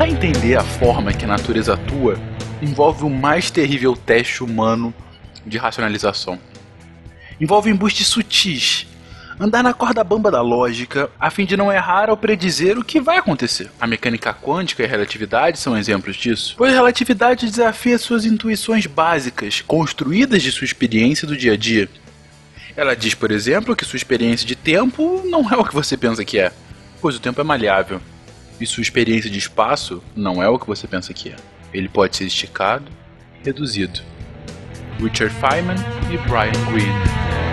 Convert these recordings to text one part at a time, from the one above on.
Tentar entender a forma que a natureza atua envolve o mais terrível teste humano de racionalização. Envolve embustes sutis, andar na corda bamba da lógica a fim de não errar ao predizer o que vai acontecer. A mecânica quântica e a relatividade são exemplos disso, pois a relatividade desafia suas intuições básicas, construídas de sua experiência do dia a dia. Ela diz, por exemplo, que sua experiência de tempo não é o que você pensa que é, pois o tempo é maleável. E sua experiência de espaço não é o que você pensa que é. Ele pode ser esticado reduzido. Richard Feynman e Brian Greene.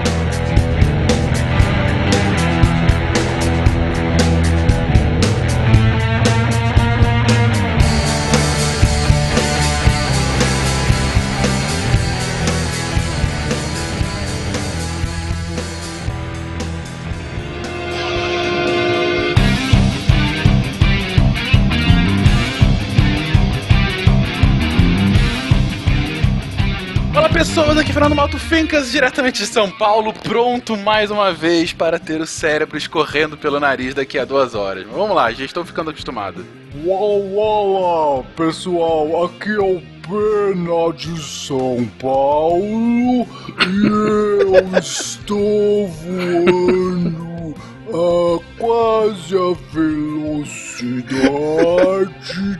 Fernando Malto Fincas, diretamente de São Paulo, pronto mais uma vez para ter o cérebro escorrendo pelo nariz daqui a duas horas. Vamos lá, já estou ficando acostumado. Uau, uau, uau, pessoal, aqui é o Pena de São Paulo e eu estou voando a quase a velocidade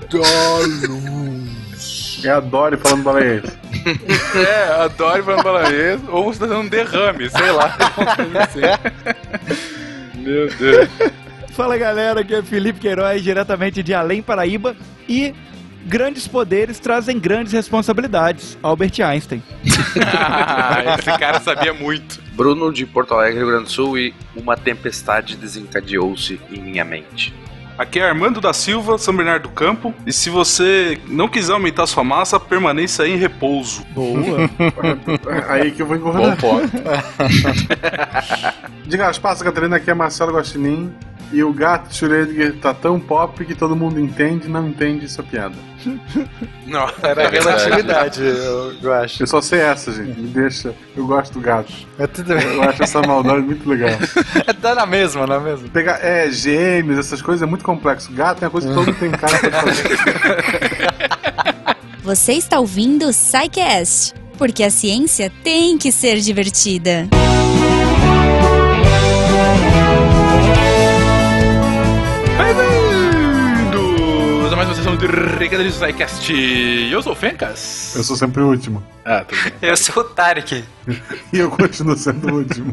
da luz. É a Dory falando balanês. é, a Dory falando balanês. Ou você tá dando um derrame, sei lá. Meu Deus. Fala galera, aqui é Felipe Queiroz, diretamente de Além Paraíba. E grandes poderes trazem grandes responsabilidades. Albert Einstein. esse cara sabia muito. Bruno de Porto Alegre, Rio Grande do Sul, e uma tempestade desencadeou-se em minha mente. Aqui é Armando da Silva, São Bernardo do Campo. E se você não quiser aumentar sua massa, permaneça em repouso. Boa. aí que eu vou engordar. Bom Diga as passas, Catarina, aqui é Marcelo Guaxinim. E o gato Schrödinger tá tão pop que todo mundo entende e não entende essa piada. Não, era é relatividade, eu, eu, acho. Eu só sei essa, gente. Me deixa. Eu gosto do gato. É tudo bem. Eu acho essa maldade muito legal. É, tá na mesma, na mesma. Pegar, é, gêmeos, essas coisas é muito complexo. Gato é uma coisa que todo mundo tem cara pra fazer. Você está ouvindo o Psycast, porque a ciência tem que ser divertida. Mais uma sessão de Recadilhos do SciCast. Eu sou o Fencas. Eu sou sempre o último. Ah, tudo bem. Eu sou o Tarek. e eu continuo sendo o último.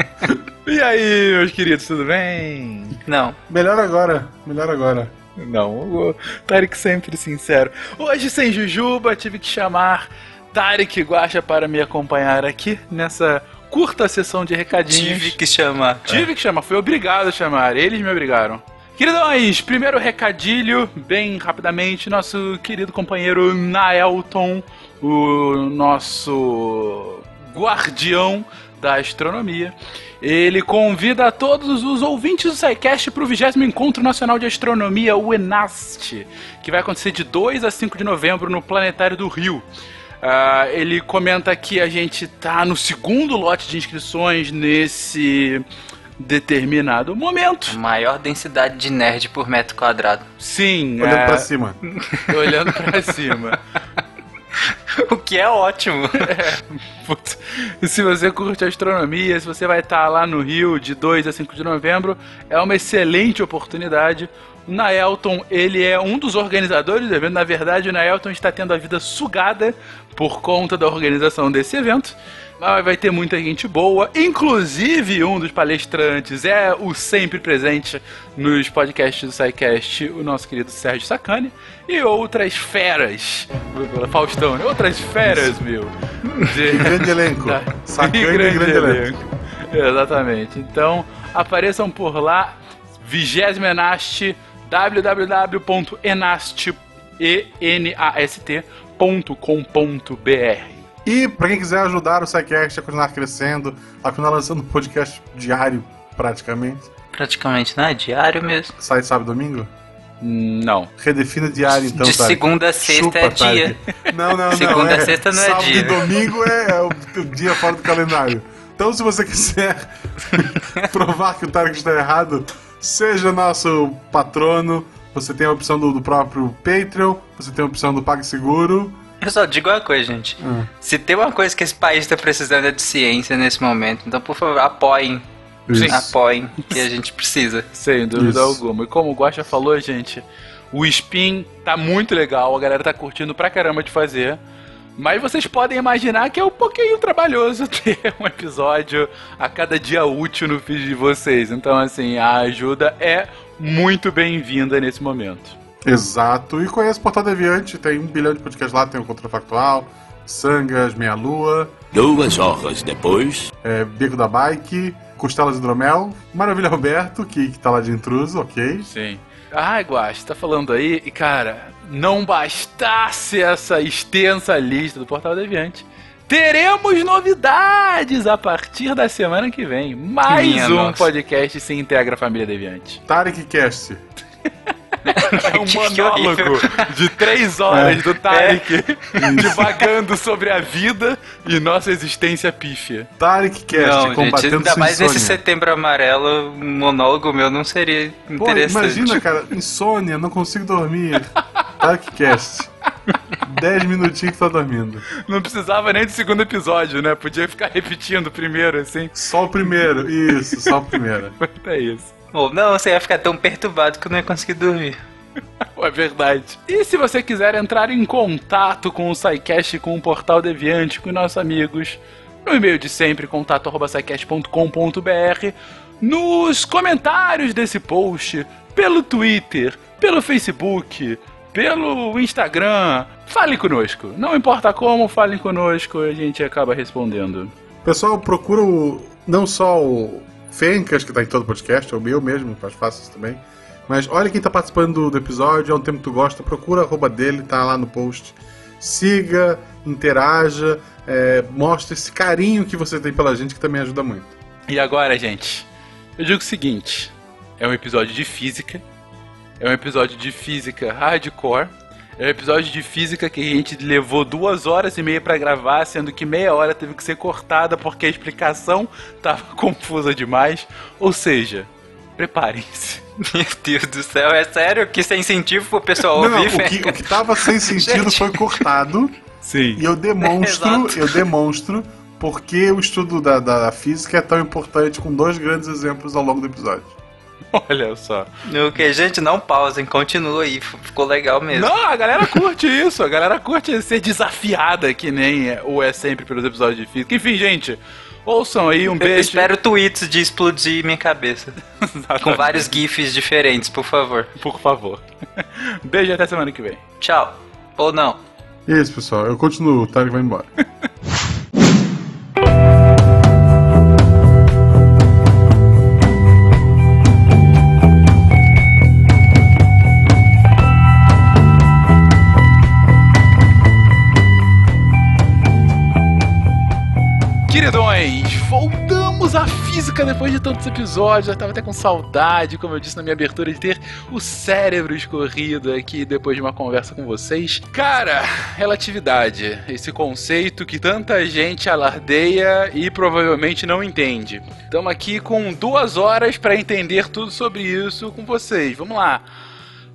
e aí, meus queridos, tudo bem? Não. Melhor agora, melhor agora. Não, o Tarek sempre sincero. Hoje sem Jujuba, tive que chamar Tarek Guacha para me acompanhar aqui nessa curta sessão de recadinhos. Tive que chamar. Tive que chamar, fui obrigado a chamar, eles me obrigaram. Queridões, primeiro recadilho, bem rapidamente, nosso querido companheiro Naelton, o nosso guardião da astronomia. Ele convida todos os ouvintes do SciCast para o 20 Encontro Nacional de Astronomia, o ENAST, que vai acontecer de 2 a 5 de novembro no Planetário do Rio. Uh, ele comenta que a gente tá no segundo lote de inscrições nesse determinado momento. Maior densidade de nerd por metro quadrado. Sim. Olhando é... pra cima. Olhando pra cima. o que é ótimo. É, se você curte astronomia, se você vai estar lá no Rio de 2 a 5 de novembro, é uma excelente oportunidade. Naelton, ele é um dos organizadores do evento. Na verdade, o Naelton está tendo a vida sugada por conta da organização desse evento. Mas vai ter muita gente boa. Inclusive, um dos palestrantes é o sempre presente nos podcasts do SciCast, o nosso querido Sérgio Sacani. E outras feras. Faustão, né? outras feras, meu. De... grande elenco. Tá. Sacani e grande, grande elenco. elenco. Exatamente. Então, apareçam por lá. Vigésimo Enast, www.enast.com.br e para quem quiser ajudar o SciCast a continuar crescendo, a continuar lançando um podcast diário, praticamente. Praticamente, não é diário mesmo. Sai sábado domingo? Não. Redefina diário, então, De segunda a sexta Chupa, é dia. Não, não, não. Segunda a é, sexta não é sábado dia. Sábado e domingo é o, o dia fora do calendário. Então, se você quiser provar que o Tarek está errado, seja nosso patrono você tem a opção do, do próprio Patreon, você tem a opção do PagSeguro. Eu só digo uma coisa, gente. Hum. Se tem uma coisa que esse país tá precisando é de ciência nesse momento, então por favor, apoiem. Isso. Apoiem, que a gente precisa. Sem dúvida Isso. alguma. E como o Guaxa falou, gente, o spin tá muito legal, a galera tá curtindo pra caramba de fazer. Mas vocês podem imaginar que é um pouquinho trabalhoso ter um episódio a cada dia útil no feed de vocês. Então, assim, a ajuda é muito bem-vinda nesse momento. Exato. E conhece o Portal Deviante, tem um bilhão de podcasts lá, tem o Contrafactual, Sangas, Meia Lua, Duas horas depois. é, Beco da Bike, Costelas de Hidromel, Maravilha Roberto, que, que tá lá de intruso, ok. Sim. Ai, Guaxa, tá falando aí, e cara, não bastasse essa extensa lista do Portal Deviante. Teremos novidades a partir da semana que vem. Mais Minha um nossa. podcast se integra a família Deviante. Tarek Cast. É um monólogo de três horas do Tarek divagando sobre a vida e nossa existência pífia. Tarek Cast, não, gente, combatendo ainda sua mais nesse setembro amarelo, um monólogo meu não seria Pô, interessante. imagina, cara, insônia, não consigo dormir. Tarek Cast. 10 minutinhos que tá dormindo. Não precisava nem do segundo episódio, né? Podia ficar repetindo o primeiro, assim. Só o primeiro, isso, só o primeiro. É isso. Ou não, você ia ficar tão perturbado que eu não ia conseguir dormir. É verdade. E se você quiser entrar em contato com o SciCast, com o Portal Deviante, com nossos amigos, no e-mail de sempre, contato.scicast.com.br, nos comentários desse post, pelo Twitter, pelo Facebook, pelo Instagram, fale conosco. Não importa como, falem conosco, a gente acaba respondendo. Pessoal, procura o, não só o Fencas, que tá em todo podcast, é o meu mesmo, faz fácil isso também. Mas olha quem tá participando do, episódio, é um tema que tu gosta, procura a arroba dele, tá lá no post. Siga, interaja, é, mostre esse carinho que você tem pela gente, que também ajuda muito. E agora, gente, eu digo o seguinte: é um episódio de física, é um episódio de física hardcore, é um episódio de física que a gente levou duas horas e meia pra gravar, sendo que meia hora teve que ser cortada porque a explicação tava confusa demais. Ou seja, preparem-se. Meu Deus do céu, é sério que sem incentivo pro pessoal Não, ouvir, o, que, o que tava sem sentido foi cortado Sim. e eu demonstro, Exato. eu demonstro porque o estudo da, da física é tão importante com dois grandes exemplos ao longo do episódio. Olha só. O que, gente, não pausem, continua aí, ficou legal mesmo. Não, a galera curte isso. A galera curte ser desafiada, que nem é, ou é sempre pelos episódios de física. Enfim, gente, ouçam aí, um Eu beijo. espero tweets de explodir minha cabeça. Com vários GIFs diferentes, por favor. Por favor. Beijo e até semana que vem. Tchau. Ou não. E é isso, pessoal. Eu continuo, o Tarek vai embora. Queridões, voltamos à física depois de tantos episódios. Eu tava até com saudade, como eu disse na minha abertura, de ter o cérebro escorrido aqui depois de uma conversa com vocês. Cara, relatividade, esse conceito que tanta gente alardeia e provavelmente não entende. Estamos aqui com duas horas para entender tudo sobre isso com vocês. Vamos lá.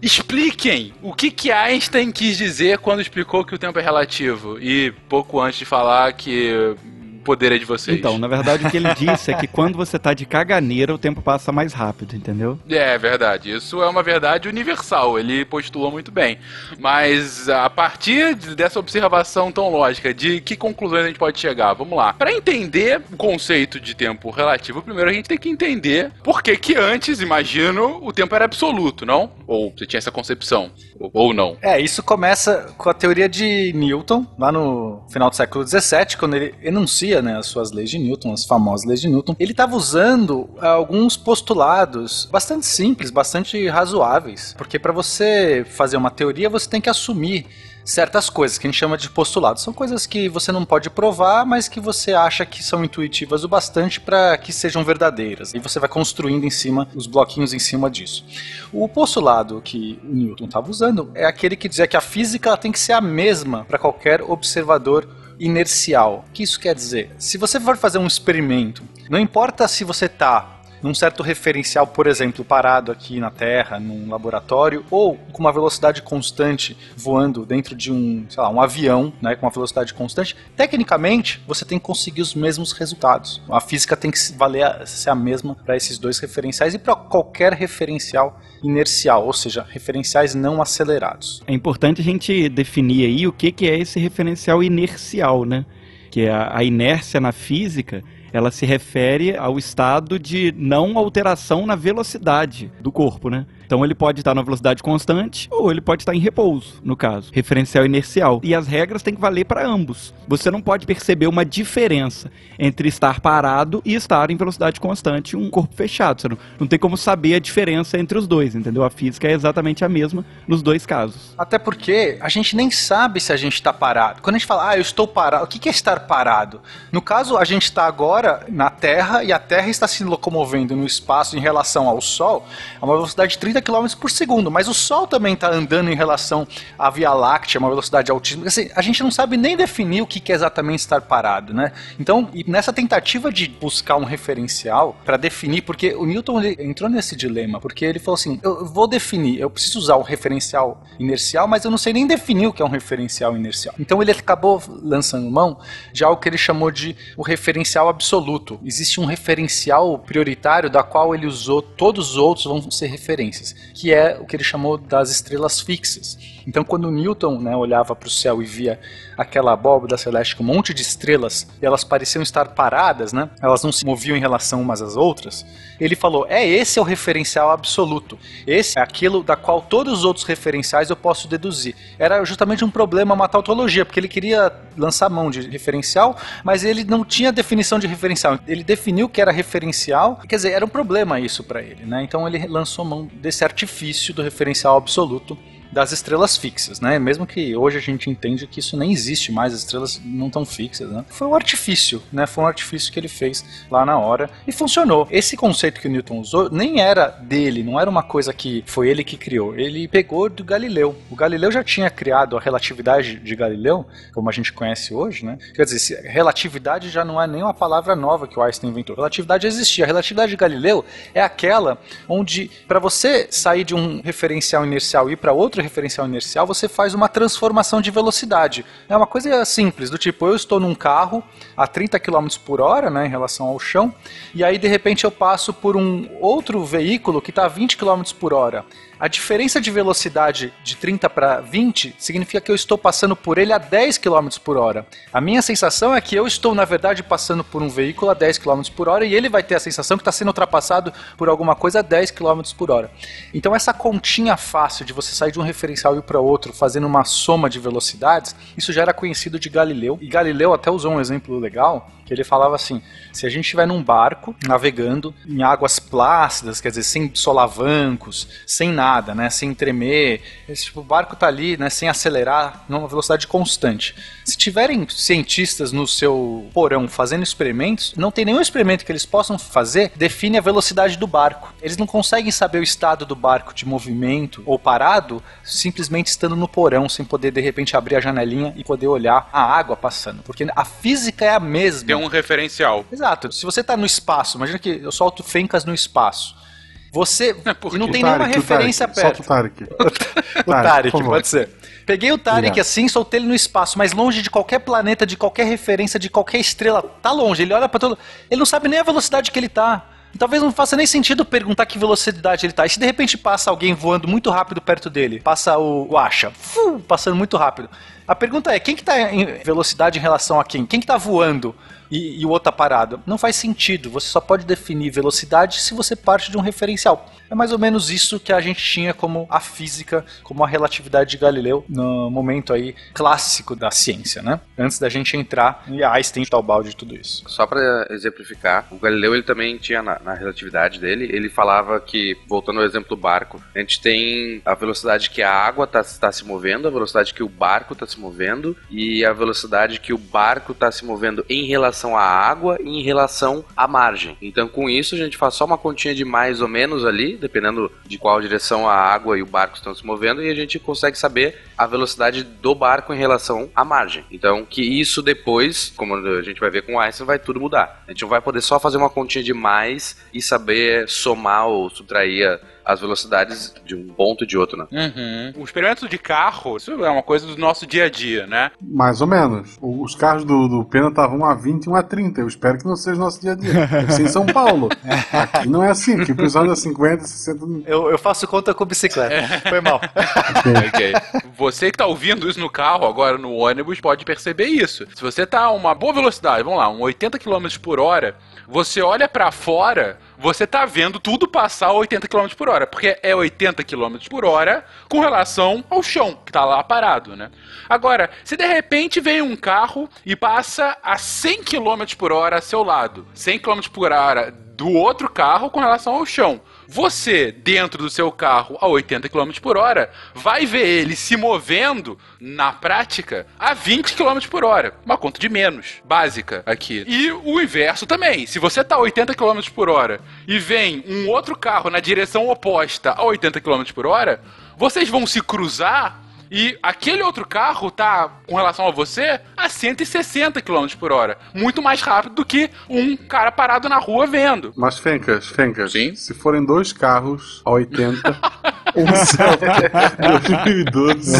Expliquem o que, que Einstein quis dizer quando explicou que o tempo é relativo. E pouco antes de falar que poder é de vocês. Então, na verdade, o que ele disse é que quando você tá de caganeira, o tempo passa mais rápido, entendeu? É verdade, isso é uma verdade universal, ele postulou muito bem. Mas a partir de- dessa observação tão lógica, de que conclusões a gente pode chegar? Vamos lá. Para entender o conceito de tempo relativo, primeiro a gente tem que entender por que que antes, imagino, o tempo era absoluto, não? Ou você tinha essa concepção, ou, ou não. É, isso começa com a teoria de Newton, lá no final do século XVII, quando ele enuncia né, as suas leis de Newton, as famosas leis de Newton. Ele estava usando alguns postulados bastante simples, bastante razoáveis, porque para você fazer uma teoria, você tem que assumir certas coisas que a gente chama de postulados. São coisas que você não pode provar, mas que você acha que são intuitivas o bastante para que sejam verdadeiras. E você vai construindo em cima os bloquinhos em cima disso. O postulado que Newton estava usando é aquele que dizia que a física tem que ser a mesma para qualquer observador inercial. O que isso quer dizer? Se você for fazer um experimento, não importa se você está num certo referencial, por exemplo, parado aqui na Terra, num laboratório, ou com uma velocidade constante voando dentro de um, sei lá, um avião, né, com uma velocidade constante, tecnicamente você tem que conseguir os mesmos resultados. A física tem que valer ser a mesma para esses dois referenciais e para qualquer referencial inercial, ou seja, referenciais não acelerados. É importante a gente definir aí o que, que é esse referencial inercial, né? Que é a inércia na física ela se refere ao estado de não alteração na velocidade do corpo, né? Então ele pode estar na velocidade constante ou ele pode estar em repouso, no caso, referencial inercial. E as regras têm que valer para ambos. Você não pode perceber uma diferença entre estar parado e estar em velocidade constante, um corpo fechado. Você não, não tem como saber a diferença entre os dois, entendeu? A física é exatamente a mesma nos dois casos. Até porque a gente nem sabe se a gente está parado. Quando a gente fala, ah, eu estou parado, o que é estar parado? No caso, a gente está agora na Terra e a Terra está se locomovendo no espaço em relação ao Sol a uma velocidade de 30 30 km por segundo, mas o Sol também está andando em relação à Via Láctea, uma velocidade altíssima. Assim, a gente não sabe nem definir o que é exatamente estar parado, né? Então, nessa tentativa de buscar um referencial para definir, porque o Newton entrou nesse dilema, porque ele falou assim: eu vou definir, eu preciso usar um referencial inercial, mas eu não sei nem definir o que é um referencial inercial. Então ele acabou lançando mão de algo que ele chamou de o referencial absoluto. Existe um referencial prioritário da qual ele usou, todos os outros vão ser referências que é o que ele chamou das estrelas fixas. Então, quando Newton né, olhava para o céu e via aquela abóbora celeste com um monte de estrelas e elas pareciam estar paradas, né, elas não se moviam em relação umas às outras, ele falou: é esse é o referencial absoluto. Esse é aquilo da qual todos os outros referenciais eu posso deduzir. Era justamente um problema uma tautologia, porque ele queria lançar mão de referencial, mas ele não tinha definição de referencial. Ele definiu que era referencial, quer dizer, era um problema isso para ele, né? Então ele lançou mão desse artifício do referencial absoluto das estrelas fixas, né? Mesmo que hoje a gente entende que isso nem existe mais, as estrelas não estão fixas, né? Foi um artifício, né? Foi um artifício que ele fez lá na hora e funcionou. Esse conceito que o Newton usou nem era dele, não era uma coisa que foi ele que criou. Ele pegou do Galileu. O Galileu já tinha criado a relatividade de Galileu, como a gente conhece hoje, né? Quer dizer, relatividade já não é nem uma palavra nova que o Einstein inventou. Relatividade existia. A relatividade de Galileu é aquela onde para você sair de um referencial inercial e ir para outro referencial inercial, você faz uma transformação de velocidade. É uma coisa simples, do tipo, eu estou num carro a 30 km por hora, né, em relação ao chão, e aí de repente eu passo por um outro veículo que está a 20 km por hora. A diferença de velocidade de 30 para 20 significa que eu estou passando por ele a 10 km por hora. A minha sensação é que eu estou, na verdade, passando por um veículo a 10 km por hora e ele vai ter a sensação que está sendo ultrapassado por alguma coisa a 10 km por hora. Então, essa continha fácil de você sair de um referencial e ir para outro fazendo uma soma de velocidades, isso já era conhecido de Galileu. E Galileu até usou um exemplo legal que ele falava assim: se a gente estiver num barco navegando em águas plácidas, quer dizer, sem solavancos, sem nada, né, sem tremer, esse tipo, o barco está ali, né, sem acelerar, numa velocidade constante. Se tiverem cientistas no seu porão fazendo experimentos, não tem nenhum experimento que eles possam fazer define a velocidade do barco. Eles não conseguem saber o estado do barco de movimento ou parado simplesmente estando no porão, sem poder de repente abrir a janelinha e poder olhar a água passando, porque a física é a mesma. Tem um referencial. Exato. Se você está no espaço, imagina que eu solto fencas no espaço. Você. Não tem nenhuma referência o perto. Solta o Tarek. o Tarek, pode ser. Peguei o Tarek Obrigado. assim, soltei ele no espaço, mas longe de qualquer planeta, de qualquer referência, de qualquer estrela. Tá longe. Ele olha para todo. Ele não sabe nem a velocidade que ele tá. Talvez não faça nem sentido perguntar que velocidade ele tá. E se de repente passa alguém voando muito rápido perto dele? Passa o, o Asha, passando muito rápido. A pergunta é, quem que tá em velocidade em relação a quem? Quem que tá voando? E, e o outro tá parado. Não faz sentido. Você só pode definir velocidade se você parte de um referencial. É mais ou menos isso que a gente tinha como a física, como a relatividade de Galileu no momento aí clássico da ciência, né? Antes da gente entrar em Einstein e tal balde de tudo isso. Só para exemplificar, o Galileu ele também tinha na, na, relatividade dele, ele falava que, voltando ao exemplo do barco, a gente tem a velocidade que a água está tá se movendo, a velocidade que o barco está se movendo e a velocidade que o barco está se movendo em relação relação à água e em relação à margem. Então, com isso, a gente faz só uma continha de mais ou menos ali, dependendo de qual direção a água e o barco estão se movendo, e a gente consegue saber a velocidade do barco em relação à margem. Então, que isso depois, como a gente vai ver com o Einstein, vai tudo mudar. A gente não vai poder só fazer uma continha de mais e saber somar ou subtrair as velocidades de um ponto e de outro, né? Uhum. O experimento de carro, isso é uma coisa do nosso dia a dia, né? Mais ou menos. O- Os carros do, do Pena estavam a 20 e um a 30. Eu espero que não seja nosso dia a dia. Deve ser em São Paulo. Aqui não é assim. Aqui o pessoal anda 50, 60. Eu, eu faço conta com bicicleta. Foi mal. ok. Você que tá ouvindo isso no carro, agora no ônibus, pode perceber isso. Se você tá a uma boa velocidade, vamos lá, um 80 km por hora, você olha pra fora, você tá vendo tudo passar a 80 km por hora, porque é 80 km por hora com relação ao chão, que tá lá parado, né? Agora, se de repente vem um carro e passa a 100 km por hora a seu lado, 100 km por hora do outro carro com relação ao chão. Você, dentro do seu carro a 80 km por hora, vai ver ele se movendo, na prática, a 20 km por hora. Uma conta de menos, básica aqui. E o inverso também. Se você tá a 80 km por hora e vem um outro carro na direção oposta a 80 km por hora, vocês vão se cruzar e aquele outro carro tá, com relação a você, a 160 km por hora. Muito mais rápido do que um cara parado na rua vendo. Mas, Fencas, Fencas, Sim? se forem dois carros a 80, um Celta 2012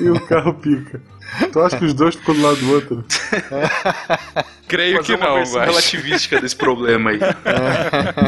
e um carro pica. Tu acha que os dois ficam do lado do outro? Creio Fazer que não, mas... relativística desse problema aí.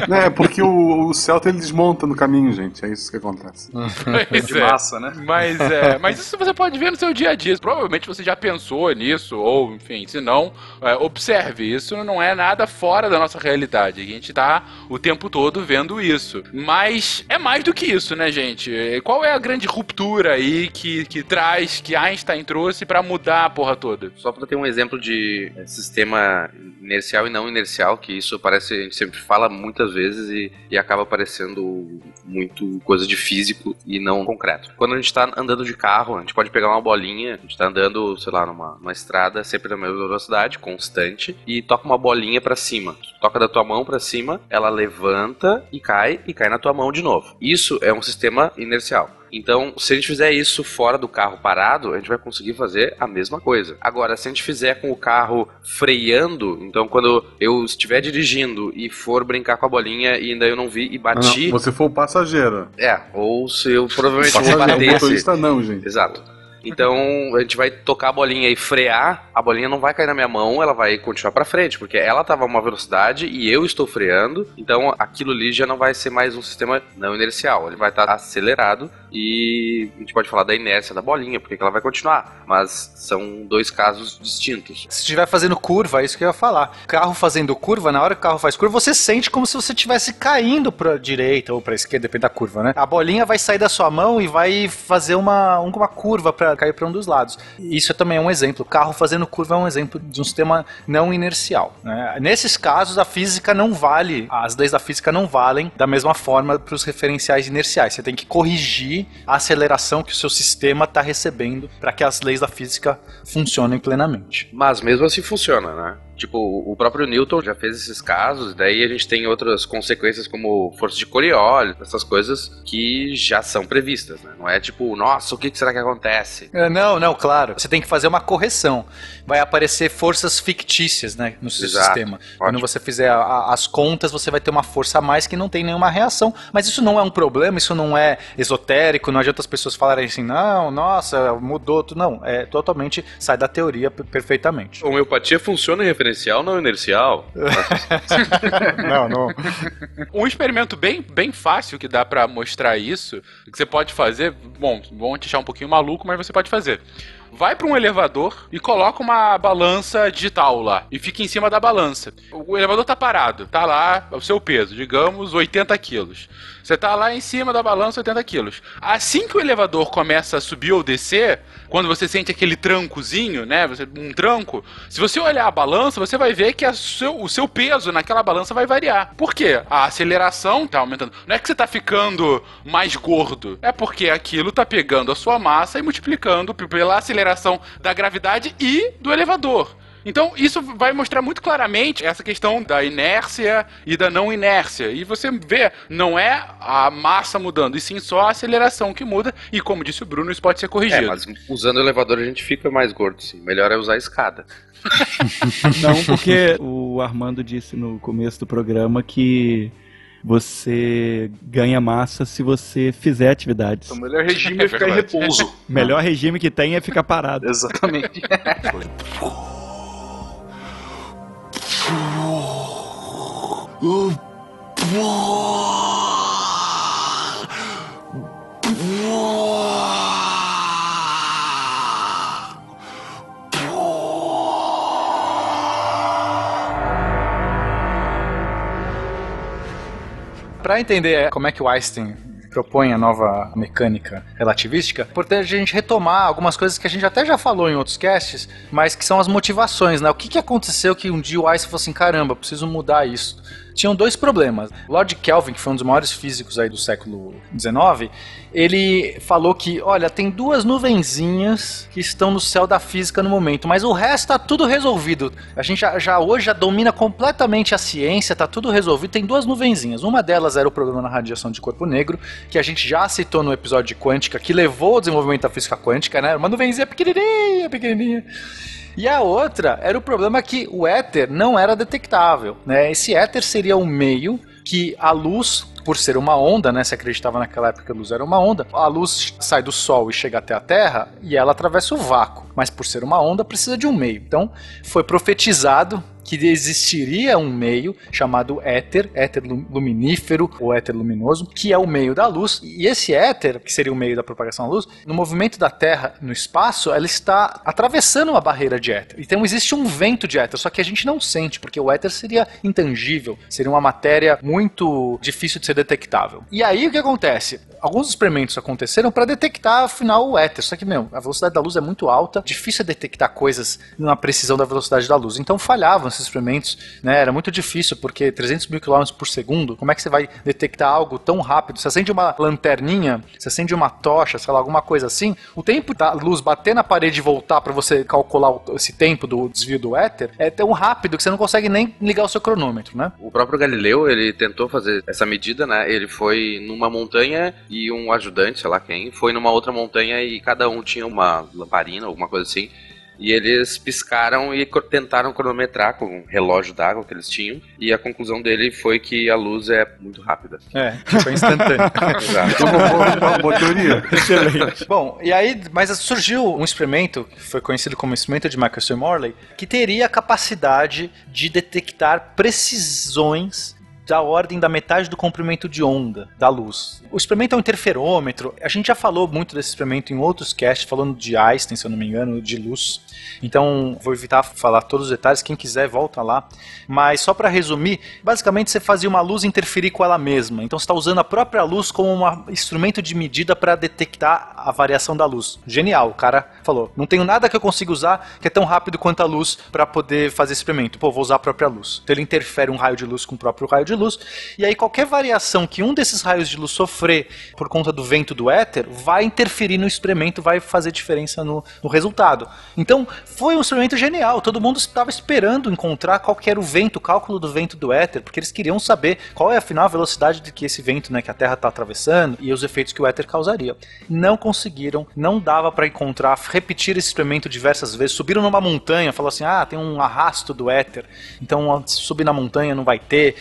Não, é porque o, o Celta ele desmonta no caminho, gente. É isso que acontece. Pois De é. massa, né? Mas é, mas isso você pode ver no seu dia a dia. Provavelmente você já pensou nisso, ou enfim, se não, é, observe. Isso não é nada fora da nossa realidade. A gente tá o tempo todo vendo isso. Mas é mais do que isso, né, gente? É, Qual é a grande ruptura aí que, que traz, que Einstein trouxe pra mudar a porra toda? Só para ter um exemplo de sistema inercial e não inercial, que isso parece, a gente sempre fala muitas vezes e, e acaba parecendo muito coisa de físico e não concreto. Quando a gente tá andando de carro, a gente pode pegar uma bolinha, a gente tá andando, sei lá, numa, numa estrada, sempre na mesma velocidade, constante, e toca uma bolinha para cima. Tu toca da tua mão para cima, ela levanta e cai, e cai na tua mão de novo. Isso é um sistema inercial. Então, se a gente fizer isso fora do carro parado, a gente vai conseguir fazer a mesma coisa. Agora, se a gente fizer com o carro freando, então quando eu estiver dirigindo e for brincar com a bolinha e ainda eu não vi e Ah, bati, não, você for o passageiro. é, ou se eu provavelmente vou passageiro, o bater esse. motorista não, gente. Exato. Então a gente vai tocar a bolinha e frear, a bolinha não vai cair na minha mão, ela vai continuar pra frente, porque ela tava a uma velocidade e eu estou freando, então aquilo ali já não vai ser mais um sistema não inercial, ele vai estar acelerado e a gente pode falar da inércia da bolinha, porque que ela vai continuar, mas são dois casos distintos. Se estiver fazendo curva, é isso que eu ia falar. Carro fazendo curva, na hora que o carro faz curva, você sente como se você estivesse caindo pra direita ou pra esquerda, depende da curva, né? A bolinha vai sair da sua mão e vai fazer uma, uma curva pra cair pra um dos lados. Isso também é um exemplo. O carro fazendo curva é um exemplo de um sistema não inercial. né? Nesses casos, a física não vale, as leis da física não valem da mesma forma para os referenciais inerciais. Você tem que corrigir a aceleração que o seu sistema está recebendo para que as leis da física funcionem plenamente. Mas mesmo assim funciona, né? Tipo, o próprio Newton já fez esses casos, daí a gente tem outras consequências como força de Coriolis, essas coisas que já são previstas, né? Não é tipo, nossa, o que será que acontece? É, Não, não, claro. Você tem que fazer uma correção. Vai aparecer forças fictícias, né, no seu Exato. sistema. Quando você fizer a- a- as contas, você vai ter uma força a mais que não tem nenhuma reação. Mas isso não é um problema, isso não é esotérico, não adianta as pessoas falarem assim, não, nossa, mudou tudo. Não, é totalmente, sai da teoria per- perfeitamente. Homeopatia funciona em referencial, não inercial? não, não. Um experimento bem, bem fácil que dá pra mostrar isso, que você pode fazer, bom, vão te deixar um pouquinho maluco, mas você pode fazer. Vai pra um elevador e coloca uma balança digital lá e fica em cima da balança. O elevador tá parado, tá lá o seu peso, digamos 80 quilos. Você tá lá em cima da balança 80 quilos. Assim que o elevador começa a subir ou descer, quando você sente aquele trancozinho, né? Um tranco, se você olhar a balança, você vai ver que seu- o seu peso naquela balança vai variar. Por quê? A aceleração tá aumentando. Não é que você tá ficando mais gordo, é porque aquilo tá pegando a sua massa e multiplicando pela aceleração da gravidade e do elevador. Então, isso vai mostrar muito claramente essa questão da inércia e da não inércia. E você vê, não é a massa mudando, e sim só a aceleração que muda. E como disse o Bruno, isso pode ser É, corrigido. mas usando o elevador a gente fica mais gordo, sim. Melhor é usar a escada. Não, porque o Armando disse no começo do programa que você ganha massa se você fizer atividades. O melhor regime é ficar em repouso. O melhor regime que tem é ficar parado. Exatamente. Para entender como é que o Einstein propõe a nova mecânica relativística, importante a gente retomar algumas coisas que a gente até já falou em outros casts, mas que são as motivações, né? O que, que aconteceu que um dia o Einstein falou assim, caramba, preciso mudar isso. Tinham dois problemas. Lord Kelvin, que foi um dos maiores físicos aí do século XIX, ele falou que, olha, tem duas nuvenzinhas que estão no céu da física no momento, mas o resto está tudo resolvido. A gente já, já hoje já domina completamente a ciência, está tudo resolvido. Tem duas nuvenzinhas. Uma delas era o problema na radiação de corpo negro, que a gente já citou no episódio de quântica, que levou ao desenvolvimento da física quântica, né? Uma nuvenzinha pequenininha, pequenininha. E a outra era o problema que o éter não era detectável, né? Esse éter seria um meio que a luz, por ser uma onda, né? Se acreditava naquela época que a luz era uma onda, a luz sai do Sol e chega até a Terra e ela atravessa o vácuo. Mas por ser uma onda, precisa de um meio. Então, foi profetizado que existiria um meio chamado éter, éter luminífero ou éter luminoso, que é o meio da luz. E esse éter, que seria o meio da propagação da luz, no movimento da Terra no espaço, ela está atravessando uma barreira de éter. Então existe um vento de éter, só que a gente não sente, porque o éter seria intangível, seria uma matéria muito difícil de ser detectável. E aí o que acontece? Alguns experimentos aconteceram para detectar afinal o éter, só que meu, a velocidade da luz é muito alta, difícil é detectar coisas na precisão da velocidade da luz. Então falhavam esses experimentos, né? Era muito difícil porque 300 mil quilômetros por segundo, como é que você vai detectar algo tão rápido? Você acende uma lanterninha, você acende uma tocha, sei lá, alguma coisa assim, o tempo da luz bater na parede e voltar para você calcular esse tempo do desvio do éter é tão rápido que você não consegue nem ligar o seu cronômetro, né? O próprio Galileu, ele tentou fazer essa medida, né? Ele foi numa montanha e um ajudante, sei lá quem, foi numa outra montanha e cada um tinha uma lamparina, alguma coisa assim. E eles piscaram e tentaram cronometrar com um relógio d'água que eles tinham. E a conclusão dele foi que a luz é muito rápida. É, foi. Exato. Boa, uma boa teoria. Excelente. Bom, e aí, mas surgiu um experimento, que foi conhecido como experimento de Michelson Morley, que teria a capacidade de detectar precisões da ordem da metade do comprimento de onda da luz. O experimento é um interferômetro. A gente já falou muito desse experimento em outros casts, falando de Einstein, se eu não me engano, de luz. Então, vou evitar falar todos os detalhes. Quem quiser, volta lá. Mas só para resumir, basicamente você fazia uma luz interferir com ela mesma. Então, você está usando a própria luz como um instrumento de medida para detectar a variação da luz. Genial, o cara falou. Não tenho nada que eu consiga usar que é tão rápido quanto a luz para poder fazer esse experimento. Pô, vou usar a própria luz. Então, ele interfere um raio de luz com o próprio raio de luz. E aí, qualquer variação que um desses raios de luz sofrer por conta do vento do éter vai interferir no experimento, vai fazer diferença no, no resultado. Então, foi um experimento genial. Todo mundo estava esperando encontrar qual era o vento, o cálculo do vento do éter, porque eles queriam saber qual é, afinal, a velocidade de que esse vento, né, que a Terra está atravessando e os efeitos que o éter causaria. Não conseguiram, não dava para encontrar, repetir esse experimento diversas vezes. Subiram numa montanha, falaram assim: ah, tem um arrasto do éter, então subir na montanha não vai ter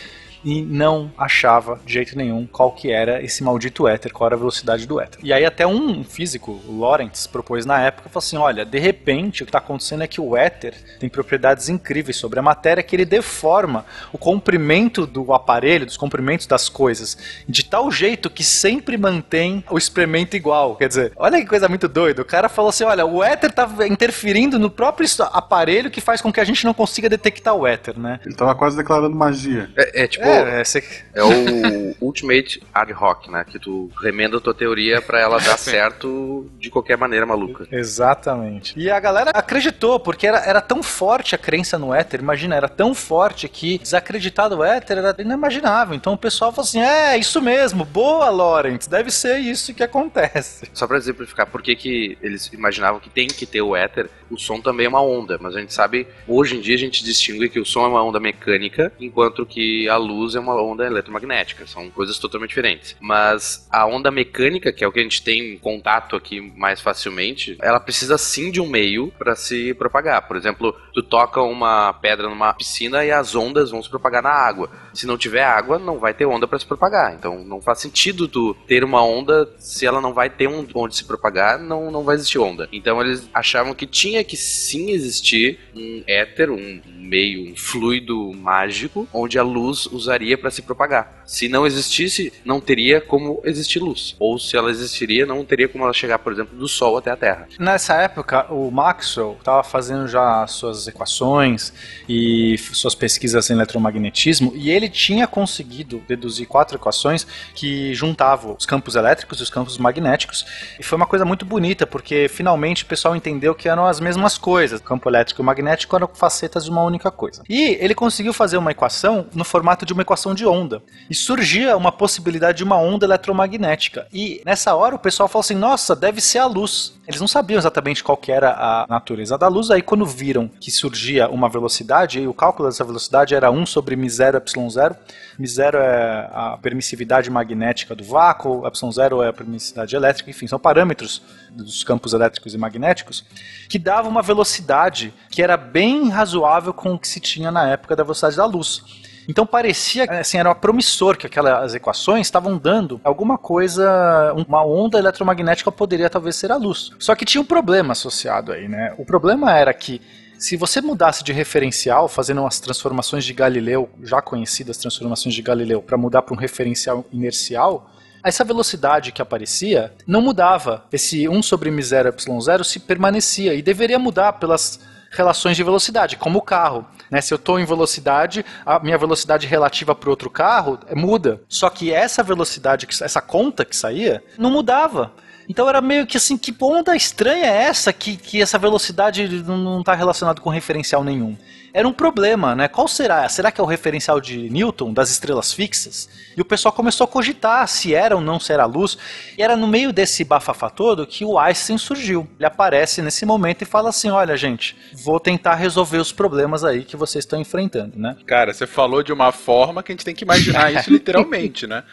e não achava de jeito nenhum qual que era esse maldito éter, qual era a velocidade do éter. E aí até um físico, o Lorentz, propôs na época, falou assim, olha, de repente o que está acontecendo é que o éter tem propriedades incríveis sobre a matéria que ele deforma o comprimento do aparelho, dos comprimentos das coisas, de tal jeito que sempre mantém o experimento igual. Quer dizer, olha que coisa muito doida. O cara falou assim, olha, o éter está interferindo no próprio aparelho que faz com que a gente não consiga detectar o éter, né? Ele tava quase declarando magia. É, é tipo, É, É, é, você- É o Ultimate Ad Hoc, né? Que tu remenda a tua teoria pra ela dar certo de qualquer maneira maluca. Exatamente. E a galera acreditou, porque era, era tão forte a crença no éter, imagina, era tão forte que desacreditar do éter era inimaginável. Então o pessoal falou assim: é, isso mesmo, boa, Lawrence, deve ser isso que acontece. Só pra exemplificar por que, que eles imaginavam que tem que ter o éter, o som também é uma onda, mas a gente sabe, hoje em dia a gente distingue que o som é uma onda mecânica, enquanto que a luz é uma onda eletromagnética, são coisas totalmente diferentes. Mas a onda mecânica, que é o que a gente tem contato aqui mais facilmente, ela precisa sim de um meio para se propagar. Por exemplo, tu toca uma pedra numa piscina e as ondas vão se propagar na água. Se não tiver água, não vai ter onda para se propagar. Então não faz sentido tu ter uma onda se ela não vai ter um onde se propagar, não, não vai existir onda. Então eles achavam que tinha que sim existir um éter, um meio, um fluido mágico, onde a luz usaria para se propagar. Se não existisse, não teria como existir luz. Ou se ela existiria, não teria como ela chegar, por exemplo, do Sol até a Terra. Nessa época, o Maxwell estava fazendo já suas equações e suas pesquisas em eletromagnetismo e ele tinha conseguido deduzir quatro equações que juntavam os campos elétricos e os campos magnéticos. E foi uma coisa muito bonita, porque finalmente o pessoal entendeu que eram as mesmas coisas. O campo elétrico e o magnético eram facetas de uma única coisa. E ele conseguiu fazer uma equação no formato de uma equação de onda. E surgia uma possibilidade de uma onda eletromagnética. E nessa hora o pessoal falou assim: nossa, deve ser a luz. Eles não sabiam exatamente qual que era a natureza da luz, aí quando viram que surgia uma velocidade, e o cálculo dessa velocidade era 1 sobre mi0 epsilon0, mi0 é a permissividade magnética do vácuo, epsilon0 é a permissividade elétrica, enfim, são parâmetros dos campos elétricos e magnéticos, que dava uma velocidade que era bem razoável com o que se tinha na época da velocidade da luz. Então parecia, assim, era promissor que aquelas equações estavam dando alguma coisa, uma onda eletromagnética poderia talvez ser a luz. Só que tinha um problema associado aí, né? O problema era que se você mudasse de referencial, fazendo umas transformações de Galileu, já conhecidas transformações de Galileu, para mudar para um referencial inercial, essa velocidade que aparecia não mudava. Esse 1 sobre μ0 ε0 se permanecia e deveria mudar pelas relações de velocidade, como o carro. Né? Se eu estou em velocidade, a minha velocidade relativa para outro carro é, muda. Só que essa velocidade, essa conta que saía, não mudava. Então era meio que assim, que onda estranha é essa que, que essa velocidade não está relacionada com referencial nenhum? Era um problema, né? Qual será? Será que é o referencial de Newton, das estrelas fixas? E o pessoal começou a cogitar se era ou não ser a luz. E era no meio desse bafafá todo que o Einstein surgiu. Ele aparece nesse momento e fala assim: olha, gente, vou tentar resolver os problemas aí que vocês estão enfrentando, né? Cara, você falou de uma forma que a gente tem que imaginar isso literalmente, né?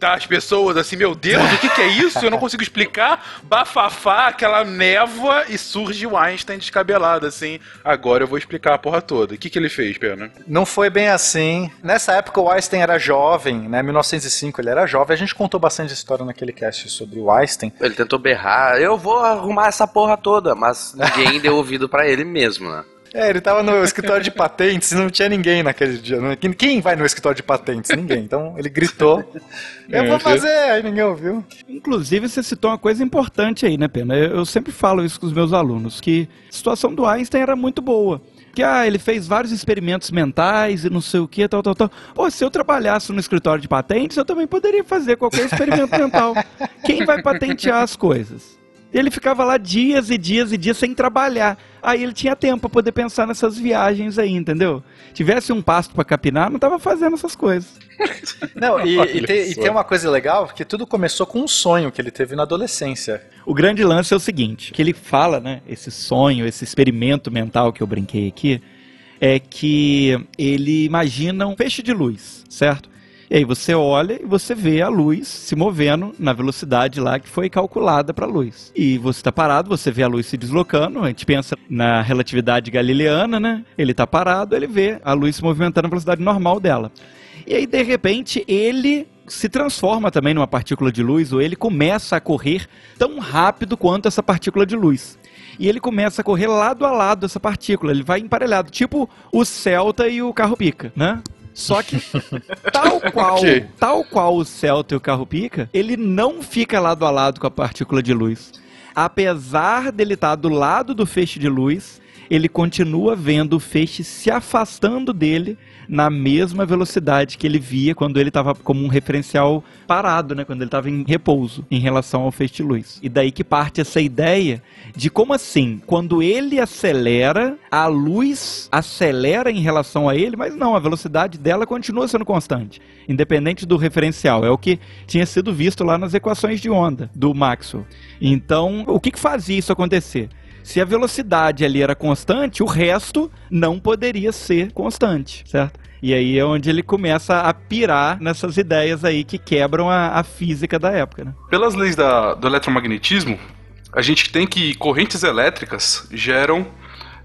Tá, as pessoas assim, meu Deus, o que, que é isso? Eu não consigo explicar. Bafafá, aquela névoa e surge o Einstein descabelado, assim. Agora eu vou explicar a porra toda. O que, que ele fez, Pena? Não foi bem assim. Nessa época o Einstein era jovem, né? 1905 ele era jovem. A gente contou bastante história naquele cast sobre o Einstein. Ele tentou berrar, eu vou arrumar essa porra toda, mas ninguém deu ouvido pra ele mesmo, né? É, ele tava no escritório de patentes e não tinha ninguém naquele dia. Quem- vai no escritório de patentes? Ninguém. Então ele gritou: Eu vou fazer, aí ninguém ouviu. Inclusive, você citou uma coisa importante aí, né, Pena? Eu, eu sempre falo isso com os meus alunos, que a situação do Einstein era muito boa. Que, ah, ele fez vários experimentos mentais e não sei o que, tal, tal, tal. Pô, se eu trabalhasse no escritório de patentes, eu também poderia fazer qualquer experimento mental. Quem vai patentear as coisas? E ele ficava lá dias e dias e dias sem trabalhar. Aí ele tinha tempo para poder pensar nessas viagens aí, entendeu? Tivesse um pasto para capinar, não tava fazendo essas coisas. Não, e, e tem, e tem uma coisa legal, que tudo começou com um sonho que ele teve na adolescência. O grande lance é o seguinte, que ele fala, né, esse sonho, esse experimento mental que eu brinquei aqui, é que ele imagina um feixe de luz, certo? E aí você olha e você vê a luz se movendo na velocidade lá que foi calculada para a luz. E você está parado, você vê a luz se deslocando, a gente pensa na relatividade galileana, né? Ele está parado, ele vê a luz se movimentando na velocidade normal dela. E aí, de repente, ele se transforma também numa partícula de luz, ou ele começa a correr tão rápido quanto essa partícula de luz. E ele começa a correr lado a lado dessa partícula, ele vai emparelhado, tipo o Celta e o carro pica, né? Só que, tal qual, Ok. tal qual o Celta e o carro pica, ele não fica lado a lado com a partícula de luz. Apesar dele estar do lado do feixe de luz, ele continua vendo o feixe se afastando dele na mesma velocidade que ele via quando ele estava como um referencial parado, né? Quando ele estava em repouso em relação ao feixe de luz. E daí que parte essa ideia de como assim, quando ele acelera, a luz acelera em relação a ele, mas não, a velocidade dela continua sendo constante, independente do referencial. É o que tinha sido visto lá nas equações de onda do Maxwell. Então, o que, que fazia isso acontecer? Se a velocidade ali era constante, o resto não poderia ser constante, certo? E aí é onde ele começa a pirar nessas ideias aí que quebram a, a física da época, né? Pelas leis da, do eletromagnetismo, a gente tem que correntes elétricas geram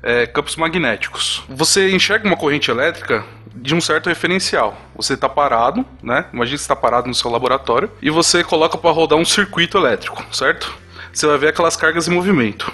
é, campos magnéticos. Você enxerga uma corrente elétrica de um certo referencial. Você está parado, né? Imagina que está parado no seu laboratório e você coloca para rodar um circuito elétrico, certo? Você vai ver aquelas cargas em movimento.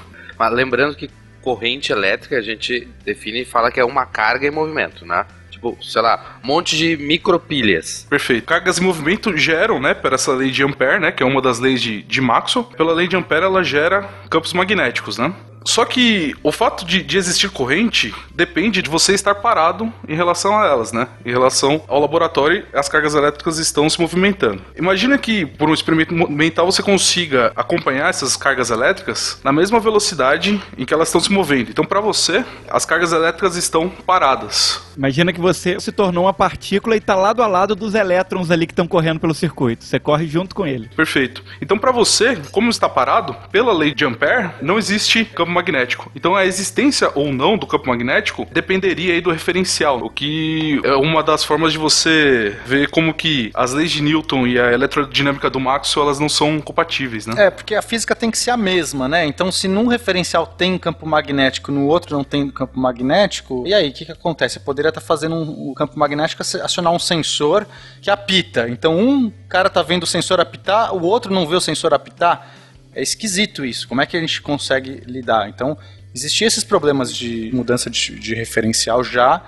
Lembrando que corrente elétrica a gente define e fala que é uma carga em movimento, né? Tipo, sei lá, um monte de micropilhas. Perfeito. Cargas em movimento geram, né, por essa lei de Ampère, né, que é uma das leis de, de Maxwell. Pela lei de Ampère, ela gera campos magnéticos, né? Só que o fato de, de, existir corrente depende de você estar parado em relação a elas, né? Em relação ao laboratório, as cargas elétricas estão se movimentando. Imagina que por um experimento mental você consiga acompanhar essas cargas elétricas na mesma velocidade em que elas estão se movendo. Então, para você, as cargas elétricas estão paradas. Imagina que você se tornou uma partícula e está lado a lado dos elétrons ali que estão correndo pelo circuito. Você corre junto com ele. Perfeito. Então, para você, como está parado, pela lei de Ampère, não existe campo magnético. Então a existência ou não do campo magnético dependeria aí do referencial, o que é uma das formas de você ver como que as leis de Newton e a eletrodinâmica do Maxwell elas não são compatíveis, né? É, porque a física tem que ser a mesma, né? Então se num referencial tem campo magnético, no outro não tem campo magnético, e aí o que, que acontece? Você poderia estar tá fazendo um, um campo magnético acionar um sensor que apita. Então um cara tá vendo o sensor apitar, o outro não vê o sensor apitar. É esquisito isso. Como é que a gente consegue lidar? Então, existiam esses problemas de mudança de, de referencial já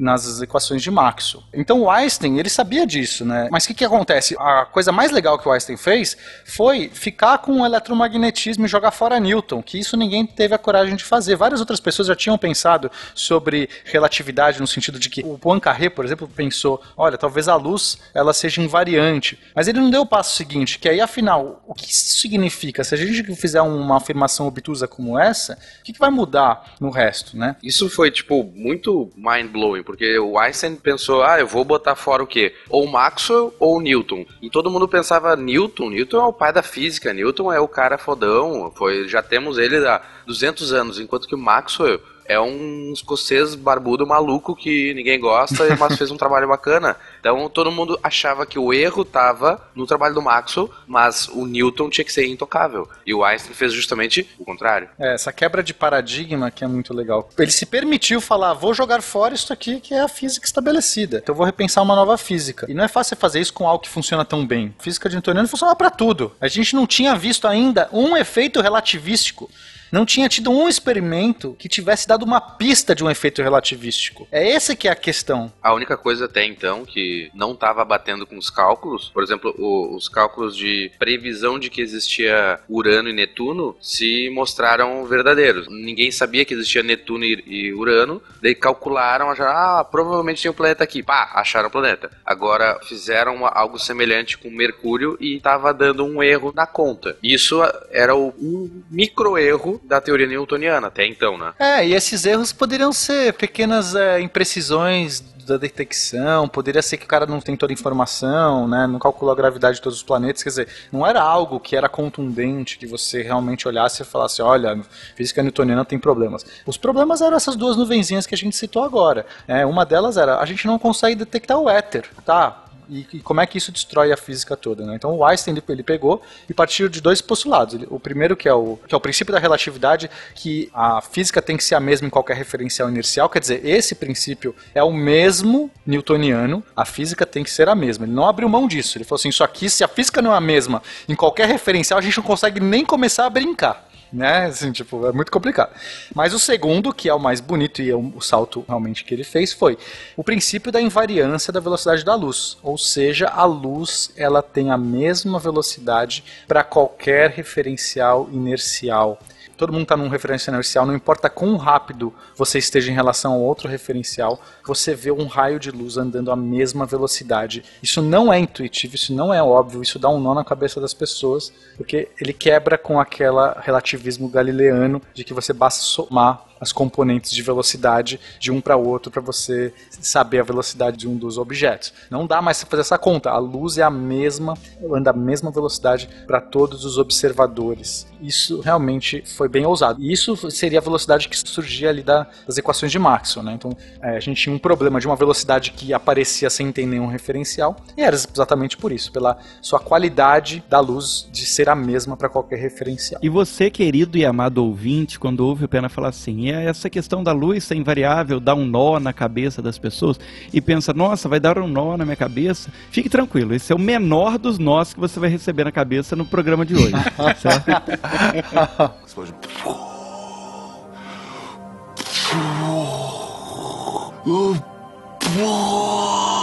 nas equações de Maxwell. Então o Einstein, ele sabia disso, né? Mas o que, que acontece? A coisa mais legal que o Einstein fez foi ficar com o eletromagnetismo e jogar fora Newton, que isso ninguém teve a coragem de fazer. Várias outras pessoas já tinham pensado sobre relatividade no sentido de que o Poincaré, por exemplo, pensou, olha, talvez a luz ela seja invariante. Mas ele não deu o passo seguinte, que aí afinal, o que isso significa? Se a gente fizer uma afirmação obtusa como essa, o que, que vai mudar no resto, né? Isso foi tipo muito mind-blowing porque o Einstein pensou, ah, eu vou botar fora o quê? Ou Maxwell ou Newton. E todo mundo pensava, Newton? Newton é o pai da física, Newton é o cara fodão, foi, já temos ele há 200 anos, enquanto que o Maxwell é um escocês barbudo maluco que ninguém gosta, mas fez um trabalho bacana. Então todo mundo achava que o erro estava no trabalho do Maxwell, mas o Newton tinha que ser intocável. E o Einstein fez justamente o contrário. É, essa quebra de paradigma que é muito legal. Ele se permitiu falar: vou jogar fora isso aqui que é a física estabelecida. Então vou repensar uma nova física. E não é fácil fazer isso com algo que funciona tão bem. Física de Newtoniano funciona para tudo. A gente não tinha visto ainda um efeito relativístico não tinha tido um experimento que tivesse dado uma pista de um efeito relativístico. É esse que é a questão. A única coisa até então que não estava batendo com os cálculos, por exemplo, o, os cálculos de previsão de que existia Urano e Netuno se mostraram verdadeiros. Ninguém sabia que existia Netuno e, e Urano, daí calcularam, já, ah, provavelmente tem um planeta aqui. Pá, acharam o planeta. Agora fizeram uma, algo semelhante com Mercúrio e estava dando um erro na conta. Isso era o, um micro erro da teoria newtoniana até então, né? É, e esses erros poderiam ser pequenas é, imprecisões da detecção, poderia ser que o cara não tem toda a informação, né, não calculou a gravidade de todos os planetas, quer dizer, não era algo que era contundente, que você realmente olhasse e falasse, olha, física newtoniana tem problemas. Os problemas eram essas duas nuvenzinhas que a gente citou agora. É, uma delas era, a gente não consegue detectar o éter, tá? E, e, como é que isso destrói a física toda. Né? Então o Einstein ele, ele, pegou e partiu de dois postulados. Ele, o primeiro que é o, que é o princípio da relatividade, que a física tem que ser a mesma em qualquer referencial inercial, quer dizer, esse princípio é o mesmo newtoniano, a física tem que ser a mesma. Ele não abriu mão disso. Ele falou assim, isso aqui, se a física não é a mesma em qualquer referencial, a gente não consegue nem começar a brincar né? Assim, tipo, é muito complicado. Mas o segundo, que é o mais bonito e é o salto realmente que ele fez, foi o princípio da invariância da velocidade da luz. Ou seja, a luz ela tem a mesma velocidade para qualquer referencial inercial. Todo mundo está num referencial inercial, não importa quão rápido você esteja em relação ao outro referencial, você vê um raio de luz andando à mesma velocidade. Isso não é intuitivo, isso não é óbvio, isso dá um nó na cabeça das pessoas, porque ele quebra com aquele relativismo galileano de que você basta somar as componentes de velocidade de um para outro para você saber a velocidade de um dos objetos. Não dá mais para fazer essa conta. A luz é a mesma, anda a mesma velocidade para todos os observadores. Isso realmente foi bem ousado. E isso seria a velocidade que surgia ali da, das equações de Maxwell. Né? Então é, a gente tinha um problema de uma velocidade que aparecia sem ter nenhum referencial, e era exatamente por isso, pela sua qualidade da luz de ser a mesma para qualquer referencial. E você, querido e amado ouvinte, quando ouve o Pena falar assim, é essa questão da luz ser invariável, dá um nó na cabeça das pessoas, e pensa, nossa, vai dar um nó na minha cabeça, fique tranquilo, esse é o menor dos nós que você vai receber na cabeça no programa de hoje, certo?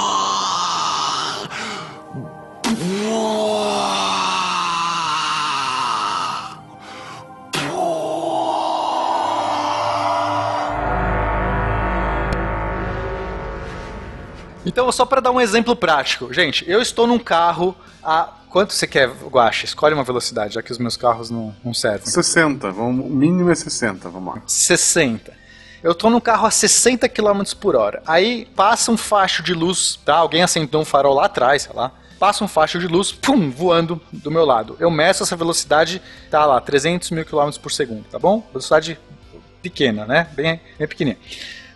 Então, só para dar um exemplo prático, gente, eu estou num carro a quanto você quer, Guache? Escolhe uma velocidade, já que os meus carros não, não servem. 60, vamos, o mínimo é 60, vamos lá. 60. Eu tô num carro a 60 km por hora. Aí passa um facho de luz, tá? Alguém acendeu um farol lá atrás, sei lá. Passa um facho de luz, pum, voando do meu lado. Eu meço essa velocidade, tá lá, 300 mil km por segundo, tá bom? Velocidade pequena, né? Bem, bem pequenininha.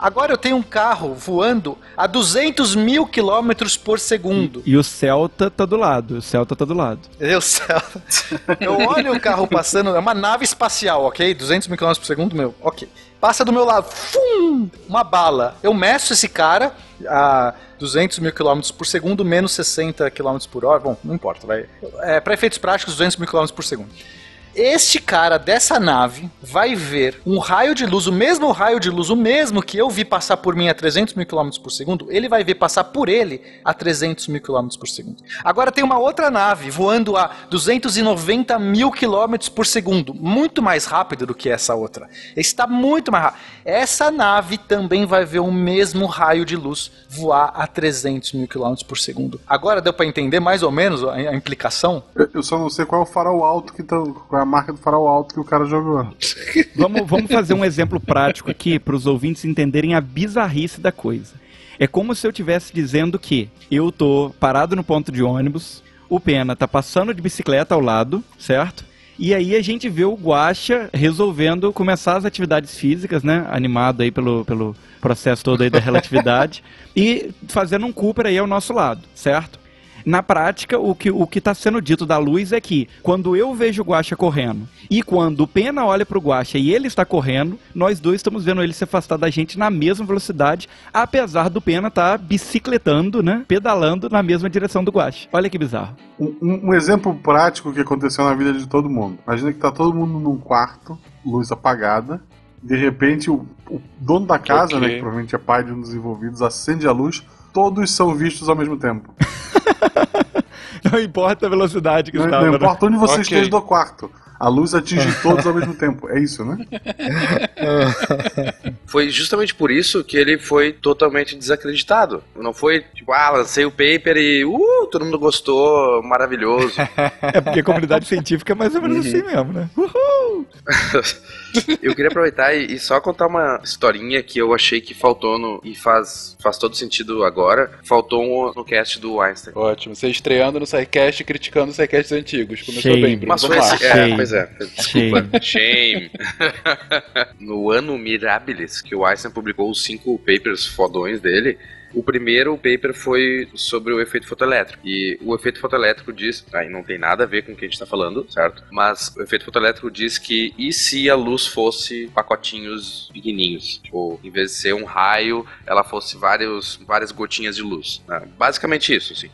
Agora eu tenho um carro voando a 200 mil quilômetros por segundo. E o Celta tá do lado, o Celta tá do lado. Eu, Celta. Eu olho o carro passando, é uma nave espacial, ok? 200 mil quilômetros por segundo, meu, ok. Passa do meu lado, fum, uma bala. Eu meço esse cara a 200 mil quilômetros por segundo, menos 60 quilômetros por hora. Bom, não importa, vai. É, para efeitos práticos, 200 mil quilômetros por segundo. Este cara dessa nave vai ver um raio de luz, o mesmo raio de luz, o mesmo que eu vi passar por mim a 300 mil km por segundo, ele vai ver passar por ele a 300 mil km por segundo. Agora tem uma outra nave voando a 290 mil km por segundo, muito mais rápido do que essa outra. Está muito mais rápido. Essa nave também vai ver o mesmo raio de luz voar a 300 mil km por segundo. Agora deu para entender mais ou menos a, implicação? Eu, só não sei qual é o farol alto que tá, é a marca do farol alto que o cara jogou. Vamos, vamos fazer um exemplo prático aqui para os ouvintes entenderem a bizarrice da coisa. É como se eu estivesse dizendo que eu tô parado no ponto de ônibus, o Pena tá passando de bicicleta ao lado, certo? E aí a gente vê o Guaxa resolvendo começar as atividades físicas, né? Animado aí pelo, pelo processo todo aí da relatividade. e fazendo um Cooper aí ao nosso lado, certo? Na prática, o que o está sendo dito da luz é que quando eu vejo o Guaxa correndo e quando o Pena olha para o Guaxa e ele está correndo, nós dois estamos vendo ele se afastar da gente na mesma velocidade, apesar do Pena estar tá bicicletando, né? Pedalando na mesma direção do Guaxa. Olha que bizarro. Um, um, exemplo prático que aconteceu na vida de todo mundo. Imagina que tá todo mundo num quarto, luz apagada, de repente o, o dono da casa, okay. né, que provavelmente é pai de um dos envolvidos, acende a luz, todos são vistos ao mesmo tempo. não importa a velocidade que não, estava. Não importa onde você okay. esteja do quarto. A luz atinge todos ao mesmo tempo. É isso, né? foi justamente por isso que ele foi totalmente desacreditado. Não foi tipo, ah, lancei o paper e uh, todo mundo gostou, maravilhoso. é porque a comunidade científica é mais ou menos uhum. assim mesmo, né? Uhul! eu queria aproveitar e, e, só contar uma historinha que eu achei que faltou no. E faz, faz todo sentido agora. Faltou um, no cast do Einstein. Ótimo. Você estreando no SciCast e criticando os SciCasts antigos. Começou Shame. bem, Bruno. Mas foi esse, é, pois é. Desculpa. Shame. no ano Mirabilis, que o Einstein publicou os cinco papers fodões dele, o primeiro paper foi sobre o efeito fotoelétrico. E o efeito fotoelétrico diz, aí não tem nada a ver com o que a gente está falando, certo? Mas o efeito fotoelétrico diz que e se a luz fosse pacotinhos pequenininhos? Tipo, em vez de ser um raio, ela fosse vários, várias gotinhas de luz. Né? Basicamente isso, assim.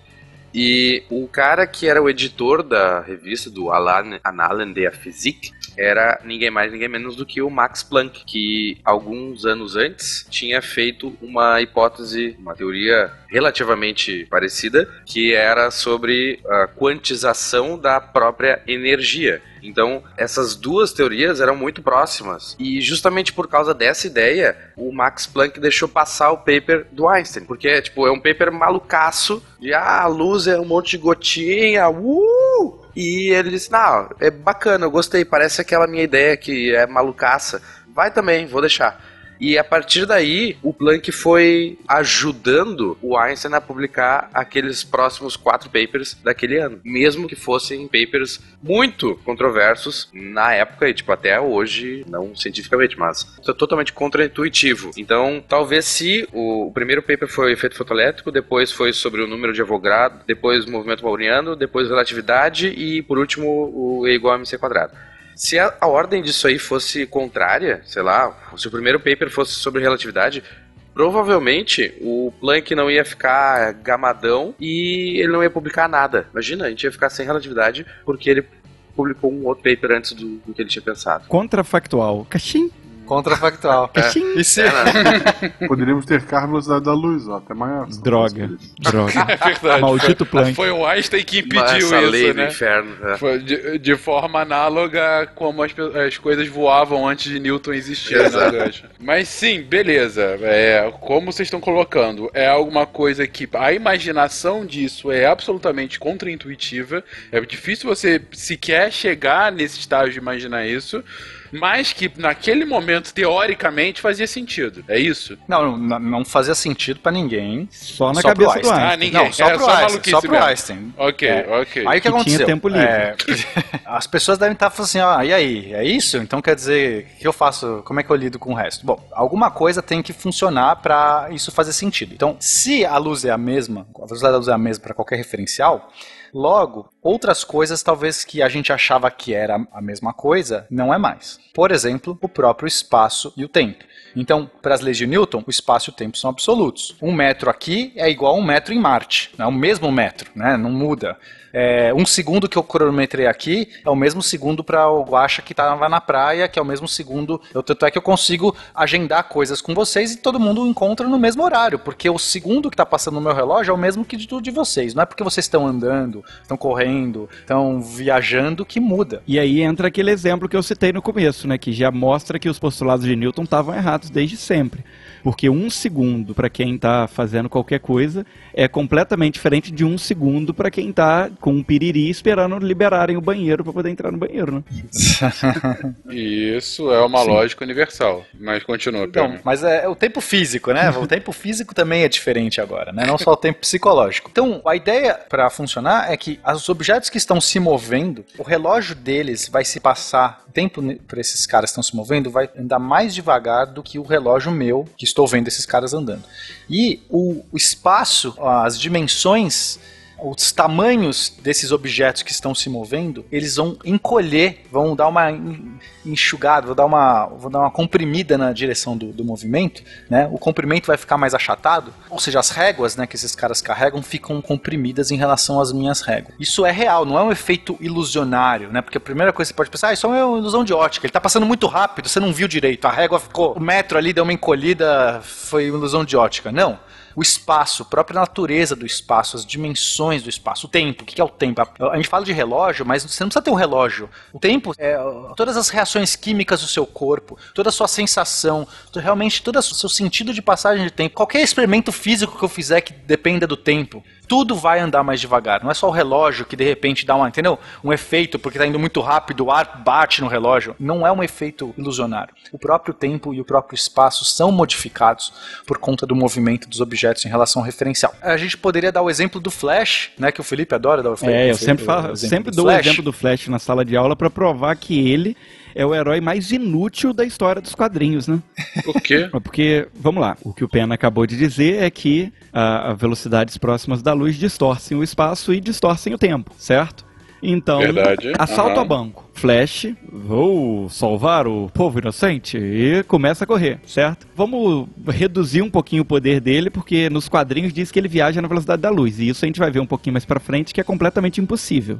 E o cara que era o editor da revista, do Alan, Annalen der Physik, era ninguém mais, ninguém menos do que o Max Planck, que alguns anos antes tinha feito uma hipótese, uma teoria relativamente parecida, que era sobre a quantização da própria energia. Então, essas duas teorias eram muito próximas. E justamente por causa dessa ideia, o Max Planck deixou passar o paper do Einstein. Porque, tipo, é um paper malucaço de, ah, a luz é um monte de gotinha, uh! E ele disse, não, é bacana, eu gostei, parece aquela minha ideia que é malucaça. Vai também, vou deixar. E a partir daí, o Planck foi ajudando o Einstein a publicar aqueles próximos quatro papers daquele ano. Mesmo que fossem papers muito controversos na época e, tipo, até hoje, não cientificamente, mas totalmente contraintuitivo. Então, talvez se o, primeiro paper foi efeito fotoelétrico, depois foi sobre o número de Avogadro, depois o movimento mauriano, depois relatividade e, por último, o E igual a mc quadrado. Se a, a, ordem disso aí fosse contrária, sei lá, se o primeiro paper fosse sobre relatividade, provavelmente o Planck não ia ficar gamadão e ele não ia publicar nada. Imagina, a gente ia ficar sem relatividade porque ele publicou um outro paper antes do, do que ele tinha pensado. Contrafactual. Cachim. Contrafactual. É. E se... Poderíamos ter carro velocidade da luz, ó, até maior. Droga. Droga. É verdade. Maldito foi, Planck. Foi o Einstein que impediu Essa isso, lei do né? inferno. é. Foi de, de forma análoga como as, as coisas voavam antes de Newton existir, né? Mas sim, beleza. É, como vocês estão colocando, é alguma coisa que a imaginação disso é absolutamente contraintuitiva. É difícil você sequer chegar nesse estágio de imaginar isso. Mas que naquele momento, teoricamente, fazia sentido. É isso? Não, não, não fazia sentido pra ninguém. Só na Só pro cabeça do Einstein. Einstein. Ah, ninguém. Não, só É pro só Einstein. Só pro mesmo. Einstein. Ok, É. ok. Aí o que Que tinha aconteceu? tempo livre. É, as pessoas devem estar falando assim, ah, e aí? É isso? Então quer dizer, o que eu faço? Como é que eu lido com o resto? Bom, alguma coisa tem que funcionar pra isso fazer sentido. Então, se a luz é a mesma, a velocidade da luz é a mesma para qualquer referencial, logo, outras coisas talvez que a gente achava que era a mesma coisa, não é mais. Por exemplo, o próprio espaço e o tempo. Então, para as leis de Newton, o espaço e o tempo são absolutos. Um metro aqui é igual a um metro em Marte. É o mesmo metro, né? não muda. É, um segundo que eu cronometrei aqui é o mesmo segundo para o Guaxa que estava na praia, que é o mesmo segundo. Eu, tanto é que eu consigo agendar coisas com vocês e todo mundo encontra no mesmo horário, porque o segundo que está passando no meu relógio é o mesmo que tudo de vocês. Não é porque vocês estão andando, estão correndo, estão viajando que muda. E aí entra aquele exemplo que eu citei no começo, né? Que já mostra que os postulados de Newton estavam errados desde sempre. Porque um segundo para quem está fazendo qualquer coisa é completamente diferente de um segundo para quem está com um piriri esperando liberarem o banheiro para poder entrar no banheiro, né? Isso é uma lógica universal. Mas continua, Então, Pedro. mas é o tempo físico, né? O tempo físico também é diferente agora, né? Não só o tempo psicológico. Então, a ideia para funcionar é que os objetos que estão se movendo, o relógio deles vai se passar, o tempo para esses caras que estão se movendo vai andar mais devagar do que o relógio meu, que estou vendo esses caras andando. E o espaço, as dimensões os tamanhos desses objetos que estão se movendo, eles vão encolher, vão dar uma en- enxugada, vão dar uma, vão dar uma comprimida na direção do, do movimento, né? O comprimento vai ficar mais achatado, ou seja, as réguas, né, que esses caras carregam ficam comprimidas em relação às minhas réguas. Isso é real, não é um efeito ilusionário, né? Porque a primeira coisa que você pode pensar, ah, isso é uma ilusão de ótica, ele tá passando muito rápido, você não viu direito, a régua ficou, o metro ali deu uma encolhida, foi ilusão de ótica. Não o espaço, a própria natureza do espaço, as dimensões do espaço, o tempo. O que é o tempo? A gente fala de relógio, mas você não precisa ter um relógio. O tempo é todas as reações químicas do seu corpo, toda a sua sensação, realmente todo o seu sentido de passagem de tempo. Qualquer experimento físico que eu fizer que dependa do tempo, tudo vai andar mais devagar. Não é só o relógio que de repente dá uma, entendeu? Um efeito porque está indo muito rápido, o ar bate no relógio. Não é um efeito ilusionário. O próprio tempo e o próprio espaço são modificados por conta do movimento dos objetos em relação ao referencial. A gente poderia dar o exemplo do Flash, né? Que o Felipe adora dar o exemplo. É, eu sempre, o falo, sempre do dou o Flash. exemplo do Flash na sala de aula para provar que ele é o herói mais inútil da história dos quadrinhos, né? Por quê? Porque, vamos lá, o que o Pena acabou de dizer é que a, a velocidades próximas da luz distorcem o espaço e distorcem o tempo, certo? Então, Verdade. assalto Aham. a banco. Flash, vou salvar o povo inocente e começa a correr, certo? Vamos reduzir um pouquinho o poder dele, porque nos quadrinhos diz que ele viaja na velocidade da luz, e isso a gente vai ver um pouquinho mais pra frente que é completamente impossível.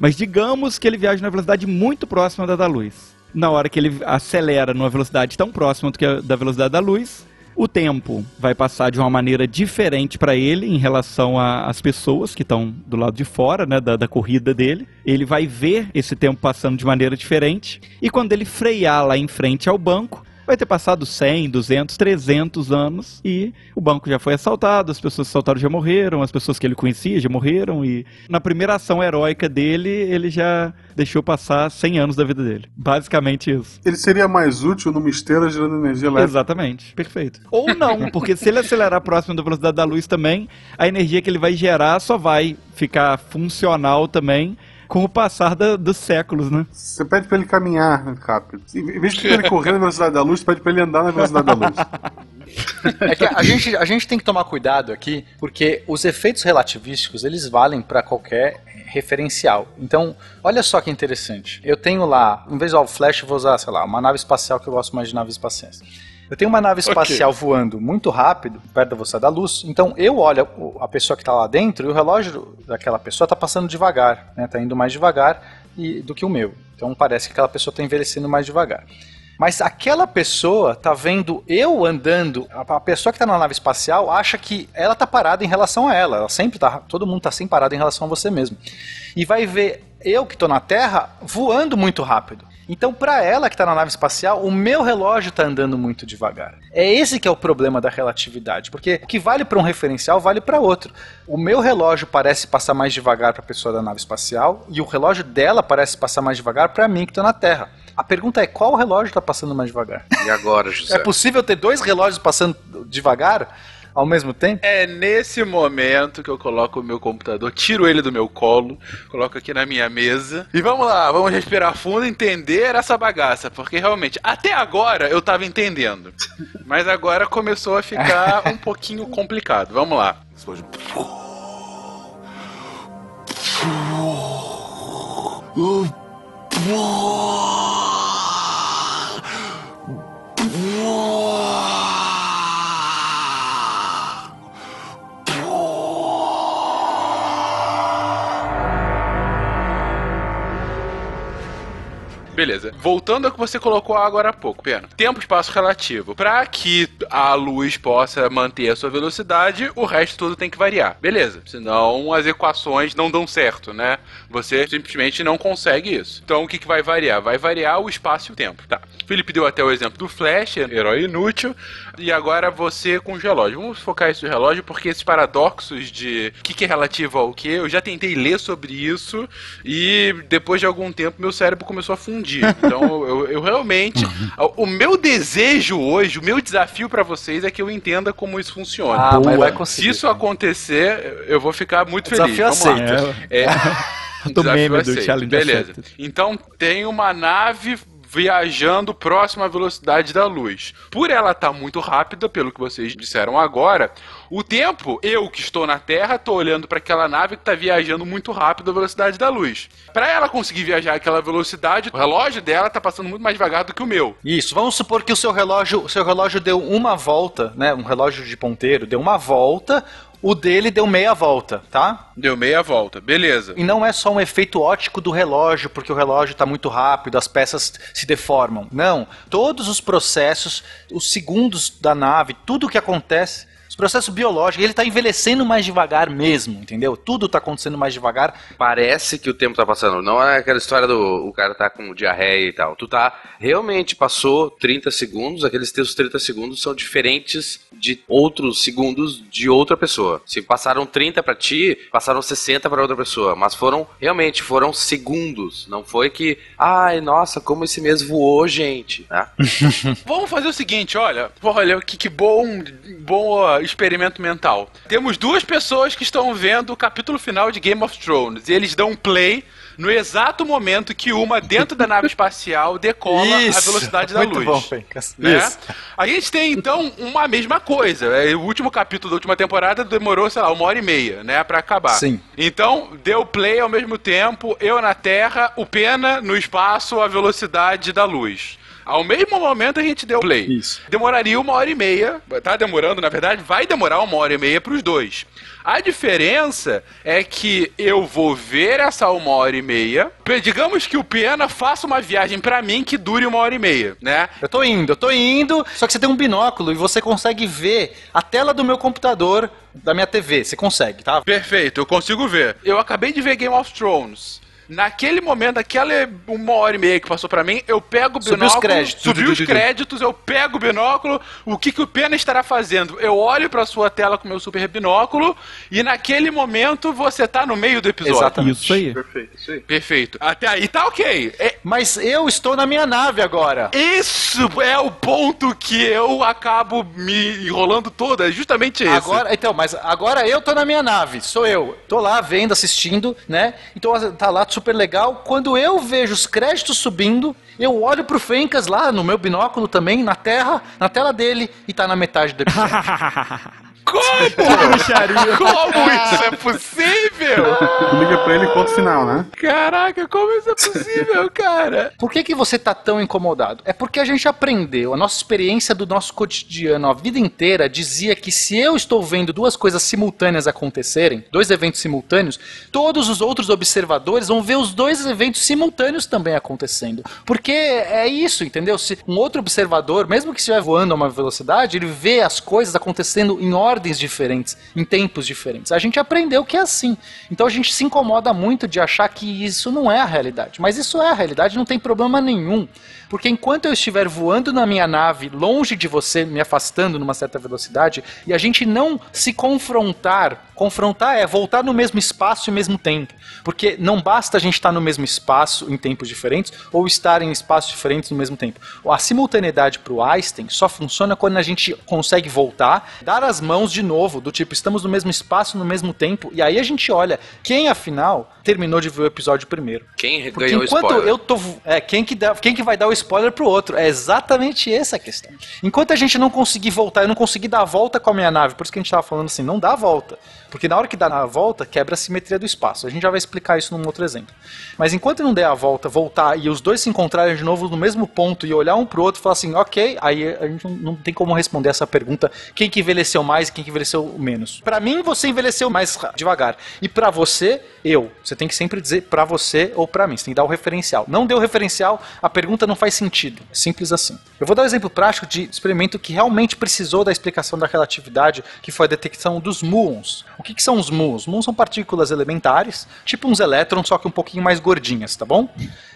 Mas digamos que ele viaja na velocidade muito próxima da da luz. Na hora que ele acelera numa velocidade tão próxima do que a, da velocidade da luz, O tempo vai passar de uma maneira diferente para ele em relação às pessoas que estão do lado de fora, né, da, da corrida dele. Ele vai ver esse tempo passando de maneira diferente. E quando ele frear lá em frente ao banco, vai ter passado 100, 200, 300 anos e o banco já foi assaltado, as pessoas que assaltaram já morreram, as pessoas que ele conhecia já morreram e na primeira ação heróica dele, ele já deixou passar 100 anos da vida dele. Basicamente isso. Ele seria mais útil numa esteira gerando energia elétrica. Exatamente, perfeito. Ou não, porque se ele acelerar próximo da velocidade da luz também, a energia que ele vai gerar só vai ficar funcional também com o passar da, dos séculos, né? Você pede pra ele caminhar rápido. Em vez de ele correr na velocidade da luz, você pede pra ele andar na velocidade da luz. É que a gente, a gente tem que tomar cuidado aqui, porque os efeitos relativísticos, eles valem para qualquer referencial. Então, olha só que interessante. Eu tenho lá, em vez de usar o flash, eu vou usar, sei lá, uma nave espacial que eu gosto mais de naves espaciais. Eu tenho uma nave espacial okay. voando muito rápido, perto da velocidade da luz, então eu olho a pessoa que está lá dentro e o relógio daquela pessoa está passando devagar, está né? Tá indo mais devagar e, do que o meu. Então parece que aquela pessoa está envelhecendo mais devagar. Mas aquela pessoa tá vendo eu andando, a pessoa que está na nave espacial acha que ela tá parada em relação a ela. Ela sempre tá, todo mundo tá sempre parado em relação a você mesmo. E vai ver eu que estou na Terra voando muito rápido. Então, para ela que está na nave espacial, o meu relógio está andando muito devagar. É esse que é o problema da relatividade, porque o que vale para um referencial vale para outro. O meu relógio parece passar mais devagar para a pessoa da nave espacial e o relógio dela parece passar mais devagar para mim que estou na Terra. A pergunta é qual relógio está passando mais devagar? E agora, José? É possível ter dois relógios passando devagar? Ao mesmo tempo? É nesse momento que eu coloco o meu computador, tiro ele do meu colo, coloco aqui na minha mesa e vamos lá, vamos respirar fundo e entender essa bagaça, porque realmente até agora eu tava entendendo, mas agora começou a ficar um pouquinho complicado. Vamos lá. Beleza. Voltando ao que você colocou agora há pouco, Pena. Tempo espaço relativo. Para que a luz possa manter a sua velocidade, o resto tudo tem que variar. Beleza. Senão as equações não dão certo, né? Você simplesmente não consegue isso. Então o que, que vai variar? Vai variar o espaço e o tempo. Tá. Felipe deu até o exemplo do Flash, herói inútil. E agora você com os relógios. Vamos focar isso no relógio, porque esses paradoxos de o que, que é relativo ao que, eu já tentei ler sobre isso e depois de algum tempo meu cérebro começou a fundir então, eu, eu realmente. O meu desejo hoje, o meu desafio para vocês é que eu entenda como isso funciona. Ah, mas vai conseguir. Se isso acontecer, eu vou ficar muito feliz. Desafio Vamos aceito. É. do meme do Challenge Beleza. Então tem uma nave viajando próximo à velocidade da luz. Por ela estar tá muito rápida, pelo que vocês disseram agora, o tempo, eu que estou na Terra, estou olhando para aquela nave que está viajando muito rápido à velocidade da luz. Para ela conseguir viajar aquela velocidade, o relógio dela está passando muito mais devagar do que o meu. Isso. Vamos supor que o seu relógio, seu relógio deu uma volta, né? Um relógio de ponteiro deu uma volta. O dele deu meia volta, tá? Deu meia volta, beleza. E não é só um efeito ótico do relógio, porque o relógio está muito rápido, as peças se deformam. Não. Todos os processos, os segundos da nave, tudo o que acontece processo biológico, ele tá envelhecendo mais devagar mesmo, entendeu? Tudo tá acontecendo mais devagar. Parece que o tempo tá passando. Não é aquela história do o cara tá com diarreia e tal. Tu tá realmente passou 30 segundos, aqueles teus 30 segundos são diferentes de outros segundos de outra pessoa. Se passaram 30 para ti, passaram 60 para outra pessoa, mas foram realmente foram segundos. Não foi que, ai, nossa, como esse mês voou, gente. Né? Vamos fazer o seguinte, olha, olha que, que bom, experimento mental. Temos duas pessoas que estão vendo o capítulo final de Game of Thrones e eles dão play no exato momento que uma dentro da nave espacial decola Isso, a velocidade da luz. Bom, né? Isso. A gente tem então uma mesma coisa. É, o último capítulo da última temporada demorou, sei lá, uma hora e meia, né, para acabar. Sim. Então deu play ao mesmo tempo, eu na Terra, o Pena no espaço, a velocidade da luz. Ao mesmo momento a gente deu play. Isso. Demoraria uma hora e meia. Tá demorando, na verdade, vai demorar uma hora e meia pros dois. A diferença é que eu vou ver essa uma hora e meia. Digamos que o Pena faça uma viagem pra mim que dure uma hora e meia, né? Eu tô indo, eu tô indo, só que você tem um binóculo e você consegue ver a tela do meu computador, da minha TV. Você consegue, tá? Perfeito, eu consigo ver. Eu acabei de ver Game of Thrones. Naquele momento, aquela uma hora e meia que passou pra mim, eu pego o Subiu binóculo. os créditos. Subi os créditos, eu pego o binóculo. O que, que o Pena estará fazendo? Eu olho pra sua tela com meu super binóculo e naquele momento você tá no meio do episódio. Exatamente. Isso aí. Perfeito, isso aí. Perfeito. Até aí tá ok. É- Mas eu estou na minha nave agora. isso é o ponto que eu acabo me enrolando toda. É justamente esse. Agora, então, mas agora eu tô na minha nave, sou eu. Tô lá vendo, assistindo, né? Então tá lá super legal. Quando eu vejo os créditos subindo, eu olho pro Fencas lá no meu binóculo também, na terra, na tela dele, e tá na metade do episódio. Como? Como isso é possível? Tu liga pra ele e conta o final, né? Caraca, como isso é possível, cara? Por que, que você tá tão incomodado? É porque a gente aprendeu, a nossa experiência do nosso cotidiano, a vida inteira dizia que se eu estou vendo duas coisas simultâneas acontecerem, dois eventos simultâneos, todos os outros observadores vão ver os dois eventos simultâneos também acontecendo. Porque é isso, entendeu? Se um outro observador, mesmo que estiver voando a uma velocidade, ele vê as coisas acontecendo em ordens diferentes, em tempos diferentes. A gente aprendeu que é assim. Então a gente se incomoda muito de achar que isso não é a realidade. Mas isso é a realidade, não tem problema nenhum. Porque enquanto eu estiver voando na minha nave, longe de você, me afastando numa certa velocidade, e a gente não se confrontar, confrontar é voltar no mesmo espaço e mesmo tempo. Porque não basta a gente estar no mesmo espaço em tempos diferentes, ou estar em espaços diferentes no mesmo tempo. A simultaneidade para o Einstein só funciona quando a gente consegue voltar, dar as mãos de novo, do tipo, estamos no mesmo espaço, no mesmo tempo, e aí a gente olha quem afinal terminou de ver o episódio primeiro. Quem Porque ganhou o enquanto spoiler? eu tô. É, quem que, dá, quem que vai dar o spoiler pro outro? É exatamente essa a questão. Enquanto a gente não conseguir voltar, eu não conseguir dar a volta com a minha nave, por isso que a gente tava falando assim, não dá a volta. Porque na hora que dá a volta, quebra a simetria do espaço. A gente já vai explicar isso num outro exemplo. Mas enquanto não der a volta, voltar e os dois se encontrarem de novo no mesmo ponto e olhar um pro outro e falar assim, ok, aí a gente não, tem como responder essa pergunta: quem que envelheceu mais e quem que envelheceu menos. Pra mim, você envelheceu mais devagar. E pra você, eu. Você tem que sempre dizer pra você ou pra mim. Você tem que dar o referencial. Não deu referencial, a pergunta não faz sentido. Simples assim. Eu vou dar um exemplo prático de experimento que realmente precisou da explicação da relatividade, que foi a detecção dos muons. O que, que são os muons? Muons são partículas elementares, tipo uns elétrons, só que um pouquinho mais gordinhas, tá bom?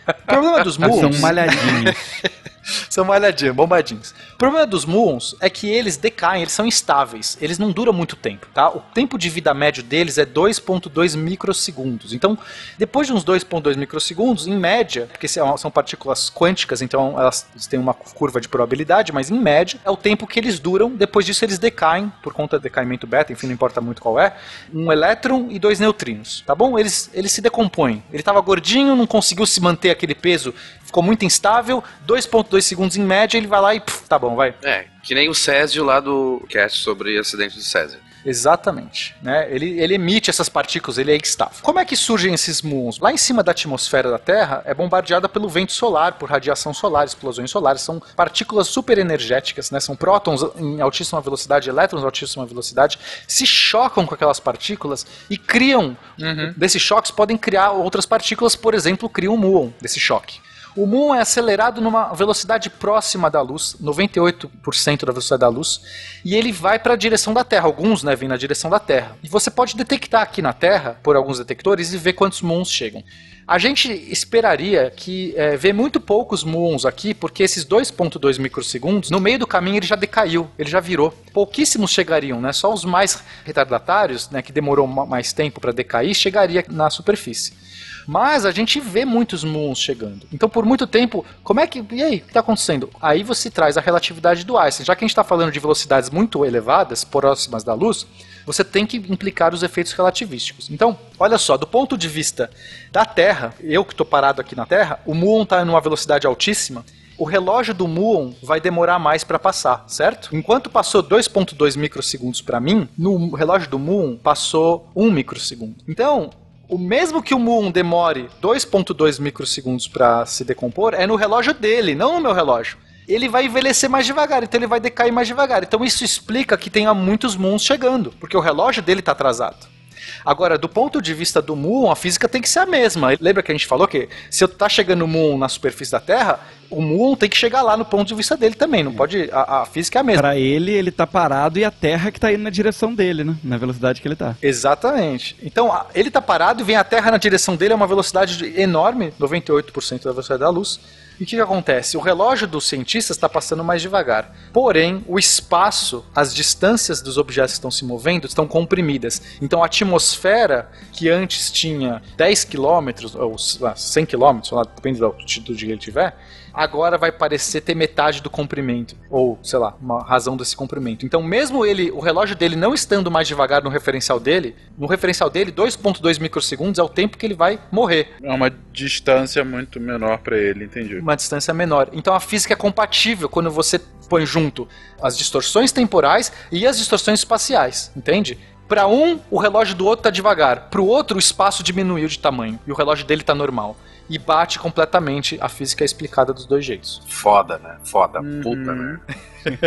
O problema dos muons... São malhadinhos. São malhadinhos, bombadinhos. O problema dos muons é que eles decaem, eles são instáveis, eles não duram muito tempo, tá? O tempo de vida médio deles é 2.2 microsegundos. Então, depois de uns 2.2 microsegundos, em média, porque são são partículas quânticas, então elas têm uma curva de probabilidade, mas em média é o tempo que eles duram. Depois disso, eles decaem por conta do decaimento beta, enfim, não importa muito qual é, um elétron e dois neutrinos, tá bom? Eles, eles se decompõem. Ele estava gordinho, não conseguiu se manter aquele peso, ficou muito instável, 2.2 segundos em média, ele vai lá e pff, tá bom, vai. É, que nem o Césio lá do cast sobre acidente do Césio. Exatamente, né? Ele, ele emite essas partículas, ele é estável. Como é que surgem esses muons? Lá em cima da atmosfera da Terra é bombardeada pelo vento solar, por radiação solar, explosões solares. São partículas super energéticas, né? São prótons em altíssima velocidade, elétrons em altíssima velocidade, se chocam com aquelas partículas e criam, desses choques podem criar outras partículas, por exemplo, criam um muon desse choque. O muon é acelerado numa velocidade próxima da luz, 98% da velocidade da luz, e ele vai para a direção da Terra. Alguns né, vêm na direção da Terra. E você pode detectar aqui na Terra, por alguns detectores, e ver quantos muons chegam. A gente esperaria que é, ver muito poucos muons aqui, porque esses 2.2 microsegundos, no meio do caminho ele já decaiu, ele já virou. Pouquíssimos chegariam, né? Só os mais retardatários, né, que demorou ma- mais tempo para decair, chegaria na superfície. Mas a gente vê muitos muons chegando. Então, por muito tempo, como é que. E aí, o que está acontecendo? Aí você traz a relatividade do Einstein. Já que a gente está falando de velocidades muito elevadas, próximas da luz, você tem que implicar os efeitos relativísticos. Então, olha só, do ponto de vista da Terra, eu que estou parado aqui na Terra, o muon está numa velocidade altíssima. O relógio do muon vai demorar mais para passar, certo? Enquanto passou 2.2 microsegundos para mim, no relógio do muon passou 1 microsegundo. Então, O mesmo que o muon demore 2.2 microsegundos para se decompor, é no relógio dele, não no meu relógio. Ele vai envelhecer mais devagar, então ele vai decair mais devagar. Então isso explica que tenha muitos moons chegando, porque o relógio dele está atrasado. Agora, do ponto de vista do Muon, a física tem que ser a mesma. Lembra que a gente falou que se eu tá chegando o Muon na superfície da Terra, o Muon tem que chegar lá no ponto de vista dele também. Não pode. A, a física é a mesma. Pra ele, ele tá parado e a Terra que tá indo na direção dele, né? Na velocidade que ele tá. Exatamente. Então, ele tá parado e vem a Terra na direção dele a uma velocidade de- enorme, 98% da velocidade da luz. E o que, que acontece? O relógio dos cientistas está passando mais devagar. Porém, o espaço, as distâncias dos objetos que estão se movendo estão comprimidas. Então, a atmosfera, que antes tinha 10 km, ou ah, 100 km, sei lá, depende da altitude que ele tiver, agora vai parecer ter metade do comprimento. Ou, sei lá, uma razão desse comprimento. Então, mesmo ele, o relógio dele não estando mais devagar no referencial dele, no referencial dele, 2,2 microsegundos é o tempo que ele vai morrer. É uma distância muito menor pra ele, entendi. Uma distância menor. Então a física é compatível quando você põe junto as distorções temporais e as distorções espaciais, entende? Para um, o relógio do outro tá devagar. Para o outro, o espaço diminuiu de tamanho e o relógio dele tá normal. E bate completamente a física explicada dos dois jeitos. Foda, né? Foda, Uhum. puta, né?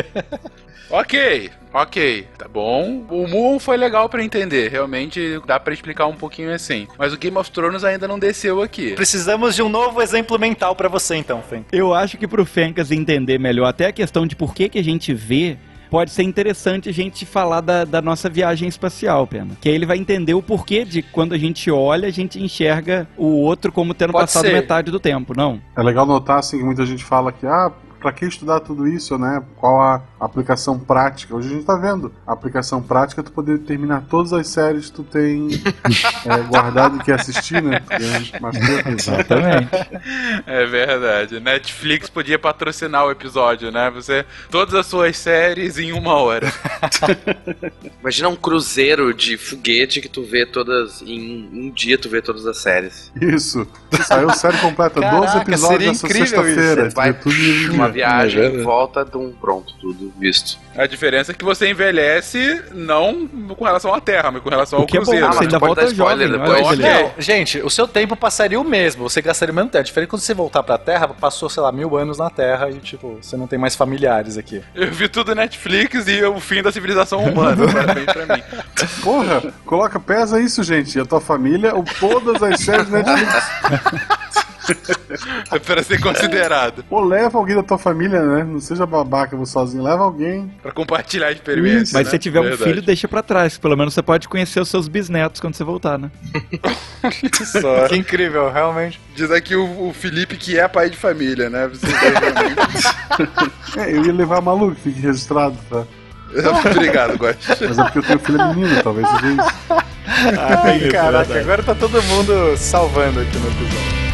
Ok, ok, tá bom. O Moon foi legal pra entender, realmente dá pra explicar um pouquinho assim. Mas o Game of Thrones ainda não desceu aqui. Precisamos de um novo exemplo mental para você então, Fen. Eu acho que pro Fencas entender melhor até a questão de por que, que a gente vê, pode ser interessante a gente falar da, da nossa viagem espacial, Pena. Que aí ele vai entender o porquê de quando a gente olha, a gente enxerga o outro como tendo Pode passado ser. metade do tempo, não? É legal notar assim que muita gente fala que ah, pra que estudar tudo isso, né? Qual a aplicação prática? Hoje a gente tá vendo. A aplicação prática é tu poder terminar todas as séries que tu tem é, guardado e quer assistir, né? Porque mais tempo. Exatamente. É verdade. Netflix podia patrocinar o episódio, né? Você todas as suas séries em uma hora. Imagina um cruzeiro de foguete que tu vê todas. Em um dia tu vê todas as séries. Isso. Saiu série completa, 12 Caraca, episódios seria nessa sexta-feira. Vai tudo em Uma viagem É em verdade. volta de um pronto, tudo visto. A diferença é que você envelhece não com relação à Terra, mas com relação ao O que é bom, cruzeiro. Ah, você ainda volta spoiler jovem. depois. Beleza. Ok. Não, gente, o seu tempo passaria o mesmo, você gastaria o mesmo tempo. Diferente quando você voltar pra Terra, passou, sei lá, mil anos na Terra e, tipo, você não tem mais familiares aqui. Eu vi tudo Netflix e o fim da civilização humana. Parabéns pra mim. Porra, coloca, pesa isso, gente. E a tua família, ou todas as séries Netflix. É pra ser considerado. Pô, leva alguém da tua família, né? Não seja babaca você sozinho, leva alguém. Pra compartilhar a experiência. Mas né? se tiver um Verdade. filho, deixa pra trás. Pelo menos você pode conhecer os seus bisnetos quando você voltar, né? Só. Que incrível, realmente. Diz aqui o, o Felipe que é pai de família, né? Você. É, eu ia levar a Malu, que fique registrado, tá? Obrigado, Gosto. Mas é porque eu tenho filha menina, talvez seja isso. Ai, caraca, agora tá todo mundo salvando aqui no episódio.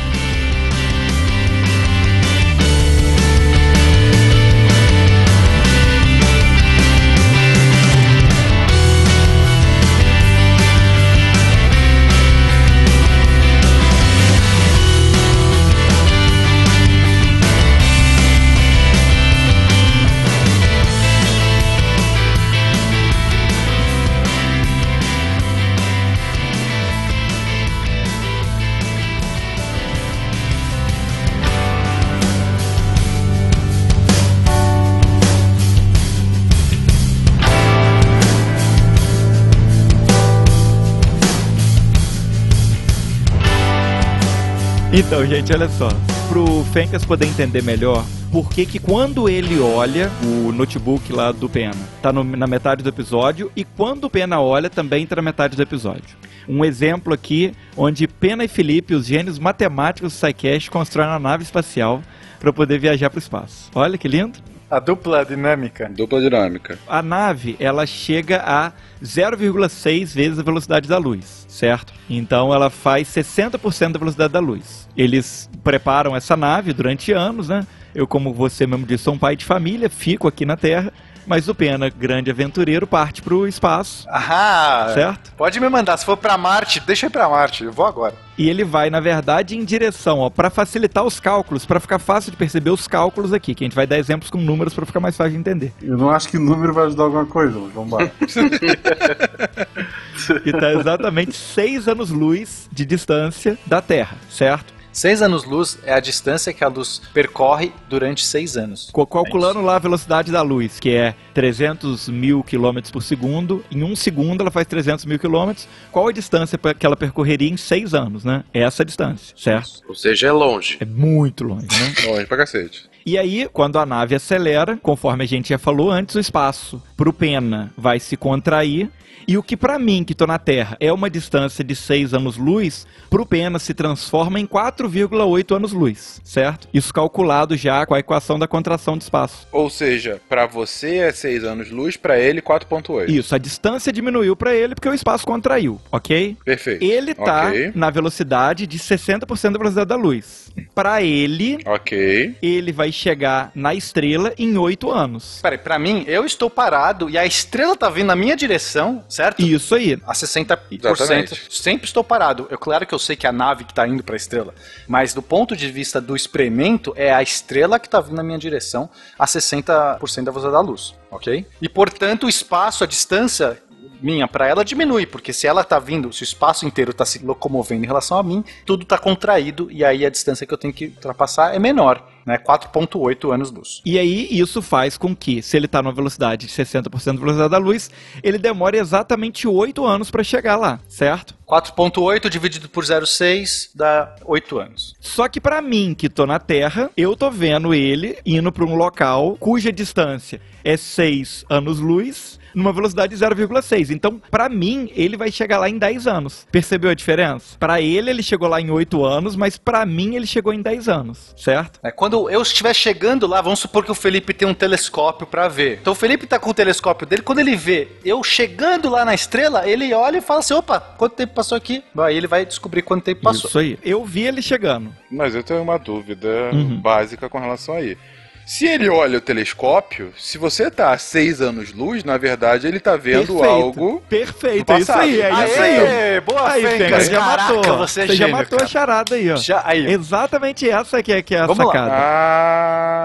Então, gente, olha só. Pro Fencas poder entender melhor, por que que quando ele olha o notebook lá do Pena, tá no- na metade do episódio, e quando o Pena olha, também tá na metade do episódio. Um exemplo aqui, onde Pena e Felipe, os gênios matemáticos do SciCast, constroem uma nave espacial para poder viajar para o espaço. Olha que lindo. A dupla dinâmica. Dupla dinâmica. A nave, ela chega a 0,6 vezes a velocidade da luz, certo? Então ela faz 60% da velocidade da luz. Eles preparam essa nave durante anos, né? Eu, como você mesmo disse, sou um pai de família, fico aqui na Terra. Mas o Pena, grande aventureiro, parte pro espaço, Ah, certo? Pode me mandar. Se for pra Marte, deixa eu ir pra Marte. Eu vou agora. E ele vai, na verdade, em direção, ó, para facilitar os cálculos, para ficar fácil de perceber os cálculos aqui, que a gente vai dar exemplos com números para ficar mais fácil de entender. Eu não acho que número vai ajudar alguma coisa, mas vamos lá. E tá exatamente 6 anos-luz de distância da Terra, certo? Seis anos-luz é a distância que a luz percorre durante seis anos. Calculando lá a velocidade da luz, que é 300 mil quilômetros por segundo, em um segundo ela faz 300 mil quilômetros. Qual a distância que ela percorreria em 6 anos, né? É Essa distância, certo? Ou seja, é longe. É muito longe, né? Longe pra cacete. E aí, quando a nave acelera, conforme a gente já falou antes, o espaço pro Pena vai se contrair. E o que pra mim, que tô na Terra, é uma distância de 6 anos-luz, pro Pena se transforma em 4,8 anos-luz, certo? Isso calculado já com a equação da contração do espaço. Ou seja, pra você é 6 anos luz, pra ele 4.8. Isso, a distância diminuiu pra ele porque o espaço contraiu, ok? Perfeito. Ele tá Ok. na velocidade de 60% da velocidade da luz. Pra ele, Ok. ele vai chegar na estrela em 8 anos. Peraí, pra mim, eu estou parado e a estrela tá vindo na minha direção, certo? Isso aí. A 60%. Exatamente. Sempre estou parado. Eu, claro que eu sei que é a nave que tá indo pra estrela, mas do ponto de vista do experimento, é a estrela que tá vindo na minha direção a 60% da velocidade da luz, ok? E portanto, o espaço, a distância minha pra ela diminui, porque se ela tá vindo, se o espaço inteiro tá se locomovendo em relação a mim, tudo tá contraído e aí a distância que eu tenho que ultrapassar é menor, né? 4.8 anos-luz. E aí, isso faz com que, se ele está numa velocidade de 60% da velocidade da luz, ele demore exatamente 8 anos para chegar lá, certo? 4.8 dividido por 0,6 dá 8 anos. Só que para mim, que tô na Terra, eu tô vendo ele indo para um local cuja distância é 6 anos-luz, numa velocidade de 0,6. Então, para mim, ele vai chegar lá em 10 anos. Percebeu a diferença? Para ele, ele chegou lá em 8 anos, mas para mim, ele chegou em 10 anos, certo? É, quando eu estiver chegando lá, vamos supor que o Felipe tem um telescópio pra ver. Então o Felipe tá com o telescópio dele, quando ele vê eu chegando lá na estrela, ele olha e fala assim: opa, quanto tempo passou aqui? Aí ele vai descobrir quanto tempo passou. Isso aí. Eu vi ele chegando. Mas eu tenho uma dúvida Uhum. básica com relação a aí. Se ele olha o telescópio, se você tá a 6 anos-luz, na verdade ele tá vendo Perfeito. algo. Perfeito, é isso aí, é isso Aê, aí. boa, Aí, Fencas. Fencas, já Caraca, matou. você é já gênio, matou cara. a charada aí, ó. Já, aí. Exatamente essa que é, que é a Vamos lá. sacada.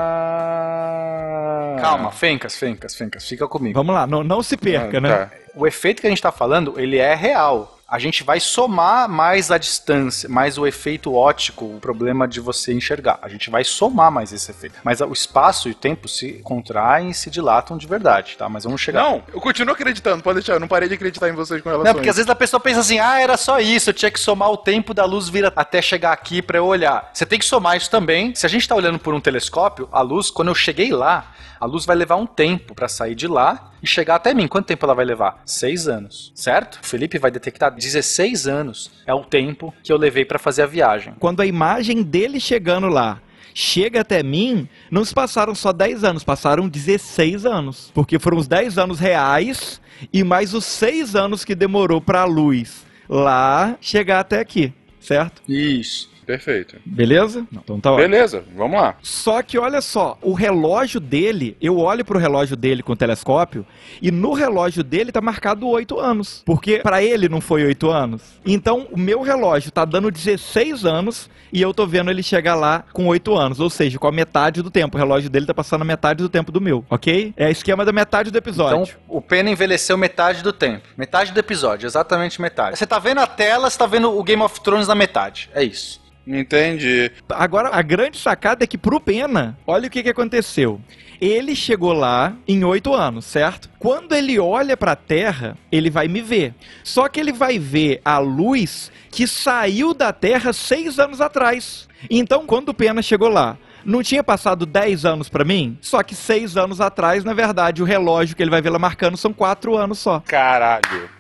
Ah. Calma, Fencas, Fencas, Fencas, fica comigo. Vamos lá, não, não se perca, Ah, né? tá. O efeito que a gente tá falando, ele é real. A gente vai somar mais a distância, mais o efeito óptico, o problema de você enxergar. A gente vai somar mais esse efeito. Mas o espaço e o tempo se contraem e se dilatam de verdade, tá? Mas vamos chegar. Não, eu continuo acreditando, pode deixar, eu não parei de acreditar em vocês com relação Não, porque às vezes a pessoa pensa assim, ah, era só isso, eu tinha que somar o tempo da luz vir até chegar aqui pra eu olhar. Você tem que somar isso também. Se a gente tá olhando por um telescópio, a luz, quando eu cheguei lá, a luz vai levar um tempo pra sair de lá e chegar até mim. Quanto tempo ela vai levar? Seis anos, certo? O Felipe vai detectar 16 anos é o tempo que eu levei pra fazer a viagem. Quando a imagem dele chegando lá chega até mim, não se passaram só 10 anos, passaram 16 anos. Porque foram os 10 anos reais e mais os 6 anos que demorou pra luz lá chegar até aqui, certo? Isso. Perfeito. Beleza? Então tá ótimo. Beleza, vamos lá. Só que olha só, o relógio dele, eu olho pro relógio dele com o telescópio e no relógio dele tá marcado 8 anos, porque pra ele não foi 8 anos. Então o meu relógio tá dando 16 anos e eu tô vendo ele chegar lá com 8 anos, ou seja, com a metade do tempo. O relógio dele tá passando a metade do tempo do meu, ok? É esquema da metade do episódio. Então, o Pena envelheceu metade do tempo. Metade do episódio, exatamente metade. Você tá vendo a tela, você tá vendo o Game of Thrones na metade. É isso. Entendi. Agora, a grande sacada é que pro Pena, olha o que, que aconteceu. Ele chegou lá em oito anos, certo? Quando ele olha pra Terra, ele vai me ver. Só que ele vai ver a luz que saiu da Terra seis anos atrás. Então, quando o Pena chegou lá, não tinha passado 10 anos pra mim? Só que seis anos atrás, na verdade, o relógio que ele vai ver lá marcando são quatro anos só. Caralho.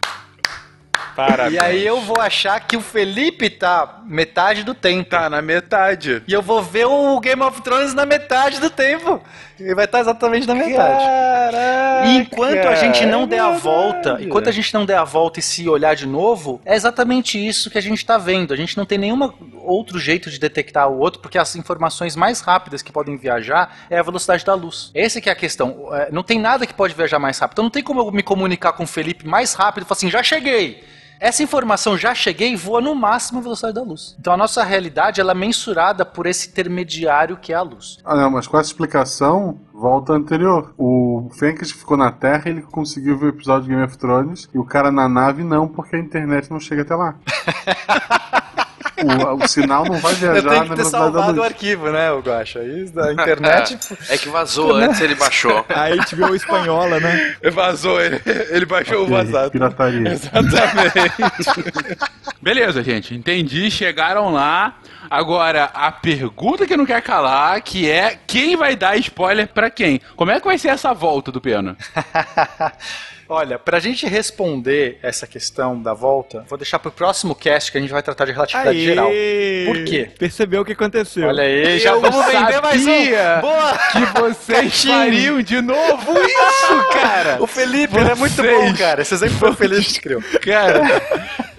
Parabéns. E aí eu vou achar que o Felipe tá metade do tempo. Tá na metade. E eu vou ver o Game of Thrones na metade do tempo. Ele vai estar exatamente na metade. Caraca. E enquanto a gente não der a volta, enquanto a gente não der a volta e se olhar de novo, é exatamente isso que a gente tá vendo. A gente não tem nenhuma outro jeito de detectar o outro, porque as informações mais rápidas que podem viajar é a velocidade da luz. Essa que é a questão. É, Não tem nada que pode viajar mais rápido. Então não tem como eu me comunicar com o Felipe mais rápido e falar assim, já cheguei. Essa informação já cheguei voa no máximo a velocidade da luz. Então a nossa realidade ela é mensurada por esse intermediário que é a luz. Ah, não, mas com essa explicação, volta anterior. O Fenkis ficou na Terra ele conseguiu ver o episódio de Game of Thrones e o cara na nave não, porque a internet não chega até lá. o, o sinal não vai viajar Eu tenho que ter velocidade da salvado o arquivo, né, o Guacha? Isso da internet. É que vazou antes, ele baixou. A HBO espanhola, né? Vazou, ele, ele baixou o vazado. Pirataria. Exatamente. Beleza, gente, entendi, chegaram lá. Agora, a pergunta que não quer calar, que é quem vai dar spoiler pra quem? Como é que vai ser essa volta do Pena? Olha, pra gente responder essa questão da volta, vou deixar pro próximo cast que a gente vai tratar de relatividade geral. Por quê? Percebeu o que aconteceu. Olha aí, já Eu vamos vender mais um. Boa! Que vocês Caixinho. fariam de novo isso, cara! O Felipe, ele é muito Vocês. bom, cara. Exemplo foi o Felipe que criou. Cara,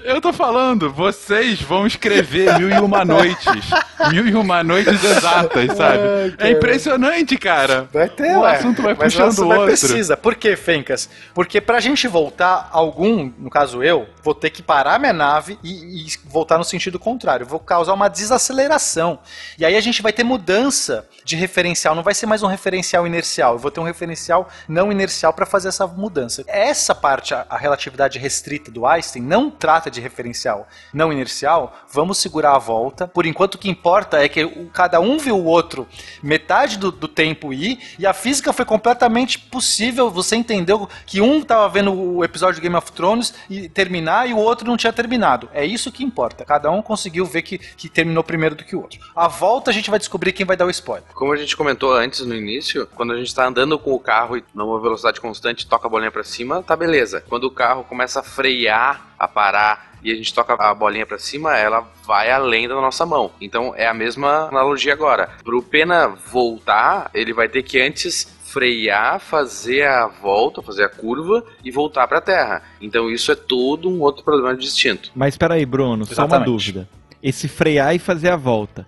eu tô falando, vocês vão escrever mil e uma noites. Mil e uma noites exatas, sabe? Ai, É impressionante, cara. Vai ter, O ué. assunto vai Mas puxando o outro. precisa. Por quê, Fencas? Porque pra gente voltar, algum, no caso eu, vou ter que parar minha nave e, e voltar no sentido contrário. Vou causar uma desaceleração. E aí a gente vai ter mudança de referencial. Não vai ser mais um referencial inercial. Eu vou ter um referencial não inercial para fazer essa mudança. Essa parte, a, a relatividade restrita do Einstein, não trata de referencial não inercial. Vamos segurar a volta. Por enquanto, o que importa é que cada um viu o outro metade do, do tempo ir. E a física foi completamente possível. Você entendeu que um estava vendo o episódio de Game of Thrones e terminar e o outro não tinha terminado. É isso que importa. Cada um conseguiu ver que, que terminou primeiro do que o outro. A volta a gente vai descobrir quem vai dar o spoiler. Como a gente comentou antes no início, quando a gente tá andando com o carro e numa velocidade constante, toca a bolinha pra cima, tá beleza. Quando o carro começa a frear, a parar e a gente toca a bolinha pra cima, ela vai além da nossa mão. Então é a mesma analogia agora. Pro Pena voltar, ele vai ter que antes frear, fazer a volta, fazer a curva e voltar pra terra. Então isso é todo um outro problema distinto. Mas espera aí, Bruno, só uma Exatamente. dúvida. Esse frear e fazer a volta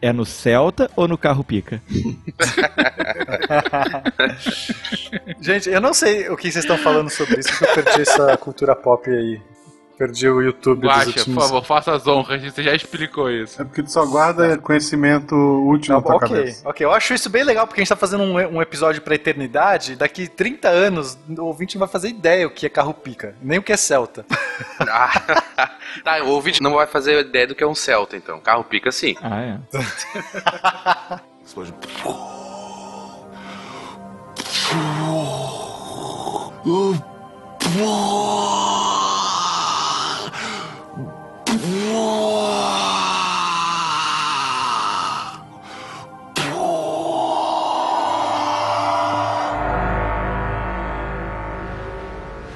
é no Celta ou no carro pica? Gente, eu não sei o que vocês estão falando sobre isso, que eu perdi essa cultura pop aí. Perdi o YouTube dos Guaxa, últimos... por favor, faça as honras, você já explicou isso. É porque tu só guarda conhecimento útil Tá na tua ok, cabeça. ok. Eu acho isso bem legal, porque a gente tá fazendo um, um episódio pra eternidade. Daqui 30 anos, o ouvinte não vai fazer ideia o que é carro pica, nem o que é Celta. Ah, tá, o ouvinte não vai fazer ideia do que é um Celta, então. Carro pica sim. Ah, é.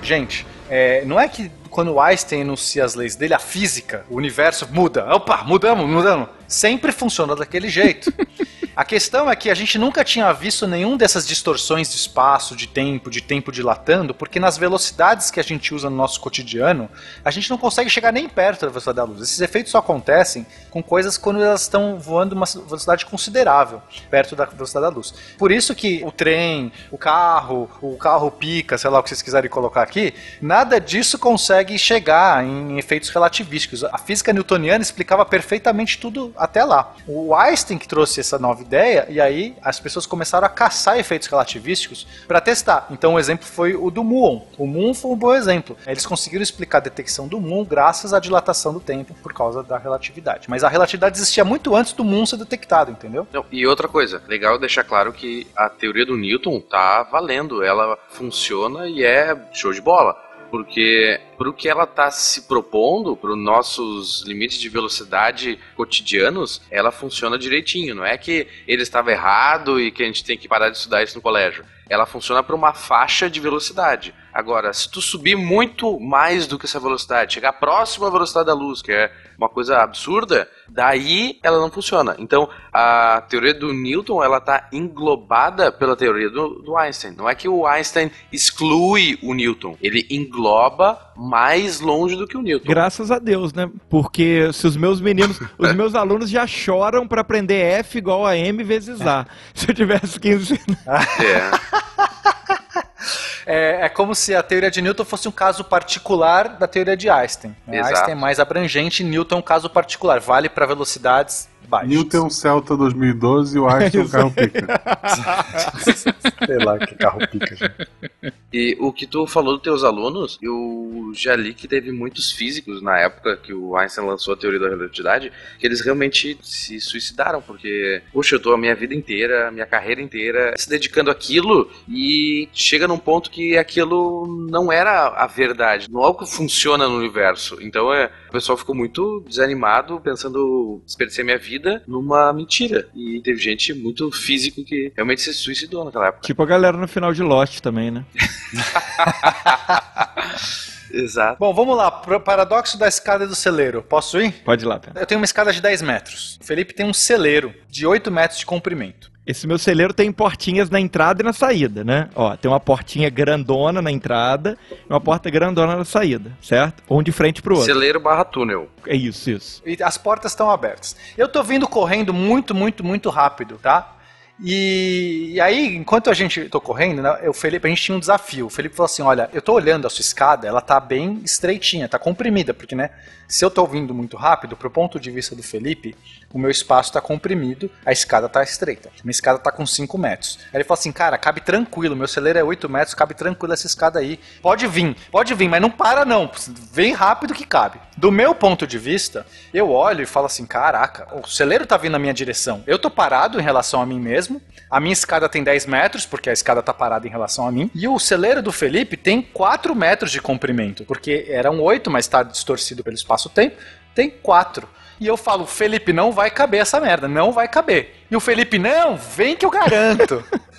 Gente, é, não é que quando o Einstein enuncia as leis dele, a física, o universo muda. Opa, mudamos, mudamos. Sempre funciona daquele jeito. A questão é que a gente nunca tinha visto nenhum dessas distorções de espaço, de tempo, de tempo dilatando, porque nas velocidades que a gente usa no nosso cotidiano, a gente não consegue chegar nem perto da velocidade da luz. Esses efeitos só acontecem com coisas quando elas estão voando uma velocidade considerável, perto da velocidade da luz. Por isso que o trem, o carro, o carro pica, sei lá o que vocês quiserem colocar aqui, nada disso consegue chegar em efeitos relativísticos. A física newtoniana explicava perfeitamente tudo até lá. O Einstein que trouxe essa nova ideia e aí as pessoas começaram a caçar efeitos relativísticos para testar. Então o exemplo foi o do muon. O muon foi um bom exemplo. Eles conseguiram explicar a detecção do muon graças à dilatação do tempo por causa da relatividade. Mas a relatividade existia muito antes do muon ser detectado, entendeu? E outra coisa, legal deixar claro que a teoria do Newton tá valendo, ela funciona e é show de bola. Porque pro que ela tá se propondo, para os nossos limites de velocidade cotidianos, ela funciona direitinho. Não é que ele estava errado e que a gente tem que parar de estudar isso no colégio. Ela funciona para uma faixa de velocidade. Agora, se tu subir muito mais do que essa velocidade, chegar próximo à velocidade da luz, que é uma coisa absurda, daí ela não funciona. Então, a teoria do Newton, ela tá englobada pela teoria do, do Einstein. Não é que o Einstein exclui o Newton, ele engloba mais longe do que o Newton. Graças a Deus, né? Porque se os meus meninos, os meus alunos já choram pra aprender F igual a M vezes A. Se eu tivesse que ensinar. É. É, é como se a teoria de Newton fosse um caso particular da teoria de Einstein. né? Einstein é mais abrangente, Newton é um caso particular. Vale para velocidades baixas. Newton Celta 2012 e o Einstein um carro pica. Sei lá que carro pica, gente. E o que tu falou dos teus alunos, eu já li que teve muitos físicos na época que o Einstein lançou a teoria da relatividade, que eles realmente se suicidaram, porque, poxa, eu tô a minha vida inteira, a minha carreira inteira se dedicando àquilo e chega num ponto que aquilo não era a verdade, não é algo que funciona no universo. Então é, pessoal ficou muito desanimado, pensando desperdiçar minha vida numa mentira. E teve gente muito físico que realmente se suicidou naquela época. Tipo a galera no final de Lost também, né? Exato. Bom, vamos lá. Pro paradoxo da escada e do celeiro. Posso ir? Pode ir lá, Pena. Eu tenho uma escada de 10 metros. O Felipe tem um celeiro de 8 metros de comprimento. Esse meu celeiro tem portinhas na entrada e na saída, né? Ó, tem uma portinha grandona na entrada e uma porta grandona na saída, certo? Um de frente pro outro. Celeiro barra túnel. É isso, isso. E as portas estão abertas. Eu tô vindo correndo muito, muito, muito rápido, tá? E, e aí, enquanto a gente tô correndo, né, o Felipe, a gente tinha um desafio. O Felipe falou assim: olha, eu tô olhando a sua escada, ela tá bem estreitinha, tá comprimida, porque, né, se eu tô vindo muito rápido, pro ponto de vista do Felipe, o meu espaço tá comprimido, a escada tá estreita. Minha escada tá com 5 metros. Aí ele falou assim: cara, cabe tranquilo, meu celeiro é 8 metros, cabe tranquilo essa escada aí. Pode vir, pode vir, mas não para não. Vem rápido que cabe. Do meu ponto de vista, eu olho e falo assim: caraca, o celeiro tá vindo na minha direção. Eu tô parado em relação a mim mesmo. A minha escada tem 10 metros, porque a escada tá parada em relação a mim. E o celeiro do Felipe tem 4 metros de comprimento, porque eram 8, mas tá distorcido pelo espaço-tempo. Tem 4. E eu falo, Felipe, não vai caber essa merda, não vai caber. E o Felipe, não, vem que eu garanto.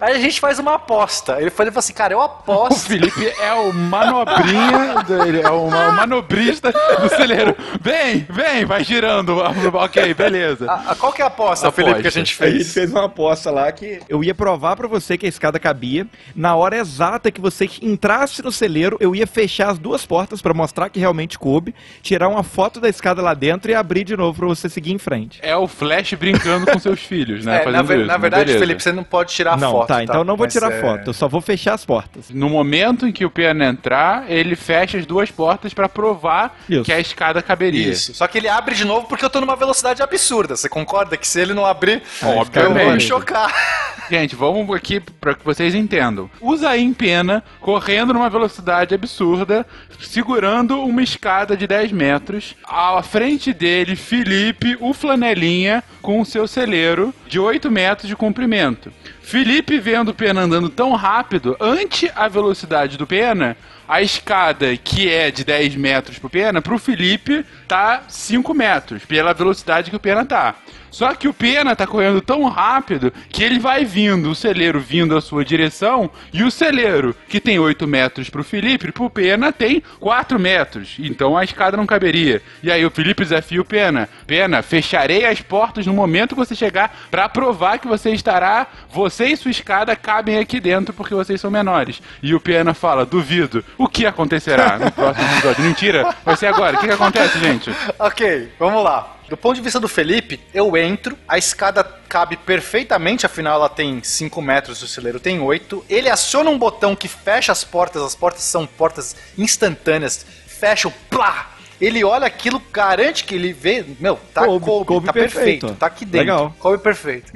Aí a gente faz uma aposta. Ele falou assim, cara, eu O aposto. Felipe é o manobrinha, dele, é o, ma- o manobrista do celeiro. Vem, vem, vai girando. Ok, beleza. A- a- qual que é a aposta, Aposta. Felipe, que a gente A gente fez? fez uma aposta lá que eu ia provar pra você que a escada cabia. Na hora exata que você entrasse no celeiro, eu ia fechar as duas portas pra mostrar que realmente coube, tirar uma foto da escada lá dentro e abrir de novo pra você seguir em frente. É o Flash brincando com seus filhos, né? É, na, ver- na verdade, beleza. Felipe, você não pode tirar não, foto. Tá, então não vou tirar é, foto, eu só vou fechar as portas. No momento em que o Pena entrar, ele fecha as duas portas pra provar Isso. que a escada caberia. Isso. Só que ele abre de novo porque eu tô numa velocidade absurda. Você concorda que se ele não abrir, eu vou me chocar. Gente, vamos aqui para que vocês entendam. O Zayn Pena correndo numa velocidade absurda, segurando uma escada de 10 metros. À frente dele, Felipe, o flanelinha, com o seu celeiro de 8 metros de comprimento. Felipe vendo o Pena andando tão rápido, ante a velocidade do Pena, a escada que é de 10 metros pro Pena, pro Felipe tá 5 metros, pela velocidade que o Pena tá. Só que o Pena tá correndo tão rápido que ele vai vindo, o celeiro vindo à sua direção, e o celeiro, que tem 8 metros pro Felipe, pro Pena tem 4 metros. Então a escada não caberia. E aí o Felipe desafia o Pena: Pena, fecharei as portas no momento que você chegar pra provar que você estará. Você e sua escada cabem aqui dentro porque vocês são menores. E o Pena fala: Duvido. O que acontecerá no próximo episódio? Mentira, vai ser agora. O que, que acontece, gente? ok, vamos lá. Do ponto de vista do Felipe, eu entro, a escada cabe perfeitamente, afinal ela tem 5 metros, o celeiro tem 8. Ele aciona um botão que fecha as portas, as portas são portas instantâneas, fecham, plá! Ele olha aquilo, garante que ele vê. Meu, tá Coube, coube, coube tá perfeito, perfeito. tá aqui dentro. Legal. Coube perfeito.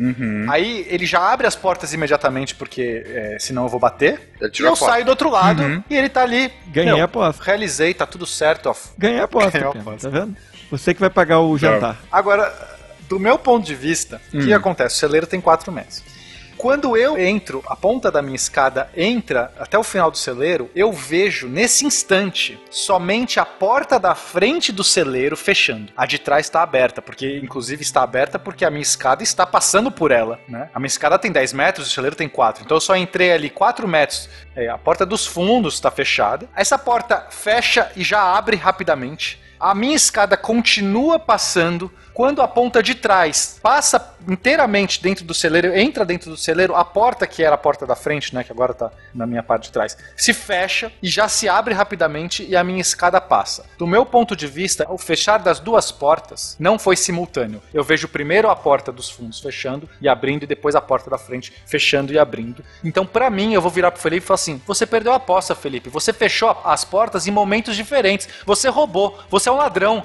Aí ele já abre as portas imediatamente, porque é, senão eu vou bater. E eu saio do outro lado e ele tá ali. Ganhei Meu, a aposta. Realizei, tá tudo certo, ó. Ganhei a aposta, Ganhou a aposta. tá vendo? Você que vai pagar o jantar. Agora, do meu ponto de vista, o que acontece? O celeiro tem 4 metros. Quando eu entro, a ponta da minha escada entra até o final do celeiro, eu vejo nesse instante somente a porta da frente do celeiro fechando. A de trás está aberta, porque inclusive está aberta porque a minha escada está passando por ela, né? A minha escada tem 10 metros, o celeiro tem 4. Então eu só entrei ali 4 metros. É, a porta dos fundos está fechada. Essa porta fecha e já abre rapidamente. A minha escada continua passando. Quando a ponta de trás passa inteiramente dentro do celeiro, entra dentro do celeiro, a porta que era a porta da frente, né, que agora tá na minha parte de trás, se fecha e já se abre rapidamente e a minha escada passa. Do meu ponto de vista, o fechar das duas portas não foi simultâneo. Eu vejo primeiro a porta dos fundos fechando e abrindo e depois a porta da frente fechando e abrindo. Então, para mim, eu vou virar pro Felipe e falar assim: "Você perdeu a aposta, Felipe. Você fechou as portas em momentos diferentes. Você roubou. Você é um ladrão."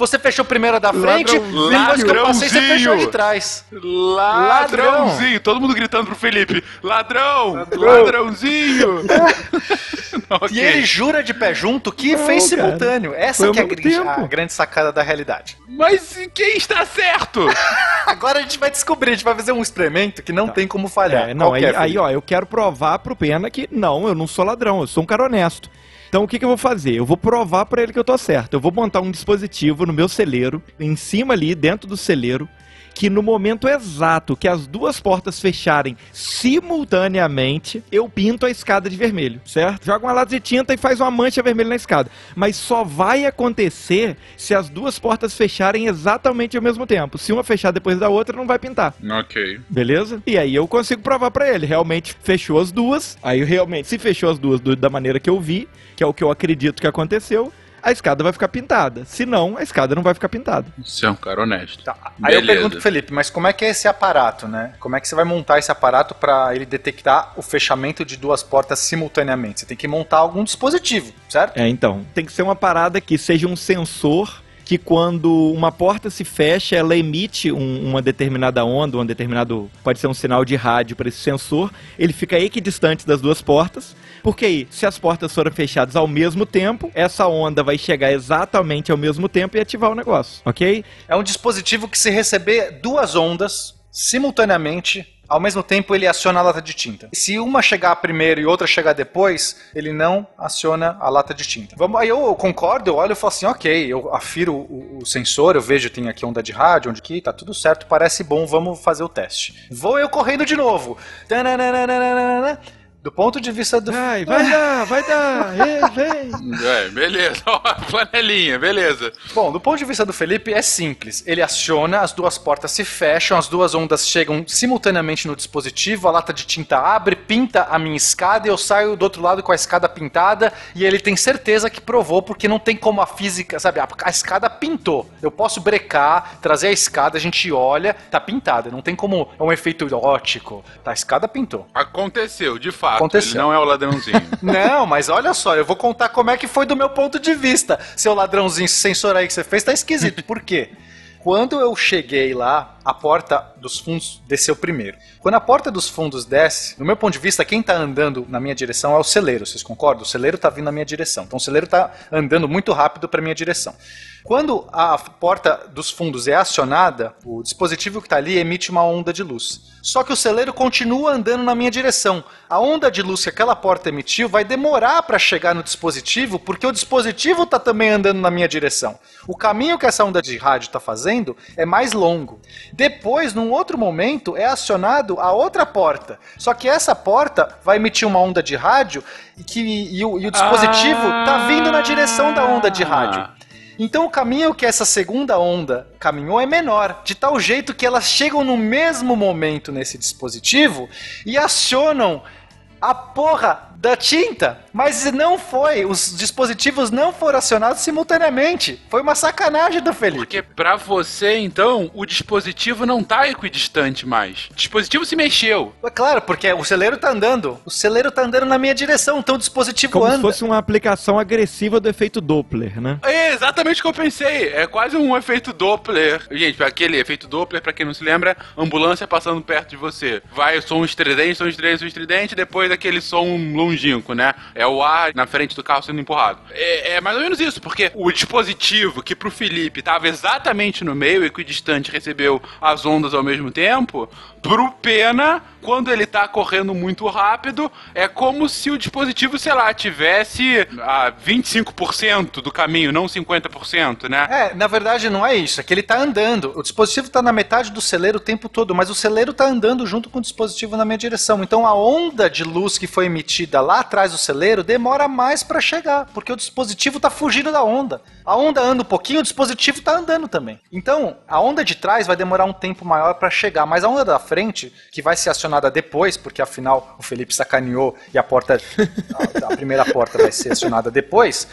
Você fechou primeiro a da frente, depois que eu passei, você fechou a de trás. Ladrãozinho. Todo mundo gritando pro Felipe: Ladrão! Ladrãozinho! E ele jura de pé junto que Não, fez cara. simultâneo. Essa Foi que é a, a grande sacada da realidade. Mas quem está certo? Agora a gente vai descobrir, a gente vai fazer um experimento que não tem como falhar. É, não, aí, é, aí, Felipe? ó, eu quero provar pro Pena que não, eu não sou ladrão, eu sou um cara honesto. Então o que, que eu vou fazer? Eu vou provar pra ele que eu tô certo. Eu vou montar um dispositivo no meu celeiro, em cima ali, dentro do celeiro, que no momento exato que as duas portas fecharem simultaneamente, eu pinto a escada de vermelho, certo? Joga uma lata de tinta e faz uma mancha vermelha na escada. Mas só vai acontecer se as duas portas fecharem exatamente ao mesmo tempo. Se uma fechar depois da outra, não vai pintar. ok. Beleza? E aí eu consigo provar pra ele. Realmente fechou as duas. Aí realmente, se fechou as duas do- da maneira que eu vi, que é o que eu acredito que aconteceu, a escada vai ficar pintada. Se não, a escada não vai ficar pintada. Você é um cara honesto. Tá, Aí eu Beleza. pergunto pro Felipe, mas como é que é esse aparato, né? Como é que você vai montar esse aparato para ele detectar o fechamento de duas portas simultaneamente? Você tem que montar algum dispositivo, certo? É, então. Tem que ser uma parada que seja um sensor que quando uma porta se fecha, ela emite um- uma determinada onda, um determinado, pode ser um sinal de rádio para esse sensor, ele fica equidistante das duas portas, porque aí, se as portas forem fechadas ao mesmo tempo, essa onda vai chegar exatamente ao mesmo tempo e ativar o negócio, ok? É um dispositivo que se receber duas ondas simultaneamente, ao mesmo tempo ele aciona a lata de tinta. Se uma chegar primeiro e outra chegar depois, ele não aciona a lata de tinta. Vamos, aí eu concordo, eu olho e falo assim, ok, eu afiro o, o sensor, eu vejo tem aqui onda de rádio, onde aqui, tá tudo certo, parece bom, vamos fazer o teste. Vou eu correndo de novo. Tananana. Do ponto de vista do... Vai, vai dar, vai dar, Ê, vem. É, beleza. Ó, Flanelinha, beleza. Bom, do ponto de vista do Felipe é simples. Ele aciona, as duas portas se fecham, as duas ondas chegam simultaneamente no dispositivo, a lata de tinta abre, pinta a minha escada e eu saio do outro lado com a escada pintada e ele tem certeza que provou porque não tem como a física, sabe? A, a escada pintou. Eu posso brecar, trazer a escada, a gente olha, tá pintada. Não tem como é um efeito ótico. Tá, a escada pintou. Aconteceu, de fato. Aconteceu. Ele não é o ladrãozinho. Não, mas olha só, eu vou contar como é que foi do meu ponto de vista. Seu ladrãozinho, esse sensor aí que você fez tá esquisito. Por quê? Quando eu cheguei lá, a porta dos fundos desceu primeiro. Quando a porta dos fundos desce, no meu ponto de vista, quem tá andando na minha direção é o celeiro, vocês concordam? O celeiro tá vindo na minha direção. Então o celeiro tá andando muito rápido para minha direção. Quando a porta dos fundos é acionada, o dispositivo que está ali emite uma onda de luz. Só que o celeiro continua andando na minha direção. A onda de luz que aquela porta emitiu vai demorar para chegar no dispositivo, porque o dispositivo está também andando na minha direção. O caminho que essa onda de rádio está fazendo é mais longo. Depois, num outro momento, é acionado a outra porta. Só que essa porta vai emitir uma onda de rádio que, e, o, e o dispositivo está vindo na direção da onda de rádio. Então o caminho que essa segunda onda caminhou é menor, de tal jeito que elas chegam no mesmo momento nesse dispositivo e acionam a porra da tinta, mas não foi, os dispositivos não foram acionados simultaneamente. Foi uma sacanagem do Felipe. Porque pra você, então, o dispositivo não tá equidistante mais. O dispositivo se mexeu. É claro, porque o celeiro tá andando. O celeiro tá andando na minha direção, então o dispositivo Como anda. se fosse uma aplicação agressiva do efeito Doppler, né? É exatamente o que eu pensei. É quase um efeito Doppler. Gente, aquele efeito Doppler, pra quem não se lembra, ambulância passando perto de você. Vai som estridente, som estridente, som estridente, depois aquele som longínquo, né? É o ar na frente do carro sendo empurrado. É, é mais ou menos isso, porque o dispositivo que pro Felipe estava exatamente no meio, equidistante, recebeu as ondas ao mesmo tempo, pro Pena, quando ele tá correndo muito rápido, é como se o dispositivo, sei lá, tivesse a 25% do caminho, não 50%, né? É, na verdade não é isso, é que ele tá andando. O dispositivo tá na metade do celeiro o tempo todo, mas o celeiro tá andando junto com o dispositivo na minha direção. Então a onda de luz que foi emitida lá atrás do celeiro demora mais para chegar, porque o dispositivo tá fugindo da onda. A onda anda um pouquinho, o dispositivo tá andando também. Então, a onda de trás vai demorar um tempo maior para chegar, mas a onda da frente, que vai ser acionada depois, porque afinal o Felipe sacaneou e a porta a, a primeira porta vai ser acionada depois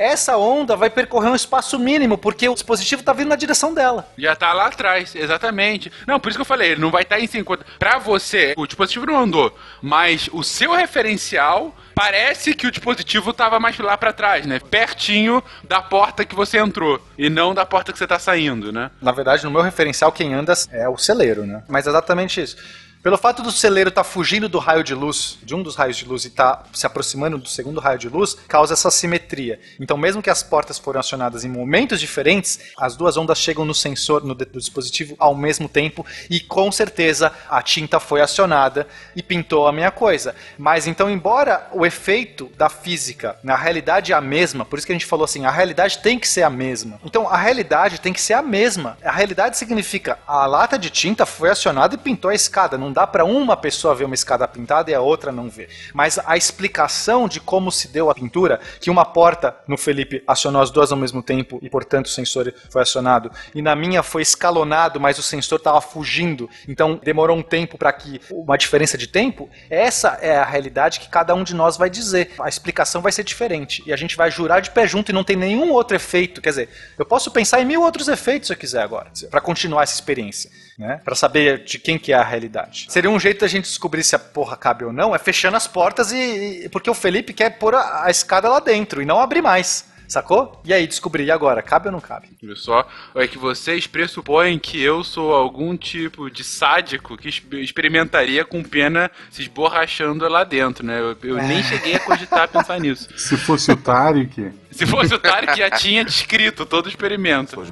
essa onda vai percorrer um espaço mínimo, porque o dispositivo está vindo na direção dela. Já tá lá atrás, exatamente. Não, por isso que eu falei, ele não vai estar tá em 50. Pra você, o dispositivo não andou, mas o seu referencial parece que o dispositivo estava mais lá para trás, né? Pertinho da porta que você entrou e não da porta que você tá saindo, né? Na verdade, no meu referencial, quem anda é o celeiro, né? Mas é exatamente isso. Pelo fato do celeiro estar tá fugindo do raio de luz, de um dos raios de luz, e estar tá se aproximando do segundo raio de luz, causa essa simetria. Então, mesmo que as portas foram acionadas em momentos diferentes, as duas ondas chegam no sensor no dispositivo ao mesmo tempo e com certeza a tinta foi acionada e pintou a minha coisa. Mas então, embora o efeito da física na realidade é a mesma, por isso que a gente falou assim, a realidade tem que ser a mesma. Então, a realidade tem que ser a mesma. A realidade significa a lata de tinta foi acionada e pintou a escada. Não não dá para uma pessoa ver uma escada pintada e a outra não ver. Mas a explicação de como se deu a pintura, que uma porta no Felipe acionou as duas ao mesmo tempo e, portanto, o sensor foi acionado, e na minha foi escalonado, mas o sensor estava fugindo, então demorou um tempo para que uma diferença de tempo. Essa é a realidade que cada um de nós vai dizer. A explicação vai ser diferente e a gente vai jurar de pé junto e não tem nenhum outro efeito. Quer dizer, eu posso pensar em mil outros efeitos se eu quiser agora, para continuar essa experiência né? Para saber de quem que é a realidade. Seria um jeito da gente descobrir se a porra cabe ou não, é fechando as portas e, e porque o Felipe quer pôr a, a escada lá dentro e não abrir mais. Sacou? E aí, descobri. E agora? Cabe ou não cabe? Viu só? É que vocês pressupõem que eu sou algum tipo de sádico que experimentaria com pena se esborrachando lá dentro, né? Eu, eu nem cheguei a cogitar pensar nisso. Se fosse o Tarek. Se fosse o Tarek, já tinha descrito todo o experimento.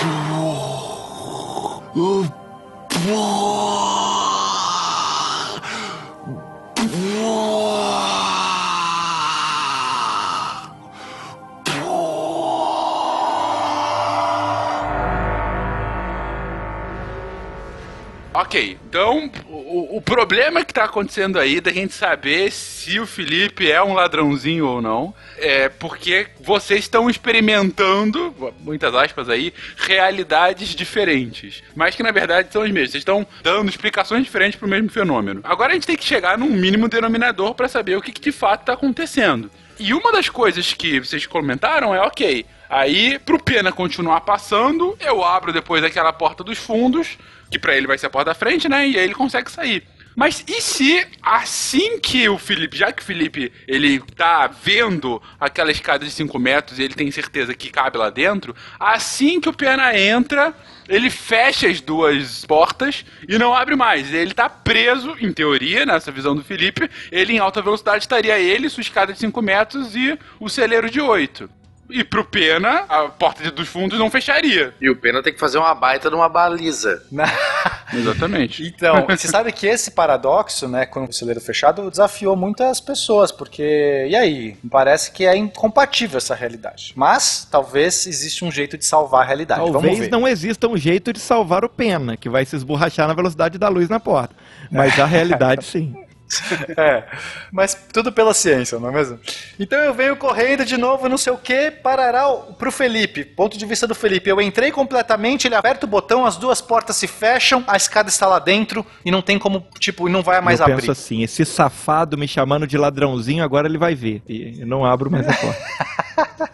不不不 Ok, então o, o problema que tá acontecendo aí da gente saber se o Felipe é um ladrãozinho ou não é porque vocês estão experimentando, muitas aspas aí, realidades diferentes. Mas que na verdade são as mesmas. Vocês estão dando explicações diferentes pro mesmo fenômeno. Agora a gente tem que chegar num mínimo denominador para saber o que, que de fato tá acontecendo. E uma das coisas que vocês comentaram é, ok, aí pro Pena continuar passando, eu abro depois aquela porta dos fundos, que para ele vai ser a porta da frente, né? E aí ele consegue sair. Mas e se assim que o Felipe, já que o Felipe ele tá vendo aquela escada de 5 metros e ele tem certeza que cabe lá dentro, assim que o Pena entra, ele fecha as duas portas e não abre mais. Ele tá preso, em teoria, nessa visão do Felipe, ele em alta velocidade estaria ele, sua escada de 5 metros e o celeiro de 8. E pro Pena, a porta dos fundos não fecharia. E o Pena tem que fazer uma baita de uma baliza. Exatamente. Então, você sabe que esse paradoxo, né, com o celeiro fechado, desafiou muitas pessoas, porque, e aí? Parece que é incompatível essa realidade. Mas, talvez exista um jeito de salvar a realidade. Talvez não exista um jeito de salvar o Pena, que vai se esborrachar na velocidade da luz na porta. Mas a realidade, sim. É, mas tudo pela ciência, não é mesmo? Então eu venho correndo de novo, não sei o que, parará pro Felipe. Ponto de vista do Felipe. Eu entrei completamente, ele aperta o botão, as duas portas se fecham, a escada está lá dentro e não tem como, tipo, não vai mais eu abrir. Eu penso assim, esse safado me chamando de ladrãozinho, agora ele vai ver. E eu não abro mais a porta.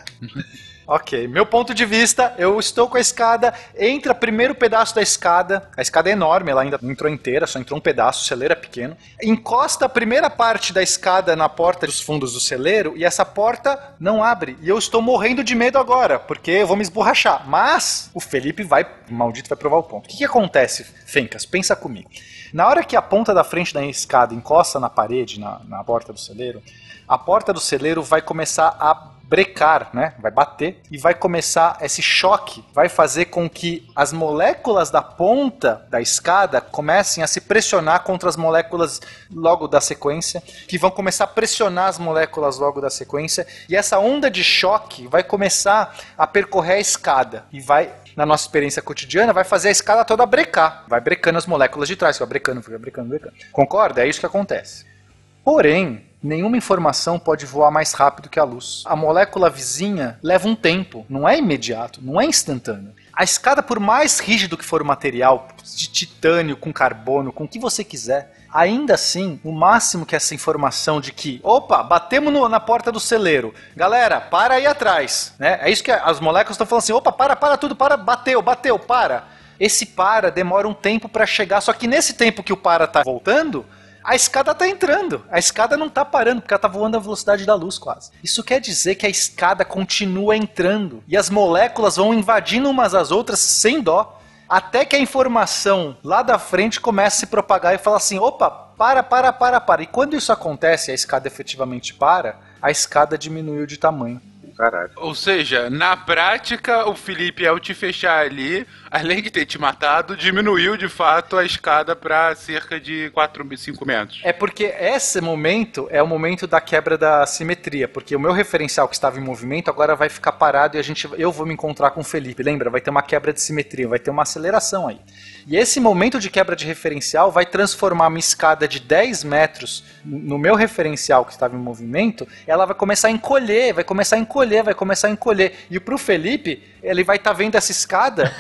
Ok. Meu ponto de vista, eu estou com a escada, entra primeiro pedaço da escada, a escada é enorme, ela ainda não entrou inteira, só entrou um pedaço, o celeiro é pequeno. Encosta a primeira parte da escada na porta dos fundos do celeiro e essa porta não abre. E eu estou morrendo de medo agora, porque eu vou me esborrachar. Mas o Felipe vai, maldito vai provar o ponto. O que, que acontece, Fencas? Pensa comigo. Na hora que a ponta da frente da escada encosta na parede, na, na porta do celeiro, a porta do celeiro vai começar a brecar, né? Vai bater e vai começar esse choque, vai fazer com que as moléculas da ponta da escada comecem a se pressionar contra as moléculas logo da sequência, que vão começar a pressionar as moléculas logo da sequência, e essa onda de choque vai começar a percorrer a escada e vai na nossa experiência cotidiana, vai fazer a escada toda brecar. Vai brecando as moléculas de trás, vai brecando, fica brecando, brecando. Concorda? É isso que acontece. Porém, nenhuma informação pode voar mais rápido que a luz. A molécula vizinha leva um tempo, não é imediato, não é instantâneo. A escada, por mais rígido que for o material, de titânio, com carbono, com o que você quiser, ainda assim, o máximo que essa informação de que, opa, batemos no- na porta do celeiro, galera, para aí atrás, né? É isso que as moléculas estão falando assim, opa, para, para tudo, para, bateu, bateu, para. Esse para demora um tempo para chegar, só que nesse tempo que o para tá voltando, a escada tá entrando. A escada não tá parando, porque ela tá voando à velocidade da luz quase. Isso quer dizer que a escada continua entrando. E as moléculas vão invadindo umas às outras sem dó. Até que a informação lá da frente começa a se propagar e fala assim: opa, para, para, para, para. E quando isso acontece, a escada efetivamente para, a escada diminuiu de tamanho. Caralho. Ou seja, na prática, o Felipe, ao te fechar ali, além de ter te matado, diminuiu de fato a escada pra cerca de 4, 5 metros. É porque esse momento é o momento da quebra da simetria, porque o meu referencial que estava em movimento agora vai ficar parado e a gente, eu vou me encontrar com o Felipe. Lembra? Vai ter uma quebra de simetria, vai ter uma aceleração aí. E esse momento de quebra de referencial vai transformar uma escada de 10 metros no meu referencial que estava em movimento, ela vai começar a encolher, vai começar a encolher, vai começar a encolher. E pro Felipe, ele vai estar vendo essa escada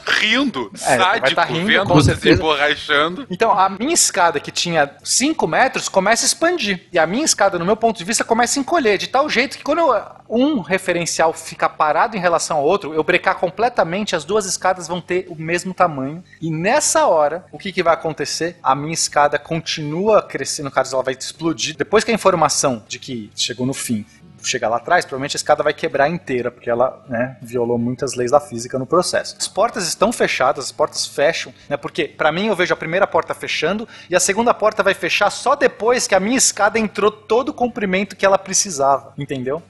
Rindo, É, vai sádico, tá rindo, vendo você se certeza. emborrachando. Então, a minha escada, que tinha 5 metros, começa a expandir. E a minha escada, no meu ponto de vista, começa a encolher. De tal jeito que quando eu- um referencial fica parado em relação ao outro, eu brecar completamente, as duas escadas vão ter o mesmo tamanho. E nessa hora, o que, que vai acontecer? A minha escada continua crescendo, no caso, ela vai explodir. Depois que a informação de que chegou no fim chegar lá atrás, provavelmente a escada vai quebrar inteira, porque ela né, violou muitas leis da física no processo. As portas estão fechadas, as portas fecham, né, porque para mim eu vejo a primeira porta fechando e a segunda porta vai fechar só depois que a minha escada entrou todo o comprimento que ela precisava, entendeu?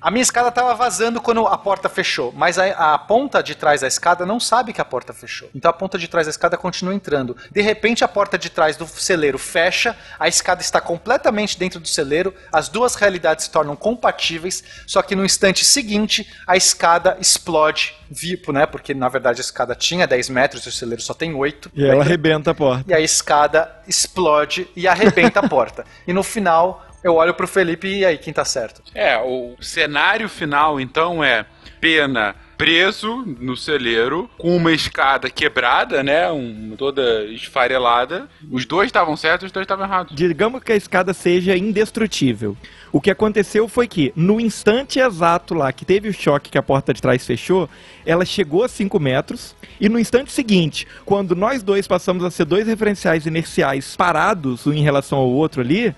A minha escada estava vazando quando a porta fechou, mas a, a ponta de trás da escada não sabe que a porta fechou. Então a ponta de trás da escada continua entrando. De repente a porta de trás do celeiro fecha, a escada está completamente dentro do celeiro, as duas realidades se tornam compatíveis, só que no instante seguinte a escada explode, vipo, né? Porque na verdade a escada tinha 10 metros e o celeiro só tem 8. E ela arrebenta a porta. E a escada explode e arrebenta a porta. E no final eu olho pro Felipe e aí, quem tá certo? É, o cenário final então é Pena preso no celeiro, com uma escada quebrada, né? Um, toda esfarelada. Os dois estavam certos, os dois estavam errados. Digamos que a escada seja indestrutível. O que aconteceu foi que, no instante exato lá que teve o choque que a porta de trás fechou, ela chegou a 5 metros. E no instante seguinte, quando nós dois passamos a ser dois referenciais inerciais parados um em relação ao outro ali,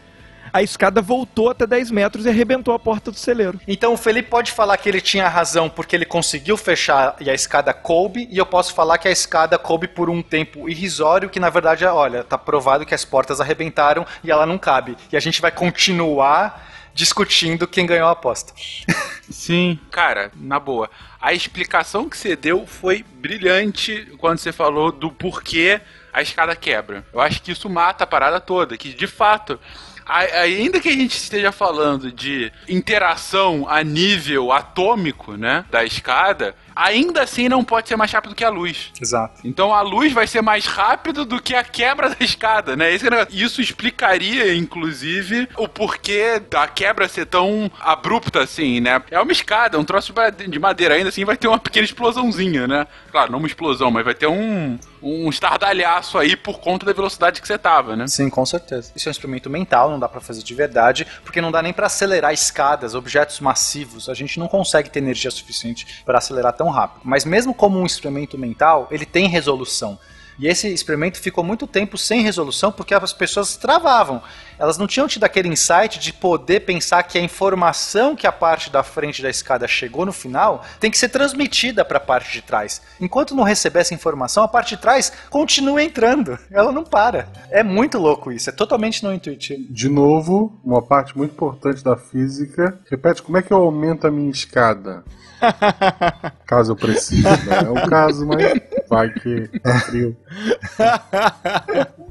a escada voltou até 10 metros e arrebentou a porta do celeiro. Então o Felipe pode falar que ele tinha razão porque ele conseguiu fechar e a escada coube, e eu posso falar que a escada coube por um tempo irrisório, que na verdade, olha, tá provado que as portas arrebentaram e ela não cabe. E a gente vai continuar discutindo quem ganhou a aposta. Sim. Cara, na boa. A explicação que você deu foi brilhante quando você falou do porquê a escada quebra. Eu acho que isso mata a parada toda, que de fato. Ainda que a gente esteja falando de interação a nível atômico, né, da escada, ainda assim não pode ser mais rápido que a luz. Exato. Então a luz vai ser mais rápido do que a quebra da escada, né? Isso explicaria, inclusive, o porquê da quebra ser tão abrupta assim, né? É uma escada, um troço de madeira, ainda assim vai ter uma pequena explosãozinha, né? Claro, não uma explosão, mas vai ter um, um estardalhaço aí por conta da velocidade que você tava, né? Sim, com certeza. Isso é um experimento mental, não dá pra fazer de verdade, porque não dá nem pra acelerar escadas, objetos massivos. A gente não consegue ter energia suficiente para acelerar tão rápido. Mas mesmo como um experimento mental, ele tem resolução. E esse experimento ficou muito tempo sem resolução porque as pessoas travavam. Elas não tinham tido aquele insight de poder pensar que a informação que a parte da frente da escada chegou no final tem que ser transmitida para a parte de trás. Enquanto não receber essa informação, a parte de trás continua entrando. Ela não para. É muito louco isso. É totalmente não intuitivo. De novo, uma parte muito importante da física. Repete, como é que eu aumento a minha escada? caso eu precise, né? É o caso, mas vai que é frio.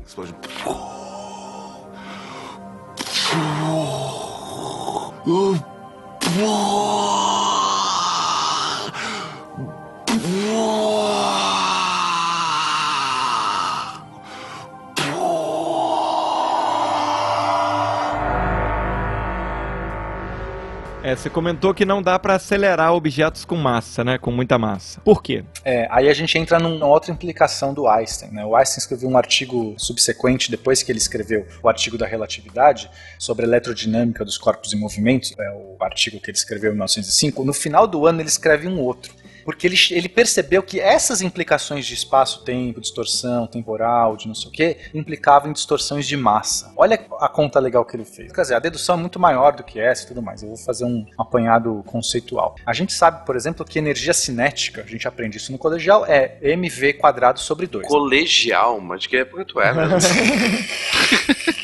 Explode. É, você comentou que não dá pra acelerar objetos com massa, né? Com muita massa. Por quê? É, aí a gente entra numa outra implicação do Einstein. Né? O Einstein escreveu um artigo subsequente, depois que ele escreveu o artigo da relatividade, sobre a eletrodinâmica dos corpos em movimento, é o artigo que ele escreveu em 1905. No final do ano ele escreve um outro porque ele, ele percebeu que essas implicações de espaço-tempo, distorção temporal, de não sei o que, implicavam em distorções de massa. Olha a conta legal que ele fez. Quer dizer, a dedução é muito maior do que essa e tudo mais. Eu vou fazer um apanhado conceitual. A gente sabe, por exemplo, que energia cinética, a gente aprende isso no colegial, é mv quadrado sobre 2. Colegial? Mas que época tu é, né?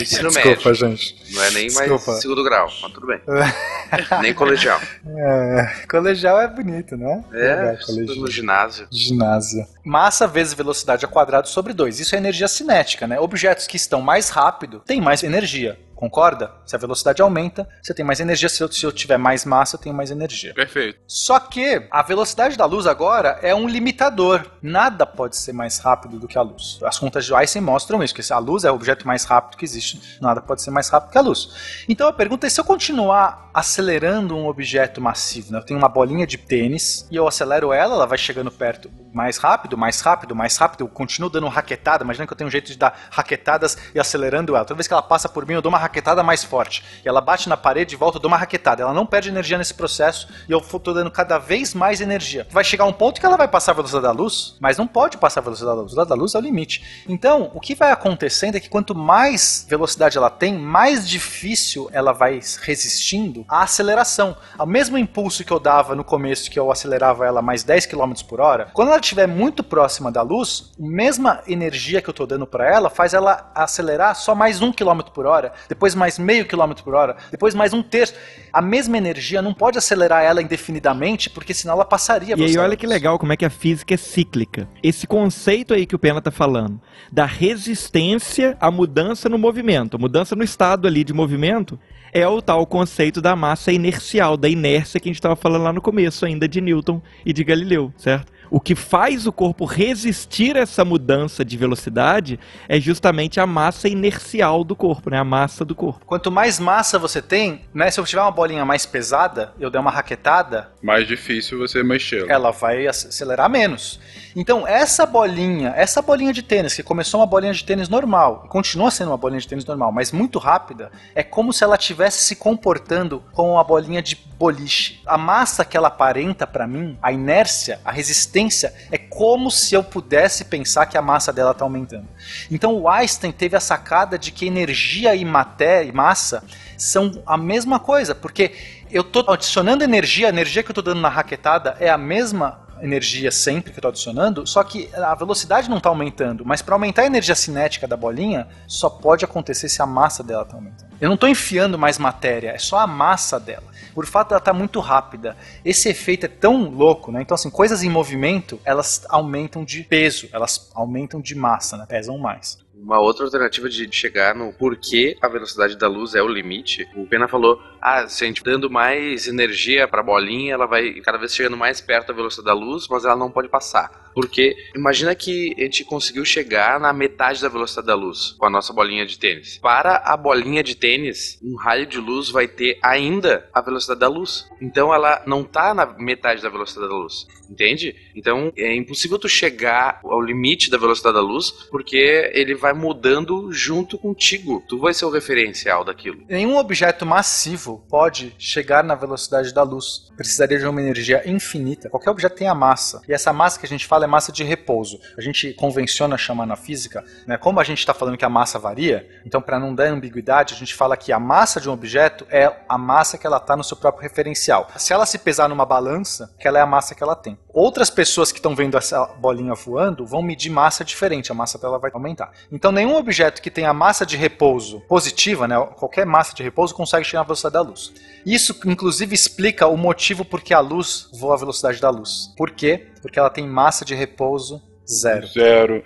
Ensino Desculpa, médio. gente. Não é nem Desculpa. mais segundo grau, mas tudo bem. nem colegial. É, colegial é bonito, né? É, Legal, estudo no ginásio. Ginásio. Massa vezes velocidade ao quadrado sobre 2. Isso é energia cinética, né? Objetos que estão mais rápido têm mais energia. Concorda? Se a velocidade aumenta, você tem mais energia. Se eu, se eu tiver mais massa, eu tenho mais energia. Perfeito. Só que a velocidade da luz agora é um limitador. Nada pode ser mais rápido do que a luz. As contas de Einstein mostram isso, que a luz é o objeto mais rápido que existe, nada pode ser mais rápido que a luz. Então a pergunta é se eu continuar acelerando um objeto massivo, né? eu tenho uma bolinha de tênis e eu acelero ela, ela vai chegando perto mais rápido, mais rápido, mais rápido, eu continuo dando raquetada, imagina que eu tenho um jeito de dar raquetadas e acelerando ela. Toda vez que ela passa por mim, eu dou uma raquetada mais forte. E ela bate na parede e volta, eu dou uma raquetada. Ela não perde energia nesse processo e eu estou dando cada vez mais energia. Vai chegar um ponto que ela vai passar a velocidade da luz, mas não pode passar a velocidade da luz. A velocidade da luz é o limite. Então, o que vai acontecendo é que quanto mais velocidade ela tem, mais difícil ela vai resistindo à aceleração. O mesmo impulso que eu dava no começo, que eu acelerava ela mais 10 km por hora, quando ela estiver muito próxima da luz, a mesma energia que eu estou dando para ela faz ela acelerar só mais 1 km por hora, depois mais meio quilômetro por hora, depois mais um terço. A mesma energia não pode acelerar ela indefinidamente, porque senão ela passaria. E aí olha que legal como é que a física é cíclica. Esse conceito aí que o Pena tá falando, da resistência à mudança no movimento, mudança no estado ali de movimento, é o tal conceito da massa inercial, da inércia que a gente estava falando lá no começo ainda de Newton e de Galileu, certo? O que faz o corpo resistir a essa mudança de velocidade é justamente a massa inercial do corpo, né? A massa do corpo. Quanto mais massa você tem, né? Se eu tiver uma bolinha mais pesada, eu der uma raquetada, Mais difícil você mexê-lo. ela vai ac- acelerar menos. Então, essa bolinha, essa bolinha de tênis, que começou uma bolinha de tênis normal, e continua sendo uma bolinha de tênis normal, mas muito rápida, é como se ela estivesse se comportando como uma bolinha de boliche. A massa que ela aparenta pra mim, a inércia, a resistência, é como se eu pudesse pensar que a massa dela tá aumentando. Então, o Einstein teve a sacada de que energia e matéria e massa são a mesma coisa, porque eu tô adicionando energia, a energia que eu tô dando na raquetada é a mesma energia sempre que eu tô adicionando, só que a velocidade não tá aumentando, mas para aumentar a energia cinética da bolinha, só pode acontecer se a massa dela tá aumentando. Eu não tô enfiando mais matéria, é só a massa dela. Por fato dela tá muito rápida. Esse efeito é tão louco, né? Então assim, coisas em movimento, elas aumentam de peso, elas aumentam de massa, né? Pesam mais. Uma outra alternativa de chegar no porquê a velocidade da luz é o limite, o Pena falou: ah, se a gente dando mais energia pra bolinha, ela vai cada vez chegando mais perto da velocidade da luz, mas ela não pode passar. Porque imagina que a gente conseguiu chegar na metade da velocidade da luz com a nossa bolinha de tênis. Para a bolinha de tênis, um raio de luz vai ter ainda a velocidade da luz. Então ela não tá na metade da velocidade da luz, entende? Então é impossível tu chegar ao limite da velocidade da luz porque ele vai mudando junto contigo. Tu vai ser o referencial daquilo. Nenhum objeto massivo pode chegar na velocidade da luz. Precisaria de uma energia infinita. Qualquer objeto tem a massa. E essa massa que a gente fala é massa de repouso. A gente convenciona chamar na física, né? Como a gente está falando que a massa varia, então para não dar ambiguidade, a gente fala que a massa de um objeto é a massa que ela está no seu próprio referencial. Se ela se pesar numa balança, que ela é a massa que ela tem. Outras pessoas que estão vendo essa bolinha voando vão medir massa diferente, a massa dela vai aumentar. Então nenhum objeto que tenha massa de repouso positiva, né, qualquer massa de repouso consegue chegar à velocidade da luz. Isso inclusive explica o motivo por que a luz voa à velocidade da luz. Por quê? Porque ela tem massa de repouso zero. Zero.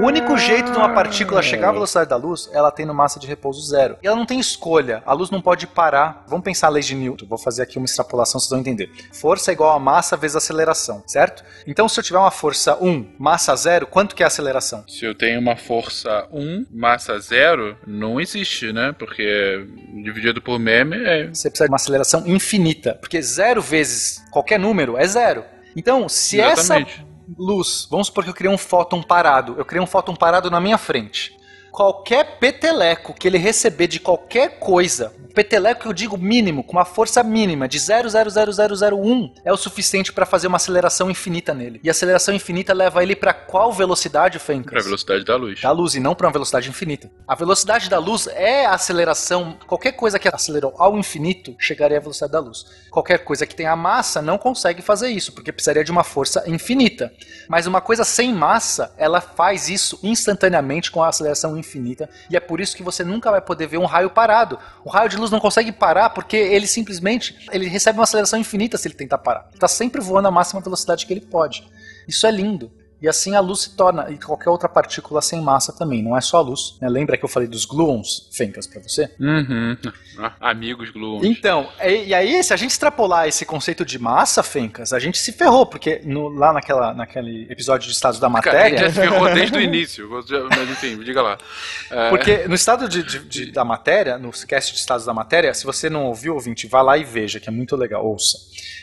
O único jeito de uma partícula chegar à velocidade da luz, ela tem no massa de repouso zero. E ela não tem escolha. A luz não pode parar. Vamos pensar a lei de Newton. Vou fazer aqui uma extrapolação, vocês vão entender. Força é igual a massa vezes aceleração, certo? Então, se eu tiver uma força 1, massa zero, quanto que é a aceleração? Se eu tenho uma força 1, massa 0, não existe, né? Porque dividido por meme é. Você precisa de uma aceleração infinita. Porque zero vezes qualquer número é zero. Então, se Exatamente. essa luz, vamos supor que eu criei um fóton parado, eu criei um fóton parado na minha frente. Qualquer peteleco que ele receber de qualquer coisa, peteleco que eu digo mínimo, com uma força mínima de 0,00001, é o suficiente para fazer uma aceleração infinita nele. E a aceleração infinita leva ele para qual velocidade, Fencas? Pra velocidade da luz. da luz e não para uma velocidade infinita. A velocidade da luz é a aceleração. Qualquer coisa que acelerou ao infinito chegaria à velocidade da luz. Qualquer coisa que tenha massa não consegue fazer isso, porque precisaria de uma força infinita. Mas uma coisa sem massa, ela faz isso instantaneamente com a aceleração infinita. E é por isso que você nunca vai poder ver um raio parado. O raio de luz não consegue parar porque ele simplesmente ele recebe uma aceleração infinita se ele tentar parar. Ele está sempre voando a máxima velocidade que ele pode. Isso é lindo. E assim a luz se torna, e qualquer outra partícula sem massa também, não é só a luz. né? Lembra que eu falei dos gluons, Fencas, pra você? Uhum. Ah, Amigos gluons. Então, e, e aí, se a gente extrapolar esse conceito de massa, Fencas, a gente se ferrou, porque no- lá naquela, naquele episódio de estados da Cara, a gente matéria. já se ferrou desde o início. Mas enfim, diga lá. É, Porque no estado de, de- de- da matéria, no cast de estados da matéria, se você não ouviu, ouvinte, vá lá e veja, que é muito legal, ouça.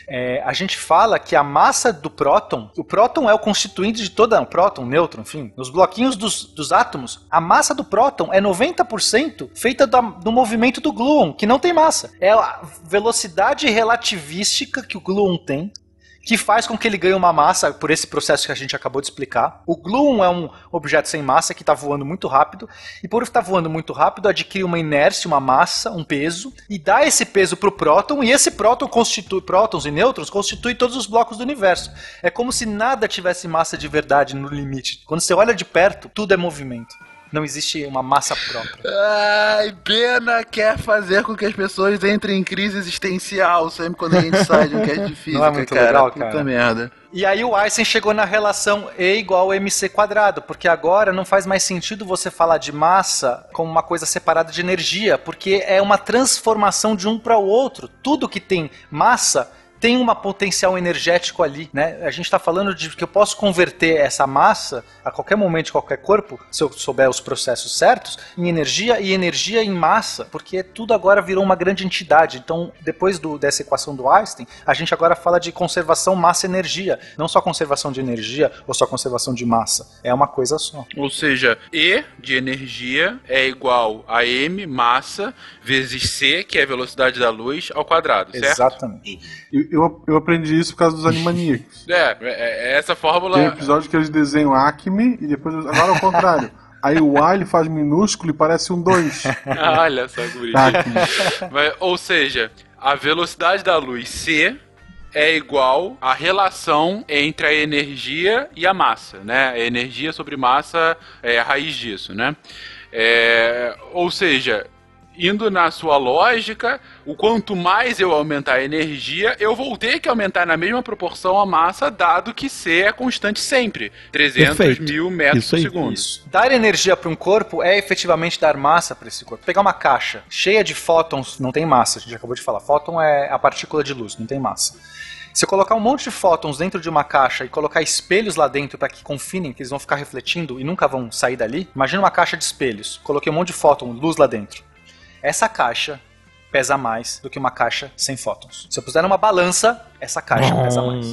É, a gente fala que a massa do próton, o próton é o constituinte de toda, o próton, nêutron, enfim, nos bloquinhos dos, dos átomos, a massa do próton é 90% feita da- do movimento do gluon, que não tem massa. É a velocidade relativística que o gluon tem, que faz com que ele ganhe uma massa por esse processo que a gente acabou de explicar. O gluon é um objeto sem massa que está voando muito rápido, e por estar voando muito rápido, adquire uma inércia, uma massa, um peso, e dá esse peso para o próton, e esse próton constitui, prótons e nêutrons constitui todos os blocos do universo. É como se nada tivesse massa de verdade no limite. Quando você olha de perto, tudo é movimento. Não existe uma massa própria. Ai, pena quer fazer com que as pessoas entrem em crise existencial sempre quando a gente sai de um cast de física, Não é muito cara. legal, Puta cara? merda. E aí o Einstein chegou na relação E igual a mc quadrado, porque agora não faz mais sentido você falar de massa como uma coisa separada de energia, porque é uma transformação de um para o outro. Tudo que tem massa tem um potencial energético ali, né? A gente está falando de que eu posso converter essa massa a qualquer momento de qualquer corpo, se eu souber os processos certos, em energia e energia em massa, porque tudo agora virou uma grande entidade. Então, depois do- dessa equação do Einstein, a gente agora fala de conservação massa-energia, não só conservação de energia ou só conservação de massa. É uma coisa só. Ou seja, E de energia é igual a M, massa, vezes C, que é a velocidade da luz, ao quadrado, certo? Exatamente. Eu, eu, eu aprendi isso por causa dos Animaniacs. É, é, é essa fórmula. Tem um episódio que eles desenham Acme e depois. Agora é o contrário. Aí o A ele faz minúsculo e parece um 2. Ah, Olha só que bonito. Acme. Mas, ou seja, a velocidade da luz C é igual à relação entre a energia e a massa, né? A energia sobre massa é a raiz disso, né? É, ou seja, indo na sua lógica, o quanto mais eu aumentar a energia, eu vou ter que aumentar na mesma proporção a massa, dado que C é constante sempre. 300 Perfeito. mil metros Isso por aí. segundo. Isso. Dar energia para um corpo é efetivamente dar massa para esse corpo. Pegar uma caixa cheia de fótons, não tem massa, a gente acabou de falar. Fóton é a partícula de luz, não tem massa. Se eu colocar um monte de fótons dentro de uma caixa e colocar espelhos lá dentro para que confinem, que eles vão ficar refletindo e nunca vão sair dali, imagina uma caixa de espelhos. Coloquei um monte de fóton, luz lá dentro. Essa caixa pesa mais do que uma caixa sem fótons. Se eu puser numa balança, essa caixa pesa mais.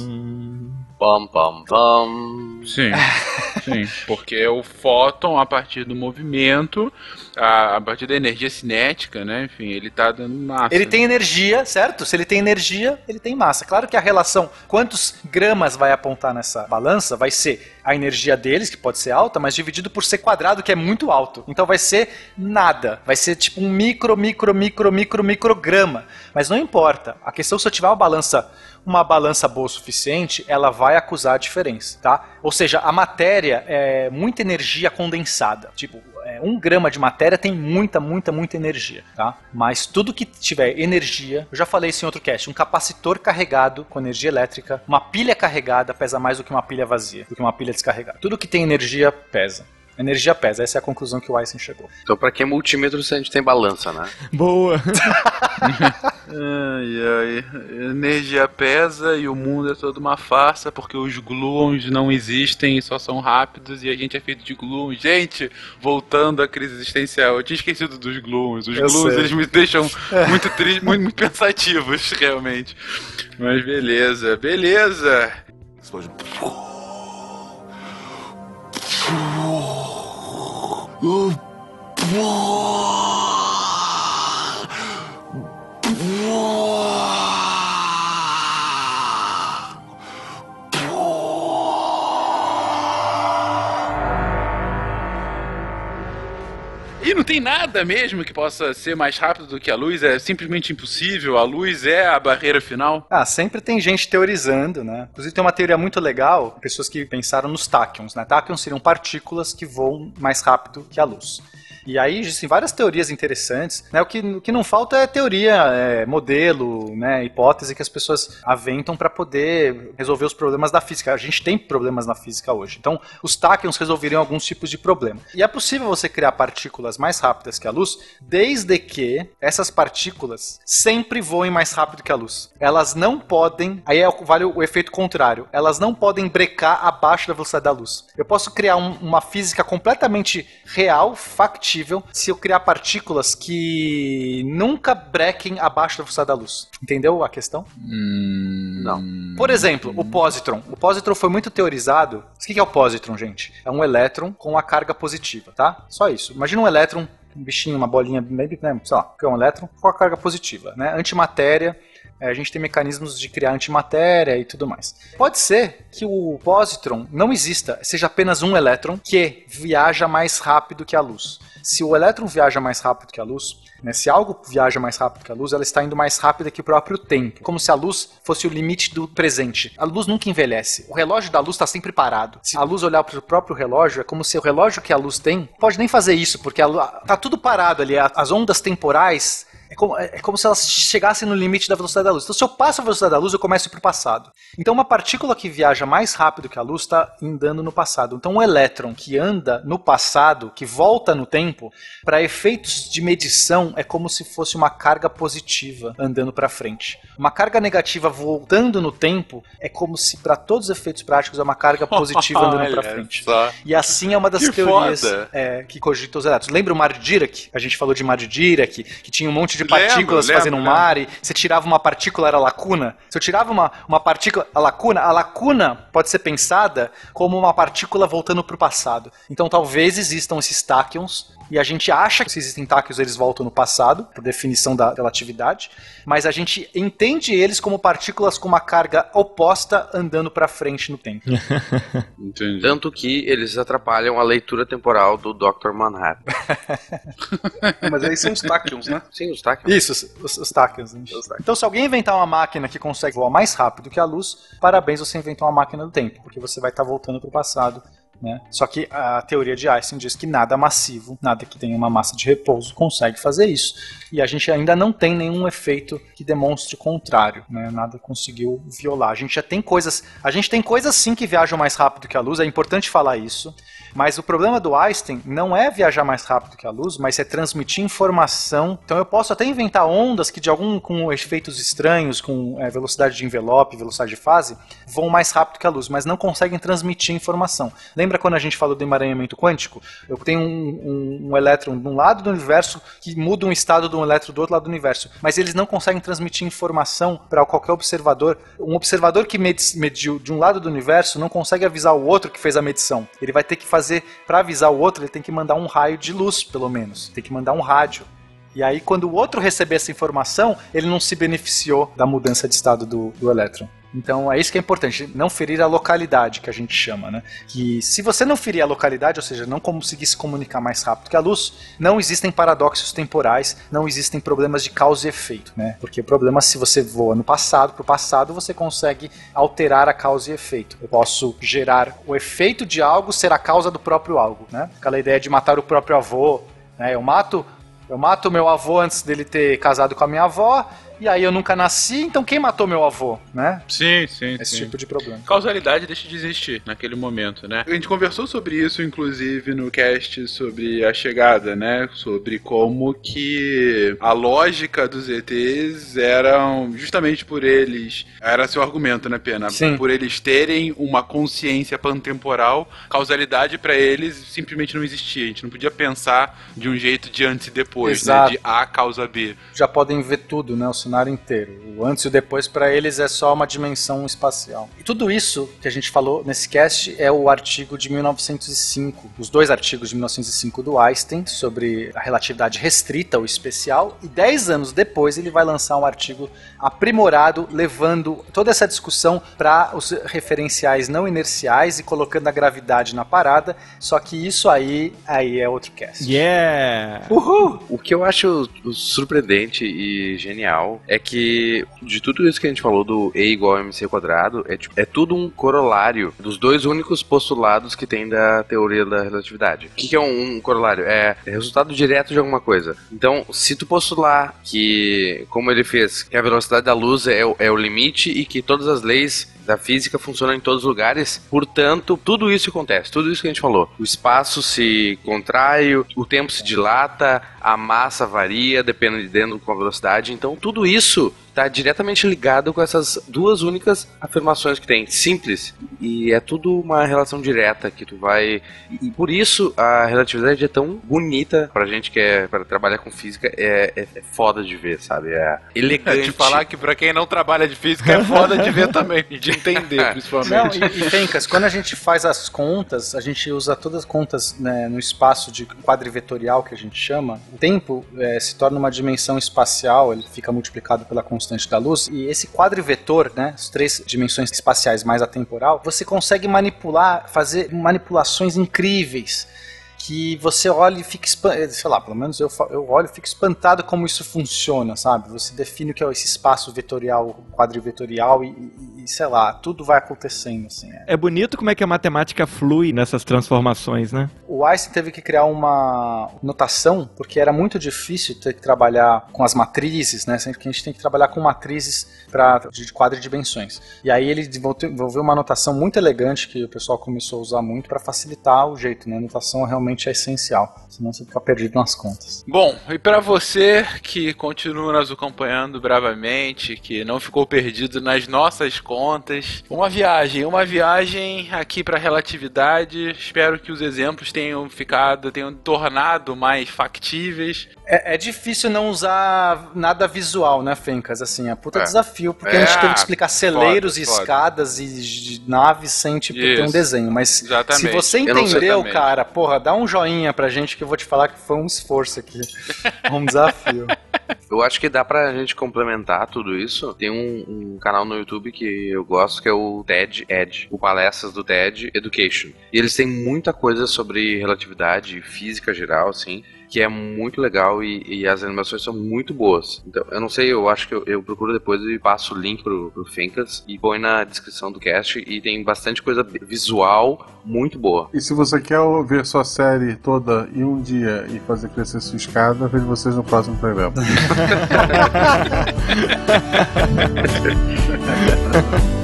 Pam, pam, pam. Sim, sim. Porque o fóton, a partir do movimento, a, a partir da energia cinética, né? Enfim, ele tá dando massa. Ele tem energia, certo? Se ele tem energia, ele tem massa. Claro que a relação quantos gramas vai apontar nessa balança vai ser a energia deles, que pode ser alta, mas dividido por c quadrado, que é muito alto. Então vai ser nada. Vai ser tipo um micro, micro, micro, micro, micrograma. Mas não importa. A questão se eu tiver uma balança uma balança boa o suficiente, ela vai acusar a diferença, tá? Ou seja, a matéria é muita energia condensada. Tipo, é, um grama de matéria tem muita, muita, muita energia, tá? Mas tudo que tiver energia, eu já falei isso em outro cast, um capacitor carregado com energia elétrica, uma pilha carregada pesa mais do que uma pilha vazia, do que uma pilha descarregada. Tudo que tem energia pesa. Energia pesa, essa é a conclusão que o Einstein chegou. Então, pra que multímetro se a gente tem balança, né? Boa. Ai, ai. Energia pesa e o mundo é toda uma farsa porque os gluons não existem e só são rápidos e a gente é feito de gluons. Gente, voltando à crise existencial, eu tinha esquecido dos gluons. Os Eu gluons, sei. eles me deixam muito tristes, muito, muito pensativos, realmente. Mas beleza, beleza. 呃不不 Não tem nada mesmo que possa ser mais rápido do que a luz, é simplesmente impossível. A luz é a barreira final. Ah, sempre tem gente teorizando, né? Inclusive tem uma teoria muito legal, pessoas que pensaram nos táquions, né? Táquions seriam partículas que voam mais rápido que a luz. E aí existem várias teorias interessantes, né? O que, o que não falta é teoria, é, modelo, né? Hipótese que as pessoas aventam para poder resolver os problemas da física. A gente tem problemas na física hoje. Então, os táquions resolveriam alguns tipos de problema. E é possível você criar partículas mais rápidas que a luz, desde que essas partículas sempre voem mais rápido que a luz. Elas não podem, aí é, vale o efeito contrário, elas não podem brecar abaixo da velocidade da luz. Eu posso criar um- uma física completamente real, factível, se eu criar partículas que nunca brequem abaixo da velocidade da luz. Entendeu a questão? Não. Por exemplo, o positron. O positron foi muito teorizado. O que é o positron, gente? É um elétron com a carga positiva, tá? Só isso. Imagina um elétron, um bichinho, uma bolinha, maybe, né, sei lá, que é um elétron com a carga positiva, né? Antimatéria. é, A gente tem mecanismos de criar antimatéria e tudo mais. Pode ser que o positron não exista, seja apenas um elétron que viaja mais rápido que a luz. Se o elétron viaja mais rápido que a luz, né, se algo viaja mais rápido que a luz, ela está indo mais rápido que o próprio tempo. Como se a luz fosse o limite do presente. A luz nunca envelhece. O relógio da luz está sempre parado. Se a luz olhar para o próprio relógio, é como se o relógio que a luz tem pode nem fazer isso, porque a lu- tá tudo parado ali. As ondas temporais é como, é como se elas chegassem no limite da velocidade da luz. Então, se eu passo a velocidade da luz, eu começo para o passado. Então, uma partícula que viaja mais rápido que a luz está andando no passado. Então, um elétron que anda no passado, que volta no tempo, para efeitos de medição, é como se fosse uma carga positiva andando para frente. Uma carga negativa voltando no tempo é como se, para todos os efeitos práticos, é uma carga positiva andando para frente. E assim é uma das Que teorias é, que cogita os elétrons. Lembra o mar de Dirac? A gente falou de mar de Dirac, que tinha um monte de Lembro, partículas lembro, fazendo um mar e você tirava uma partícula, era lacuna. Se eu tirava uma, uma partícula, a lacuna, a lacuna pode ser pensada como uma partícula voltando para o passado. Então talvez existam esses táquions e a gente acha que se existem táquions eles voltam no passado, por definição da relatividade, mas a gente entende eles como partículas com uma carga oposta andando para frente no tempo. Entendi. Tanto que eles atrapalham a leitura temporal do Dr. Manhattan. Mas aí são os táquions, né? Sim, os táquions. Isso, os, os, os táquions. né? Então, se alguém inventar uma máquina que consegue voar mais rápido que a luz, parabéns, você inventou uma máquina do tempo, porque você vai estar voltando para o passado né? Só que a teoria de Einstein diz que nada massivo, nada que tenha uma massa de repouso consegue fazer isso. E a gente ainda não tem nenhum efeito que demonstre o contrário, né? Nada conseguiu violar. A gente já tem coisas, a gente tem coisas sim que viajam mais rápido que a luz, é importante falar isso. Mas o problema do Einstein não é viajar mais rápido que a luz, mas é transmitir informação. Então eu posso até inventar ondas que de algum com efeitos estranhos, com é, velocidade de envelope, velocidade de fase, vão mais rápido que a luz, mas não conseguem transmitir informação. Lembra quando a gente falou do emaranhamento quântico? Eu tenho um, um, um elétron de um lado do universo que muda um estado de um elétron do outro lado do universo, mas eles não conseguem transmitir informação para qualquer observador. Um observador que mediu de um lado do universo não consegue avisar o outro que fez a medição. Ele vai ter que fazer, para avisar o outro, ele tem que mandar um raio de luz, pelo menos. Tem que mandar um rádio. E aí, quando o outro receber essa informação, ele não se beneficiou da mudança de estado do, do elétron. Então é isso que é importante, não ferir a localidade que a gente chama, né? Que se você não ferir a localidade, ou seja, não conseguir se comunicar mais rápido que a luz, não existem paradoxos temporais, não existem problemas de causa e efeito, né? Porque o problema se você voa no passado para o passado, você consegue alterar a causa e efeito. Eu posso gerar o efeito de algo ser a causa do próprio algo, né? Aquela ideia de matar o próprio avô, né? Eu mato eu mato meu avô antes dele ter casado com a minha avó, e aí eu nunca nasci, então quem matou meu avô, né? Sim, sim. Esse sim. tipo de problema. Causalidade deixa de existir naquele momento, né? A gente conversou sobre isso, inclusive, no cast sobre a chegada, né? Sobre como que a lógica dos ETs eram justamente por eles. Era seu argumento, né, Pena? Sim. Por eles terem uma consciência pantemporal, causalidade para eles simplesmente não existia. A gente não podia pensar de um jeito de antes e depois, Exato. né? De A causa B. Já podem ver tudo, né? O cenário inteiro. O antes e o depois para eles é só uma dimensão espacial. E tudo isso que a gente falou nesse cast é o artigo de 1905, os dois artigos de 1905 do Einstein sobre a relatividade restrita ou especial, e dez anos depois ele vai lançar um artigo aprimorado, levando toda essa discussão para os referenciais não inerciais e colocando a gravidade na parada. Só que isso aí, aí é outro cast. Yeah! Uhul! O que eu acho surpreendente e genial é que de tudo isso que a gente falou do E igual a MC quadrado, é, tipo, é tudo um corolário dos dois únicos postulados que tem da teoria da relatividade. O que, que é um, um corolário? É resultado direto de alguma coisa. Então, se tu postular que, como ele fez, que a velocidade da luz é, o- é o limite e que todas as leis da física funcionam em todos os lugares, portanto, tudo isso acontece, tudo isso que a gente falou. O espaço se contrai, o tempo se dilata, a massa varia dependendo com a velocidade, então tudo isso está diretamente ligado com essas duas únicas afirmações que tem, simples, e é tudo uma relação direta que tu vai e por isso a relatividade é tão bonita pra gente que é para trabalhar com física, é, é, é foda de ver, sabe? É elegante. Te falar que pra quem não trabalha de física é foda de ver também, de entender, Não, principalmente. e, e Fencas, quando a gente faz as contas, a gente usa todas as contas né, no espaço de quadrivetorial que a gente chama. O tempo eh, se torna uma dimensão espacial, ele fica multiplicado pela constante da luz. E esse quadrivetor, né, as três dimensões espaciais mais a temporal, você consegue manipular, fazer manipulações incríveis. Que você olha e fica espantado, sei lá, pelo menos eu, eu olho e fico espantado como isso funciona, sabe? Você define o que é esse espaço vetorial, quadrivetorial e, e, e, sei lá, tudo vai acontecendo, assim. é. É bonito como é que a matemática flui nessas transformações, né? O Einstein teve que criar uma notação, porque era muito difícil ter que trabalhar com as matrizes, né? Sempre que a gente tem que trabalhar com matrizes pra, de quadridimensões. E aí ele desenvolveu uma notação muito elegante que o pessoal começou a usar muito para facilitar o jeito, né? A notação realmente é essencial, senão você fica perdido nas contas. Bom, e pra você que continua nos acompanhando bravamente, que não ficou perdido nas nossas contas, uma viagem, uma viagem aqui pra relatividade. Espero que os exemplos tenham ficado, tenham tornado mais factíveis. É, é difícil não usar nada visual, né, Fencas? Assim, é puta É. desafio, porque É, a gente teve que explicar celeiros foda, e foda. escadas e de naves sem, tipo, ter um Isso. desenho. Mas Exatamente. se você entendeu, cara, porra, dá um joinha pra gente que eu vou te falar que foi um esforço aqui. um desafio. Eu acho que dá pra gente complementar tudo isso. Tem um, um canal no YouTube que eu gosto que é o TED Ed, o Palestras do TED Education. E eles têm muita coisa sobre relatividade física geral, assim, que é muito legal e, e as animações são muito boas. Então, eu não sei, eu acho que eu, eu procuro depois e passo o link pro, pro Fencas e põe na descrição do cast e tem bastante coisa visual muito boa. E se você quer ver sua série toda em um dia e fazer crescer sua escada, vejo vocês no próximo programa.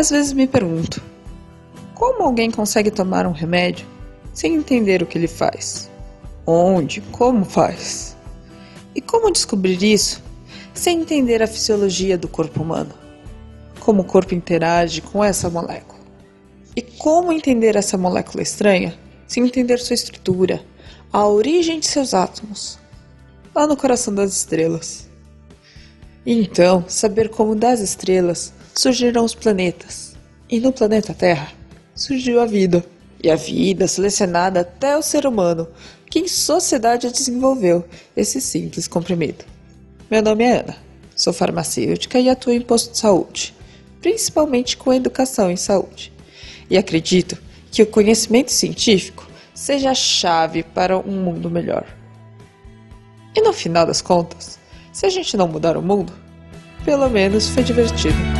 Às vezes me pergunto: como alguém consegue tomar um remédio sem entender o que ele faz? Onde? Como faz? E como descobrir isso sem entender a fisiologia do corpo humano? Como o corpo interage com essa molécula? E como entender essa molécula estranha sem entender sua estrutura, a origem de seus átomos, lá no coração das estrelas? E então, saber como das estrelas surgiram os planetas. E no planeta Terra surgiu a vida. E a vida selecionada até o ser humano, que em sociedade desenvolveu esse simples comprimido. Meu nome é Ana, sou farmacêutica e atuo em posto de saúde, principalmente com educação em saúde. E acredito que o conhecimento científico seja a chave para um mundo melhor. E no final das contas, se a gente não mudar o mundo, pelo menos foi divertido.